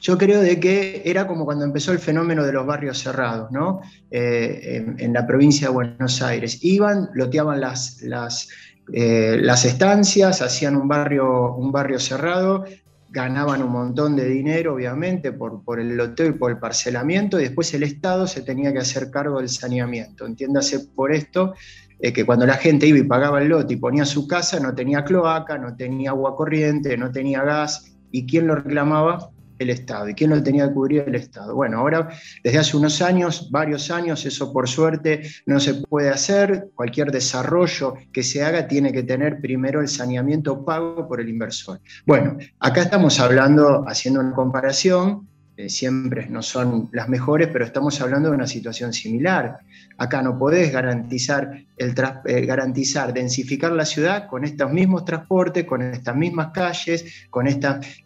S15: yo creo de que era como cuando empezó el fenómeno de los barrios cerrados, ¿no? Eh, en, la provincia de Buenos Aires. Iban, loteaban las, las, eh, las estancias, hacían un barrio, un barrio cerrado, ganaban un montón de dinero, obviamente, por, por, el loteo y por el parcelamiento, y después el Estado se tenía que hacer cargo del saneamiento. Entiéndase por esto eh, que cuando la gente iba y pagaba el lote y ponía su casa, no tenía cloaca, no tenía agua corriente, no tenía gas, ¿y quién lo reclamaba? El Estado. ¿Y quién lo tenía que cubrir? El Estado. Bueno, ahora, desde hace unos años, varios años, eso por suerte no se puede hacer. Cualquier desarrollo que se haga tiene que tener primero el saneamiento pago por el inversor. Bueno, acá estamos hablando, haciendo una comparación eh, siempre no son las mejores, pero estamos hablando de una situación similar. Acá no podés garantizar, el eh, garantizar densificar la ciudad con estos mismos transportes, con estas mismas calles, con,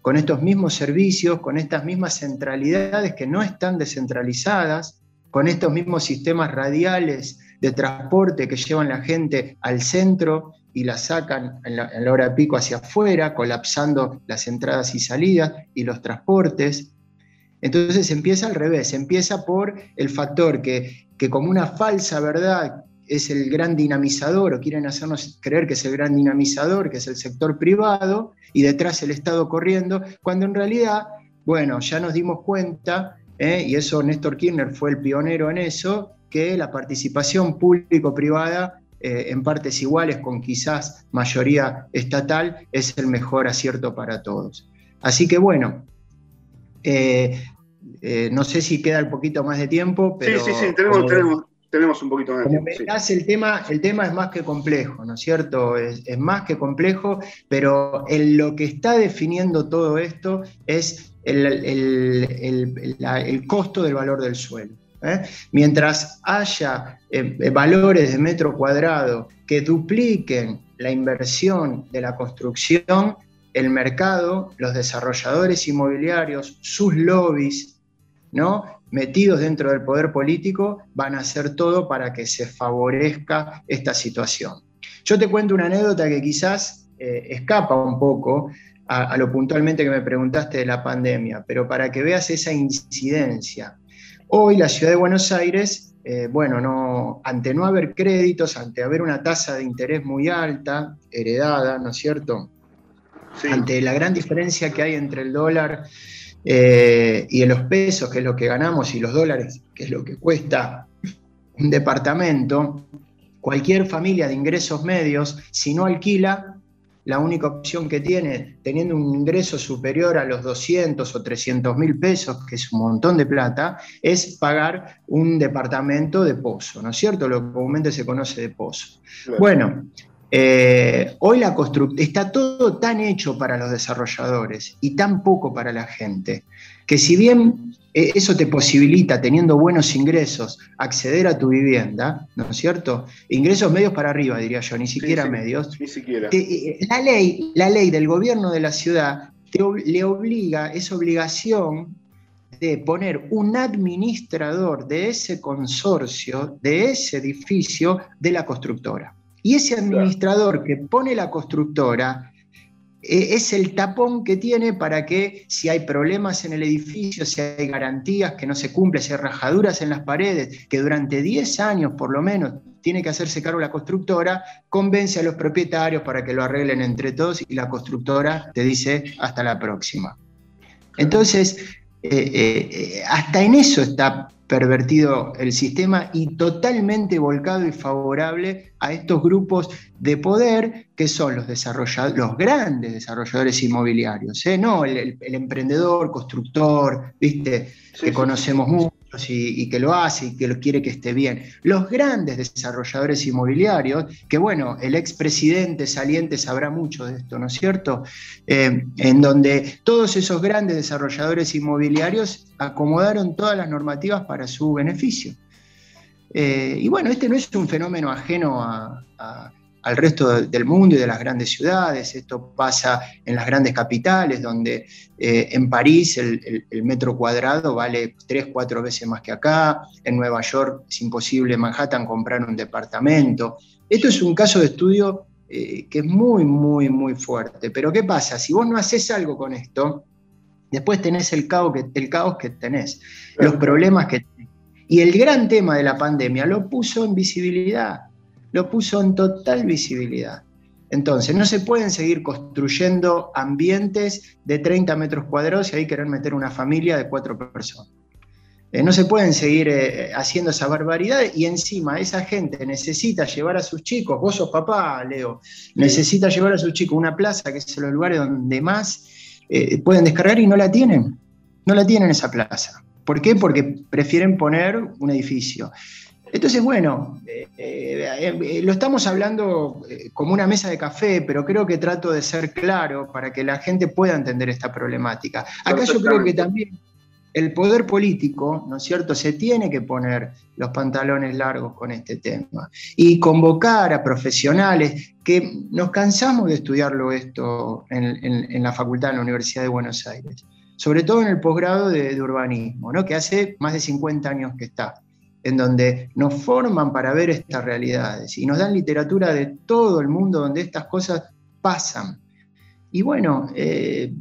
S15: con estos mismos servicios, con estas mismas centralidades que no están descentralizadas, con estos mismos sistemas radiales de transporte que llevan la gente al centro y la sacan en la, en la hora pico hacia afuera, colapsando las entradas y salidas y los transportes. Entonces empieza al revés, empieza por el factor que, que como una falsa verdad es el gran dinamizador o quieren hacernos creer que es el gran dinamizador, que es el sector privado, y detrás el Estado corriendo, cuando en realidad, bueno, ya nos dimos cuenta, ¿eh? y eso Néstor Kirchner fue el pionero en eso, que la participación público-privada eh, en partes iguales, con quizás mayoría estatal, es el mejor acierto para todos. Así que bueno, no sé si queda un poquito más de tiempo, pero...
S2: Sí, sí, sí, tenemos, tenemos un poquito más de tiempo.
S15: el, tema, el tema es más que complejo, ¿no es cierto? Es, más que complejo, pero lo que está definiendo todo esto es el, costo del valor del suelo. ¿eh? Mientras haya eh, eh, valores de metro cuadrado que dupliquen la inversión de la construcción, el mercado, los desarrolladores inmobiliarios, sus lobbies, ¿no? metidos dentro del poder político van a hacer todo para que se favorezca esta situación. Yo te cuento una anécdota que quizás eh, escapa un poco a, lo puntualmente que me preguntaste de la pandemia, pero para que veas esa incidencia. Hoy la ciudad de Buenos Aires, eh, bueno, no, ante no haber créditos, ante haber una tasa de interés muy alta, heredada, ¿no es cierto? Ante la gran diferencia que hay entre el dólar eh, y en los pesos, que es lo que ganamos, y los dólares, que es lo que cuesta un departamento, cualquier familia de ingresos medios, si no alquila, la única opción que tiene, teniendo un ingreso superior a los 200 o 300 mil pesos, que es un montón de plata, es pagar un departamento de pozo, ¿no es cierto? Lo que comúnmente se conoce de pozo. Bueno, eh, hoy la está todo tan hecho para los desarrolladores y tan poco para la gente, que si bien eh, eso te posibilita, teniendo buenos ingresos, acceder a tu vivienda, ¿no es cierto? Ingresos medios para arriba, diría yo, ni siquiera medios.
S2: Ni siquiera.
S15: Eh, la, ley, la ley del gobierno de la ciudad le obliga, es obligación de poner un administrador de ese consorcio, de ese edificio, de la constructora. Y ese administrador que pone la constructora e, es el tapón que tiene para que si hay problemas en el edificio, si hay garantías que no se cumplen, si hay rajaduras en las paredes, que durante 10 años por lo menos tiene que hacerse cargo la constructora, convence a los propietarios para que lo arreglen entre todos y la constructora te dice hasta la próxima. Entonces, eh, eh, eh, hasta en eso está pervertido el sistema y totalmente volcado y favorable a estos grupos de poder que son los desarrolladores, los grandes desarrolladores inmobiliarios, ¿eh? no el, emprendedor, constructor, viste, que conocemos mucho y, que lo hace y que lo quiere que esté bien. Los grandes desarrolladores inmobiliarios, que bueno, el expresidente saliente sabrá mucho de esto, ¿no es cierto? Eh, en donde todos esos grandes desarrolladores inmobiliarios acomodaron todas las normativas para su beneficio. Eh, y bueno, este no es un fenómeno ajeno a al resto del mundo y de las grandes ciudades. Esto pasa en las grandes capitales, donde eh, en París el, metro cuadrado vale tres, cuatro veces más que acá. En Nueva York es imposible en Manhattan comprar un departamento. Esto es un caso de estudio eh, que es muy, muy, muy fuerte. Pero ¿qué pasa? Si vos no haces algo con esto, después tenés el caos que, el caos que tenés, los problemas que tenés. Y el gran tema de la pandemia lo puso en visibilidad lo puso en total visibilidad. Entonces, no se pueden seguir construyendo ambientes de 30 metros cuadrados y ahí querer meter una familia de cuatro personas. Eh, no se pueden seguir eh, haciendo esa barbaridad y encima esa gente necesita llevar a sus chicos, vos sos papá, Leo, necesita llevar a sus chicos a una plaza que es los lugares donde más eh, pueden descargar y no la tienen. No la tienen esa plaza. ¿Por qué? Porque prefieren poner un edificio. Entonces, bueno, eh, eh, eh, lo estamos hablando como una mesa de café, pero creo que trato de ser claro para que la gente pueda entender esta problemática. Acá yo creo que también el poder político, ¿no es cierto?, se tiene que poner los pantalones largos con este tema y convocar a profesionales que nos cansamos de estudiarlo esto en, la facultad de la Universidad de Buenos Aires, sobre todo en el posgrado de, de urbanismo, ¿no? que hace más de 50 años que está en donde nos forman para ver estas realidades y nos dan literatura de todo el mundo donde estas cosas pasan. Y bueno, eh,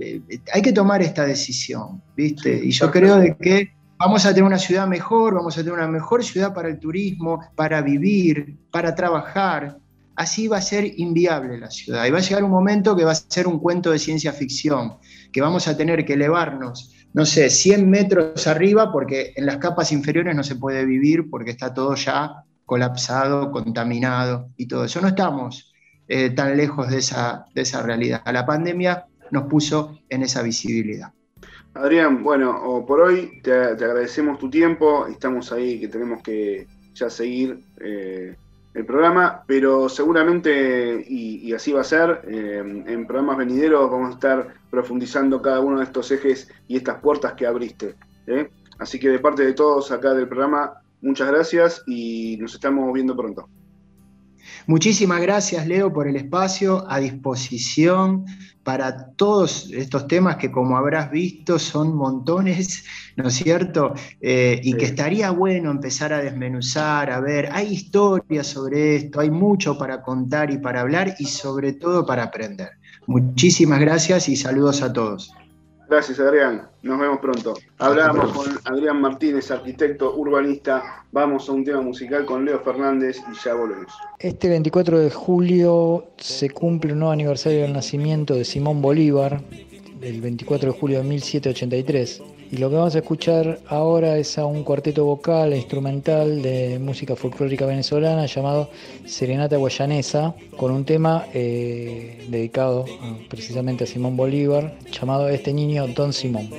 S15: hay que tomar esta decisión, ¿viste? Y yo creo de que vamos a tener una ciudad mejor, vamos a tener una mejor ciudad para el turismo, para vivir, para trabajar. Así va a ser inviable la ciudad. Y va a llegar un momento que va a ser un cuento de ciencia ficción, que vamos a tener que elevarnos no sé, 100 metros arriba, porque en las capas inferiores no se puede vivir porque está todo ya colapsado, contaminado y todo eso. No estamos eh, tan lejos de esa, de esa realidad. La pandemia nos puso en esa visibilidad.
S2: Adrián, bueno, por hoy te, agradecemos tu tiempo, estamos ahí que tenemos que ya seguir eh, el programa, pero seguramente, y, así va a ser, eh, en programas venideros vamos a estar profundizando cada uno de estos ejes y estas puertas que abriste. ¿eh? Así que de parte de todos acá del programa, muchas gracias y nos estamos viendo pronto.
S15: Muchísimas gracias, Leo, por el espacio a disposición para todos estos temas que, como habrás visto, son montones, ¿no es cierto? Eh, y que estaría bueno empezar a desmenuzar, a ver, hay historias sobre esto, hay mucho para contar y para hablar y sobre todo para aprender. Muchísimas gracias y saludos a todos.
S2: Gracias, Adrián. Nos vemos pronto. Hablábamos con Adrián Martínez, arquitecto urbanista. Vamos a un tema musical con Leo Fernández y ya volvemos.
S5: Este 24 de julio se cumple un nuevo aniversario del nacimiento de Simón Bolívar, el 24 de julio de 1783. Y lo que vamos a escuchar ahora es a un cuarteto vocal instrumental de música folclórica venezolana llamado Serenata Guayanesa, con un tema eh, dedicado precisamente a Simón Bolívar, llamado Este niño Don Simón.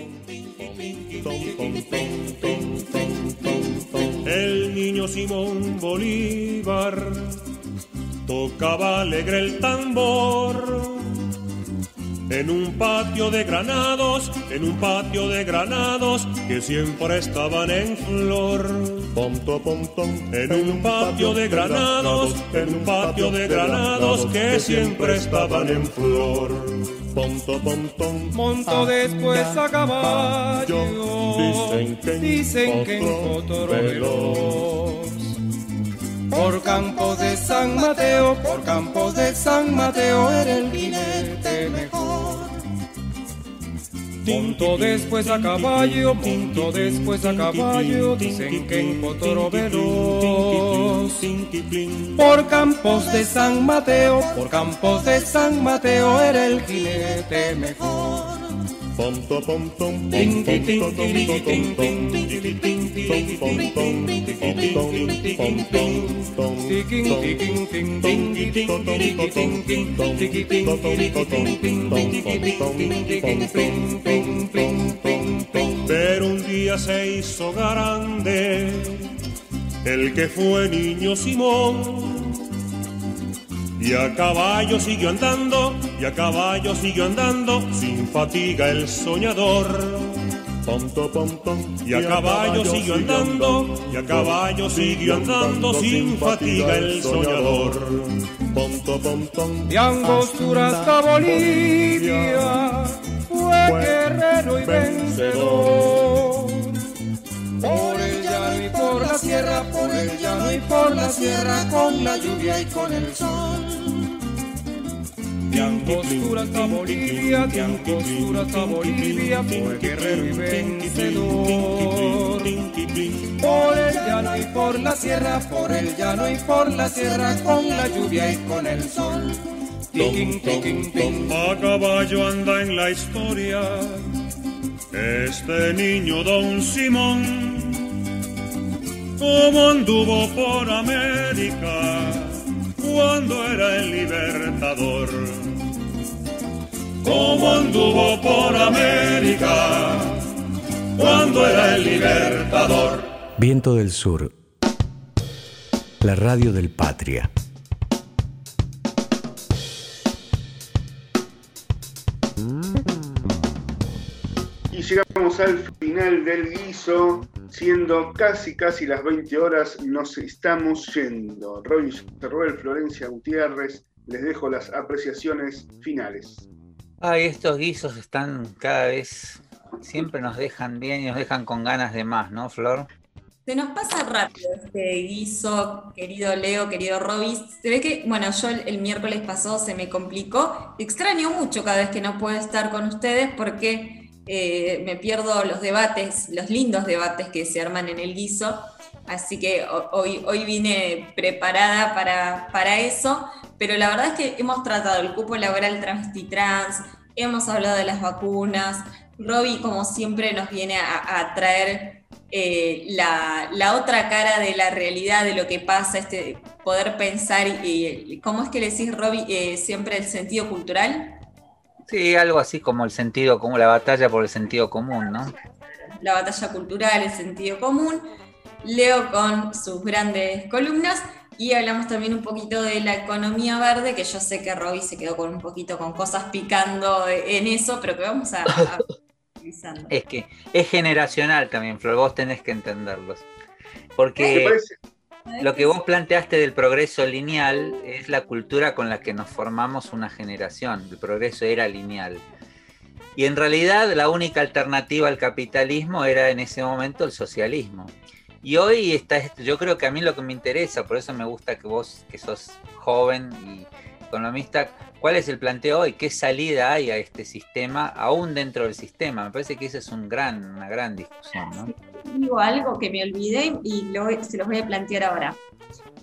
S16: El niño Simón Bolívar tocaba alegre el tambor en un patio de granados, en un patio de granados que siempre estaban en flor. En un patio de granados, en un patio de granados que siempre estaban en flor.
S17: Monto después a caballo, dicen que en potro por campos de San Mateo, por campos de San Mateo era el jinete mejor. Punto después a caballo, punto después a caballo, dicen que en Potoro veloz. Por campos de San Mateo, por campos de San Mateo era el jinete mejor.
S16: Pero un día se hizo grande el que fue niño Simón y a caballo siguió andando, y a caballo siguió andando, sin fatiga el soñador. Y a caballo siguió andando, y a caballo siguió andando, sin fatiga el soñador.
S17: De Angostura hasta Bolivia, fue guerrero y vencedor. Por el llano y por la sierra, por el llano y por la sierra, con la lluvia y con el sol. De Angostura hasta Bolivia, de Angostura hasta Bolivia, fue guerrero y vencedor. Por el llano y por la sierra, por el llano y por la sierra, con la lluvia y con el sol.
S16: A caballo anda en la historia este niño don Simón, como anduvo por América cuando era el libertador. Como anduvo por América cuando era el libertador.
S1: Viento del Sur, la radio del Patria.
S2: llegamos al final del guiso, siendo casi casi las 20 horas, nos estamos yendo. Roy Cerruel, Florencia Gutiérrez, les dejo las apreciaciones finales.
S3: Ay, estos guisos están cada vez, siempre nos dejan bien y nos dejan con ganas de más, ¿no, Flor?
S4: Se nos pasa rápido este guiso, querido Leo, querido Robis. Se ve que, bueno, yo el, miércoles pasado se me complicó. Extraño mucho cada vez que no puedo estar con ustedes porque eh, me pierdo los debates, los lindos debates que se arman en el guiso, así que hoy, hoy vine preparada para, para eso, pero la verdad es que hemos tratado el cupo laboral travesti trans, hemos hablado de las vacunas, Robbie como siempre nos viene a, traer eh, la, otra cara de la realidad, de lo que pasa, este, poder pensar, y, ¿cómo es que le decís, Robbie, eh, siempre el sentido cultural?
S3: Sí, algo así como el sentido como la batalla por el sentido común, ¿no?
S4: La batalla cultural, el sentido común. Leo con sus grandes columnas y hablamos también un poquito de la economía verde, que yo sé que Robbie se quedó con un poquito con cosas picando en eso, pero que vamos a, a [laughs]
S3: Es que es generacional también, Flor, vos tenés que entenderlos. Porque lo que vos planteaste del progreso lineal es la cultura con la que nos formamos una generación. El progreso era lineal. Y en realidad la única alternativa al capitalismo era en ese momento el socialismo. Y hoy está, yo creo que a mí lo que me interesa, por eso me gusta que vos, que sos joven y economista, ¿cuál es el planteo hoy? ¿Qué salida hay a este sistema, aún dentro del sistema? Me parece que esa es un gran, una gran discusión. ¿no?
S4: Digo algo que me olvidé y se los voy a plantear ahora.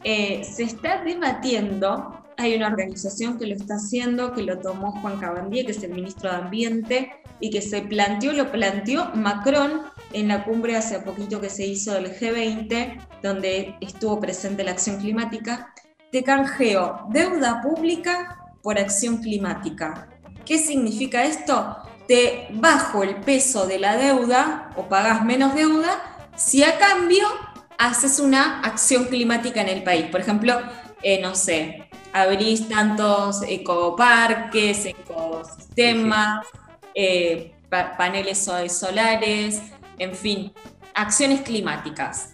S4: Eh, se está debatiendo, hay una organización que lo está haciendo, que lo tomó Juan Cabandier, que es el ministro de Ambiente, y que se planteó, lo planteó Macron en la cumbre hace poquito que se hizo del G20, donde estuvo presente la acción climática, te canjeo deuda pública por acción climática. ¿Qué significa esto? Te bajo el peso de la deuda o pagas menos deuda si a cambio haces una acción climática en el país. Por ejemplo, eh, no sé, abrís tantos ecoparques, ecosistemas, eh, paneles solares, en fin, acciones climáticas.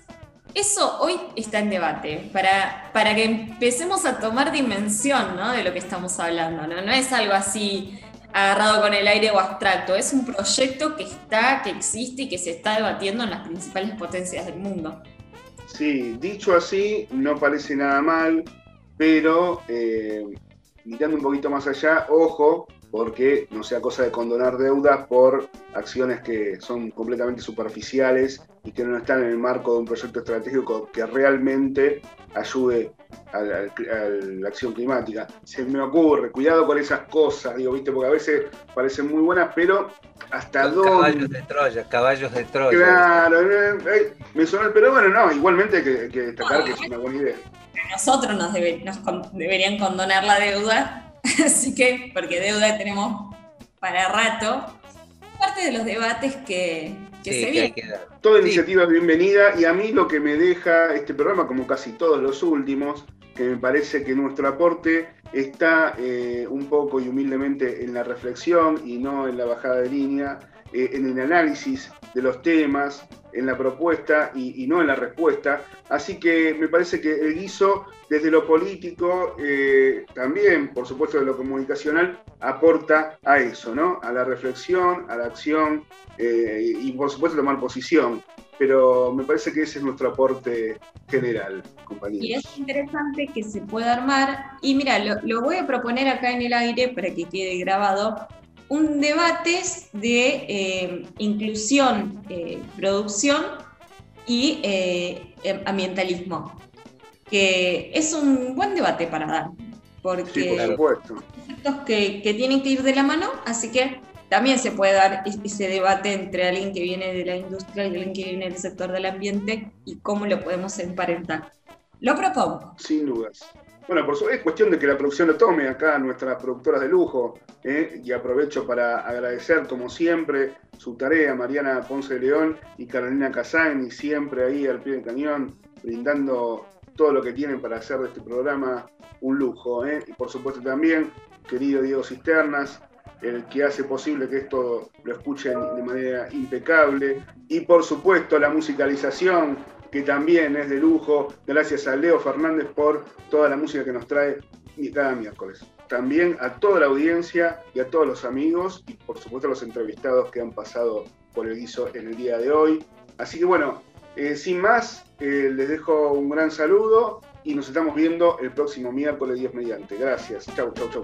S4: Eso hoy está en debate, para, para que empecemos a tomar dimensión de lo que estamos hablando. ¿no? no es algo así agarrado con el aire o abstracto, es un proyecto que está, que existe y que se está debatiendo en las principales potencias del mundo.
S2: Sí, dicho así, no parece nada mal, pero eh, mirando un poquito más allá, ojo, porque no sea cosa de condonar deudas por acciones que son completamente superficiales y que no están en el marco de un proyecto estratégico que realmente ayude a la, acción climática. Se me ocurre, cuidado con esas cosas, digo, viste, porque a veces parecen muy buenas, pero hasta dónde.
S3: Caballos de Troya, caballos de Troya.
S2: Claro, eh, eh, me suena, pero bueno, no, igualmente hay que, destacar que es una buena idea.
S4: Nosotros nos, nos deberían condonar la deuda [laughs] Así que, porque deuda tenemos para rato, parte de los debates que, se vienen.
S2: Toda iniciativa es bienvenida y a mí lo que me deja este programa, como casi todos los últimos, que me parece que nuestro aporte está eh, un poco y humildemente en la reflexión y no en la bajada de línea, eh, en el análisis de los temas, en la propuesta y, no en la respuesta. Así que me parece que el guiso desde lo político, eh, también por supuesto de lo comunicacional, aporta a eso, ¿no? A la reflexión, a la acción eh, y por supuesto tomar posición. Pero me parece que ese es nuestro aporte general, compañeros.
S4: Y es interesante que se pueda armar, y mira, lo voy a proponer acá en el aire para que quede grabado, un debate de eh, inclusión, eh, producción y eh, em, ambientalismo, que es un buen debate para dar, porque
S2: por
S4: que, que, tienen que ir de la mano, así que también se puede dar ese debate entre alguien que viene de la industria y alguien que viene del sector del ambiente y cómo lo podemos emparentar. Lo propongo.
S2: Sin dudas. Bueno, por eso es cuestión de que la producción lo tome acá, nuestras productoras de lujo, ¿eh? y aprovecho para agradecer, como siempre, su tarea, Mariana Ponce de León y Carolina Casani, siempre ahí al pie del cañón, brindando todo lo que tienen para hacer de este programa un lujo. ¿eh? Y por supuesto también, querido Diego Cisternas, el que hace posible que esto lo escuchen de manera impecable. Y por supuesto la musicalización que también es de lujo, gracias a Leo Fernández por toda la música que nos trae cada miércoles. También a toda la audiencia y a todos los amigos y por supuesto a los entrevistados que han pasado por el guiso en el día de hoy. Así que bueno, eh, sin más, eh, les dejo un gran saludo y nos estamos viendo el próximo miércoles 10 mediante. Gracias. Chau, chau, chau.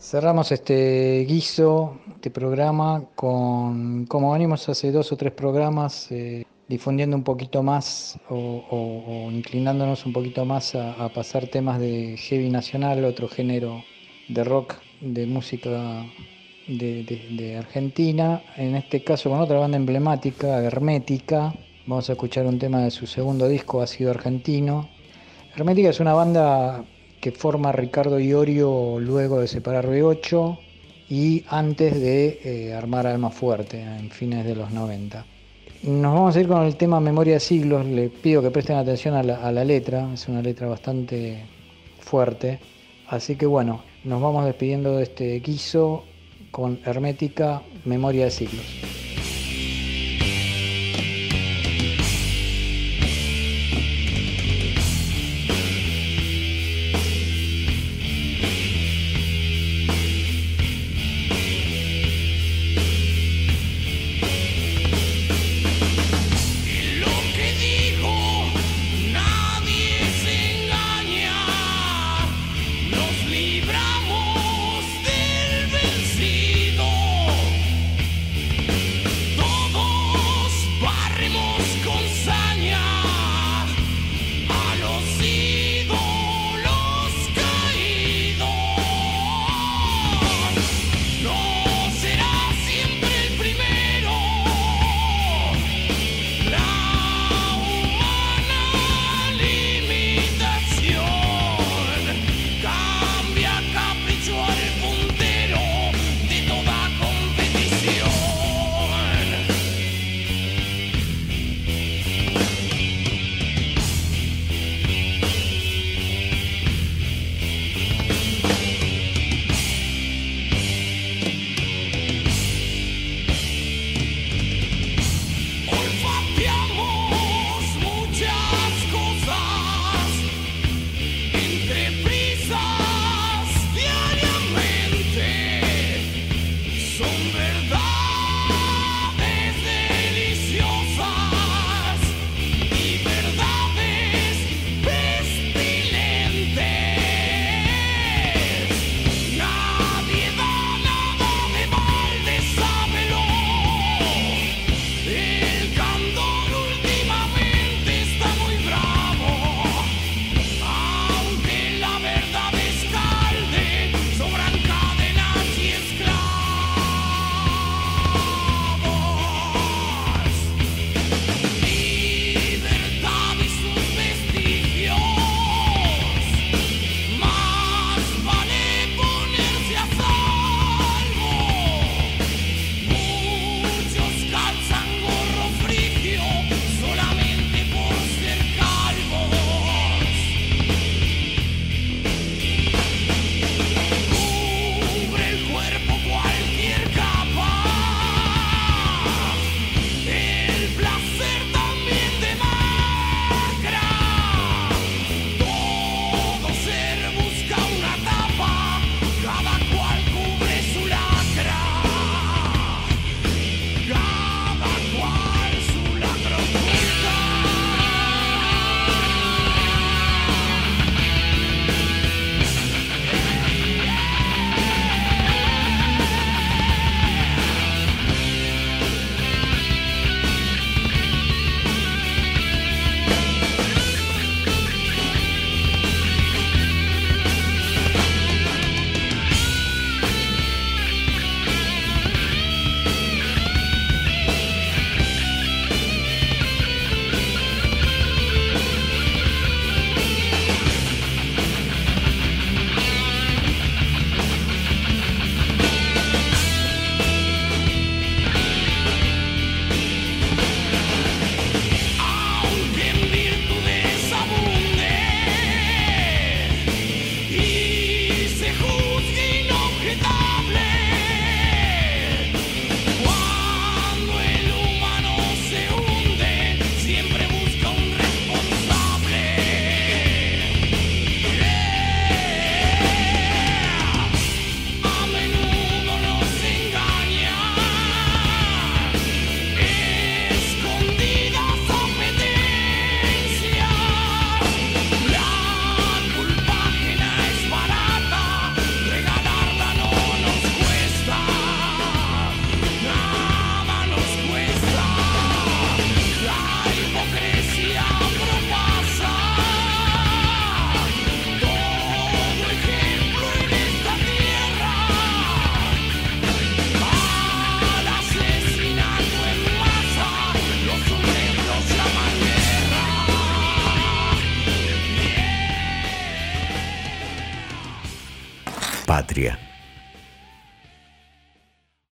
S5: Cerramos este guiso, este programa, con como venimos hace dos o tres programas, eh, difundiendo un poquito más o, inclinándonos un poquito más a, pasar temas de heavy nacional, otro género de rock, de música de, Argentina, en este caso con otra banda emblemática, Hermética. Vamos a escuchar un tema de su segundo disco, Ha sido argentino. Hermética es una banda que forma Ricardo Iorio luego de separar B8
S18: y antes de eh, armar Alma Fuerte en fines de los 90. Nos vamos a ir con el tema Memoria de Siglos. Le pido que presten atención a la, a la letra. Es una letra bastante fuerte. Así que bueno, nos vamos despidiendo de este guiso con Hermética Memoria de Siglos.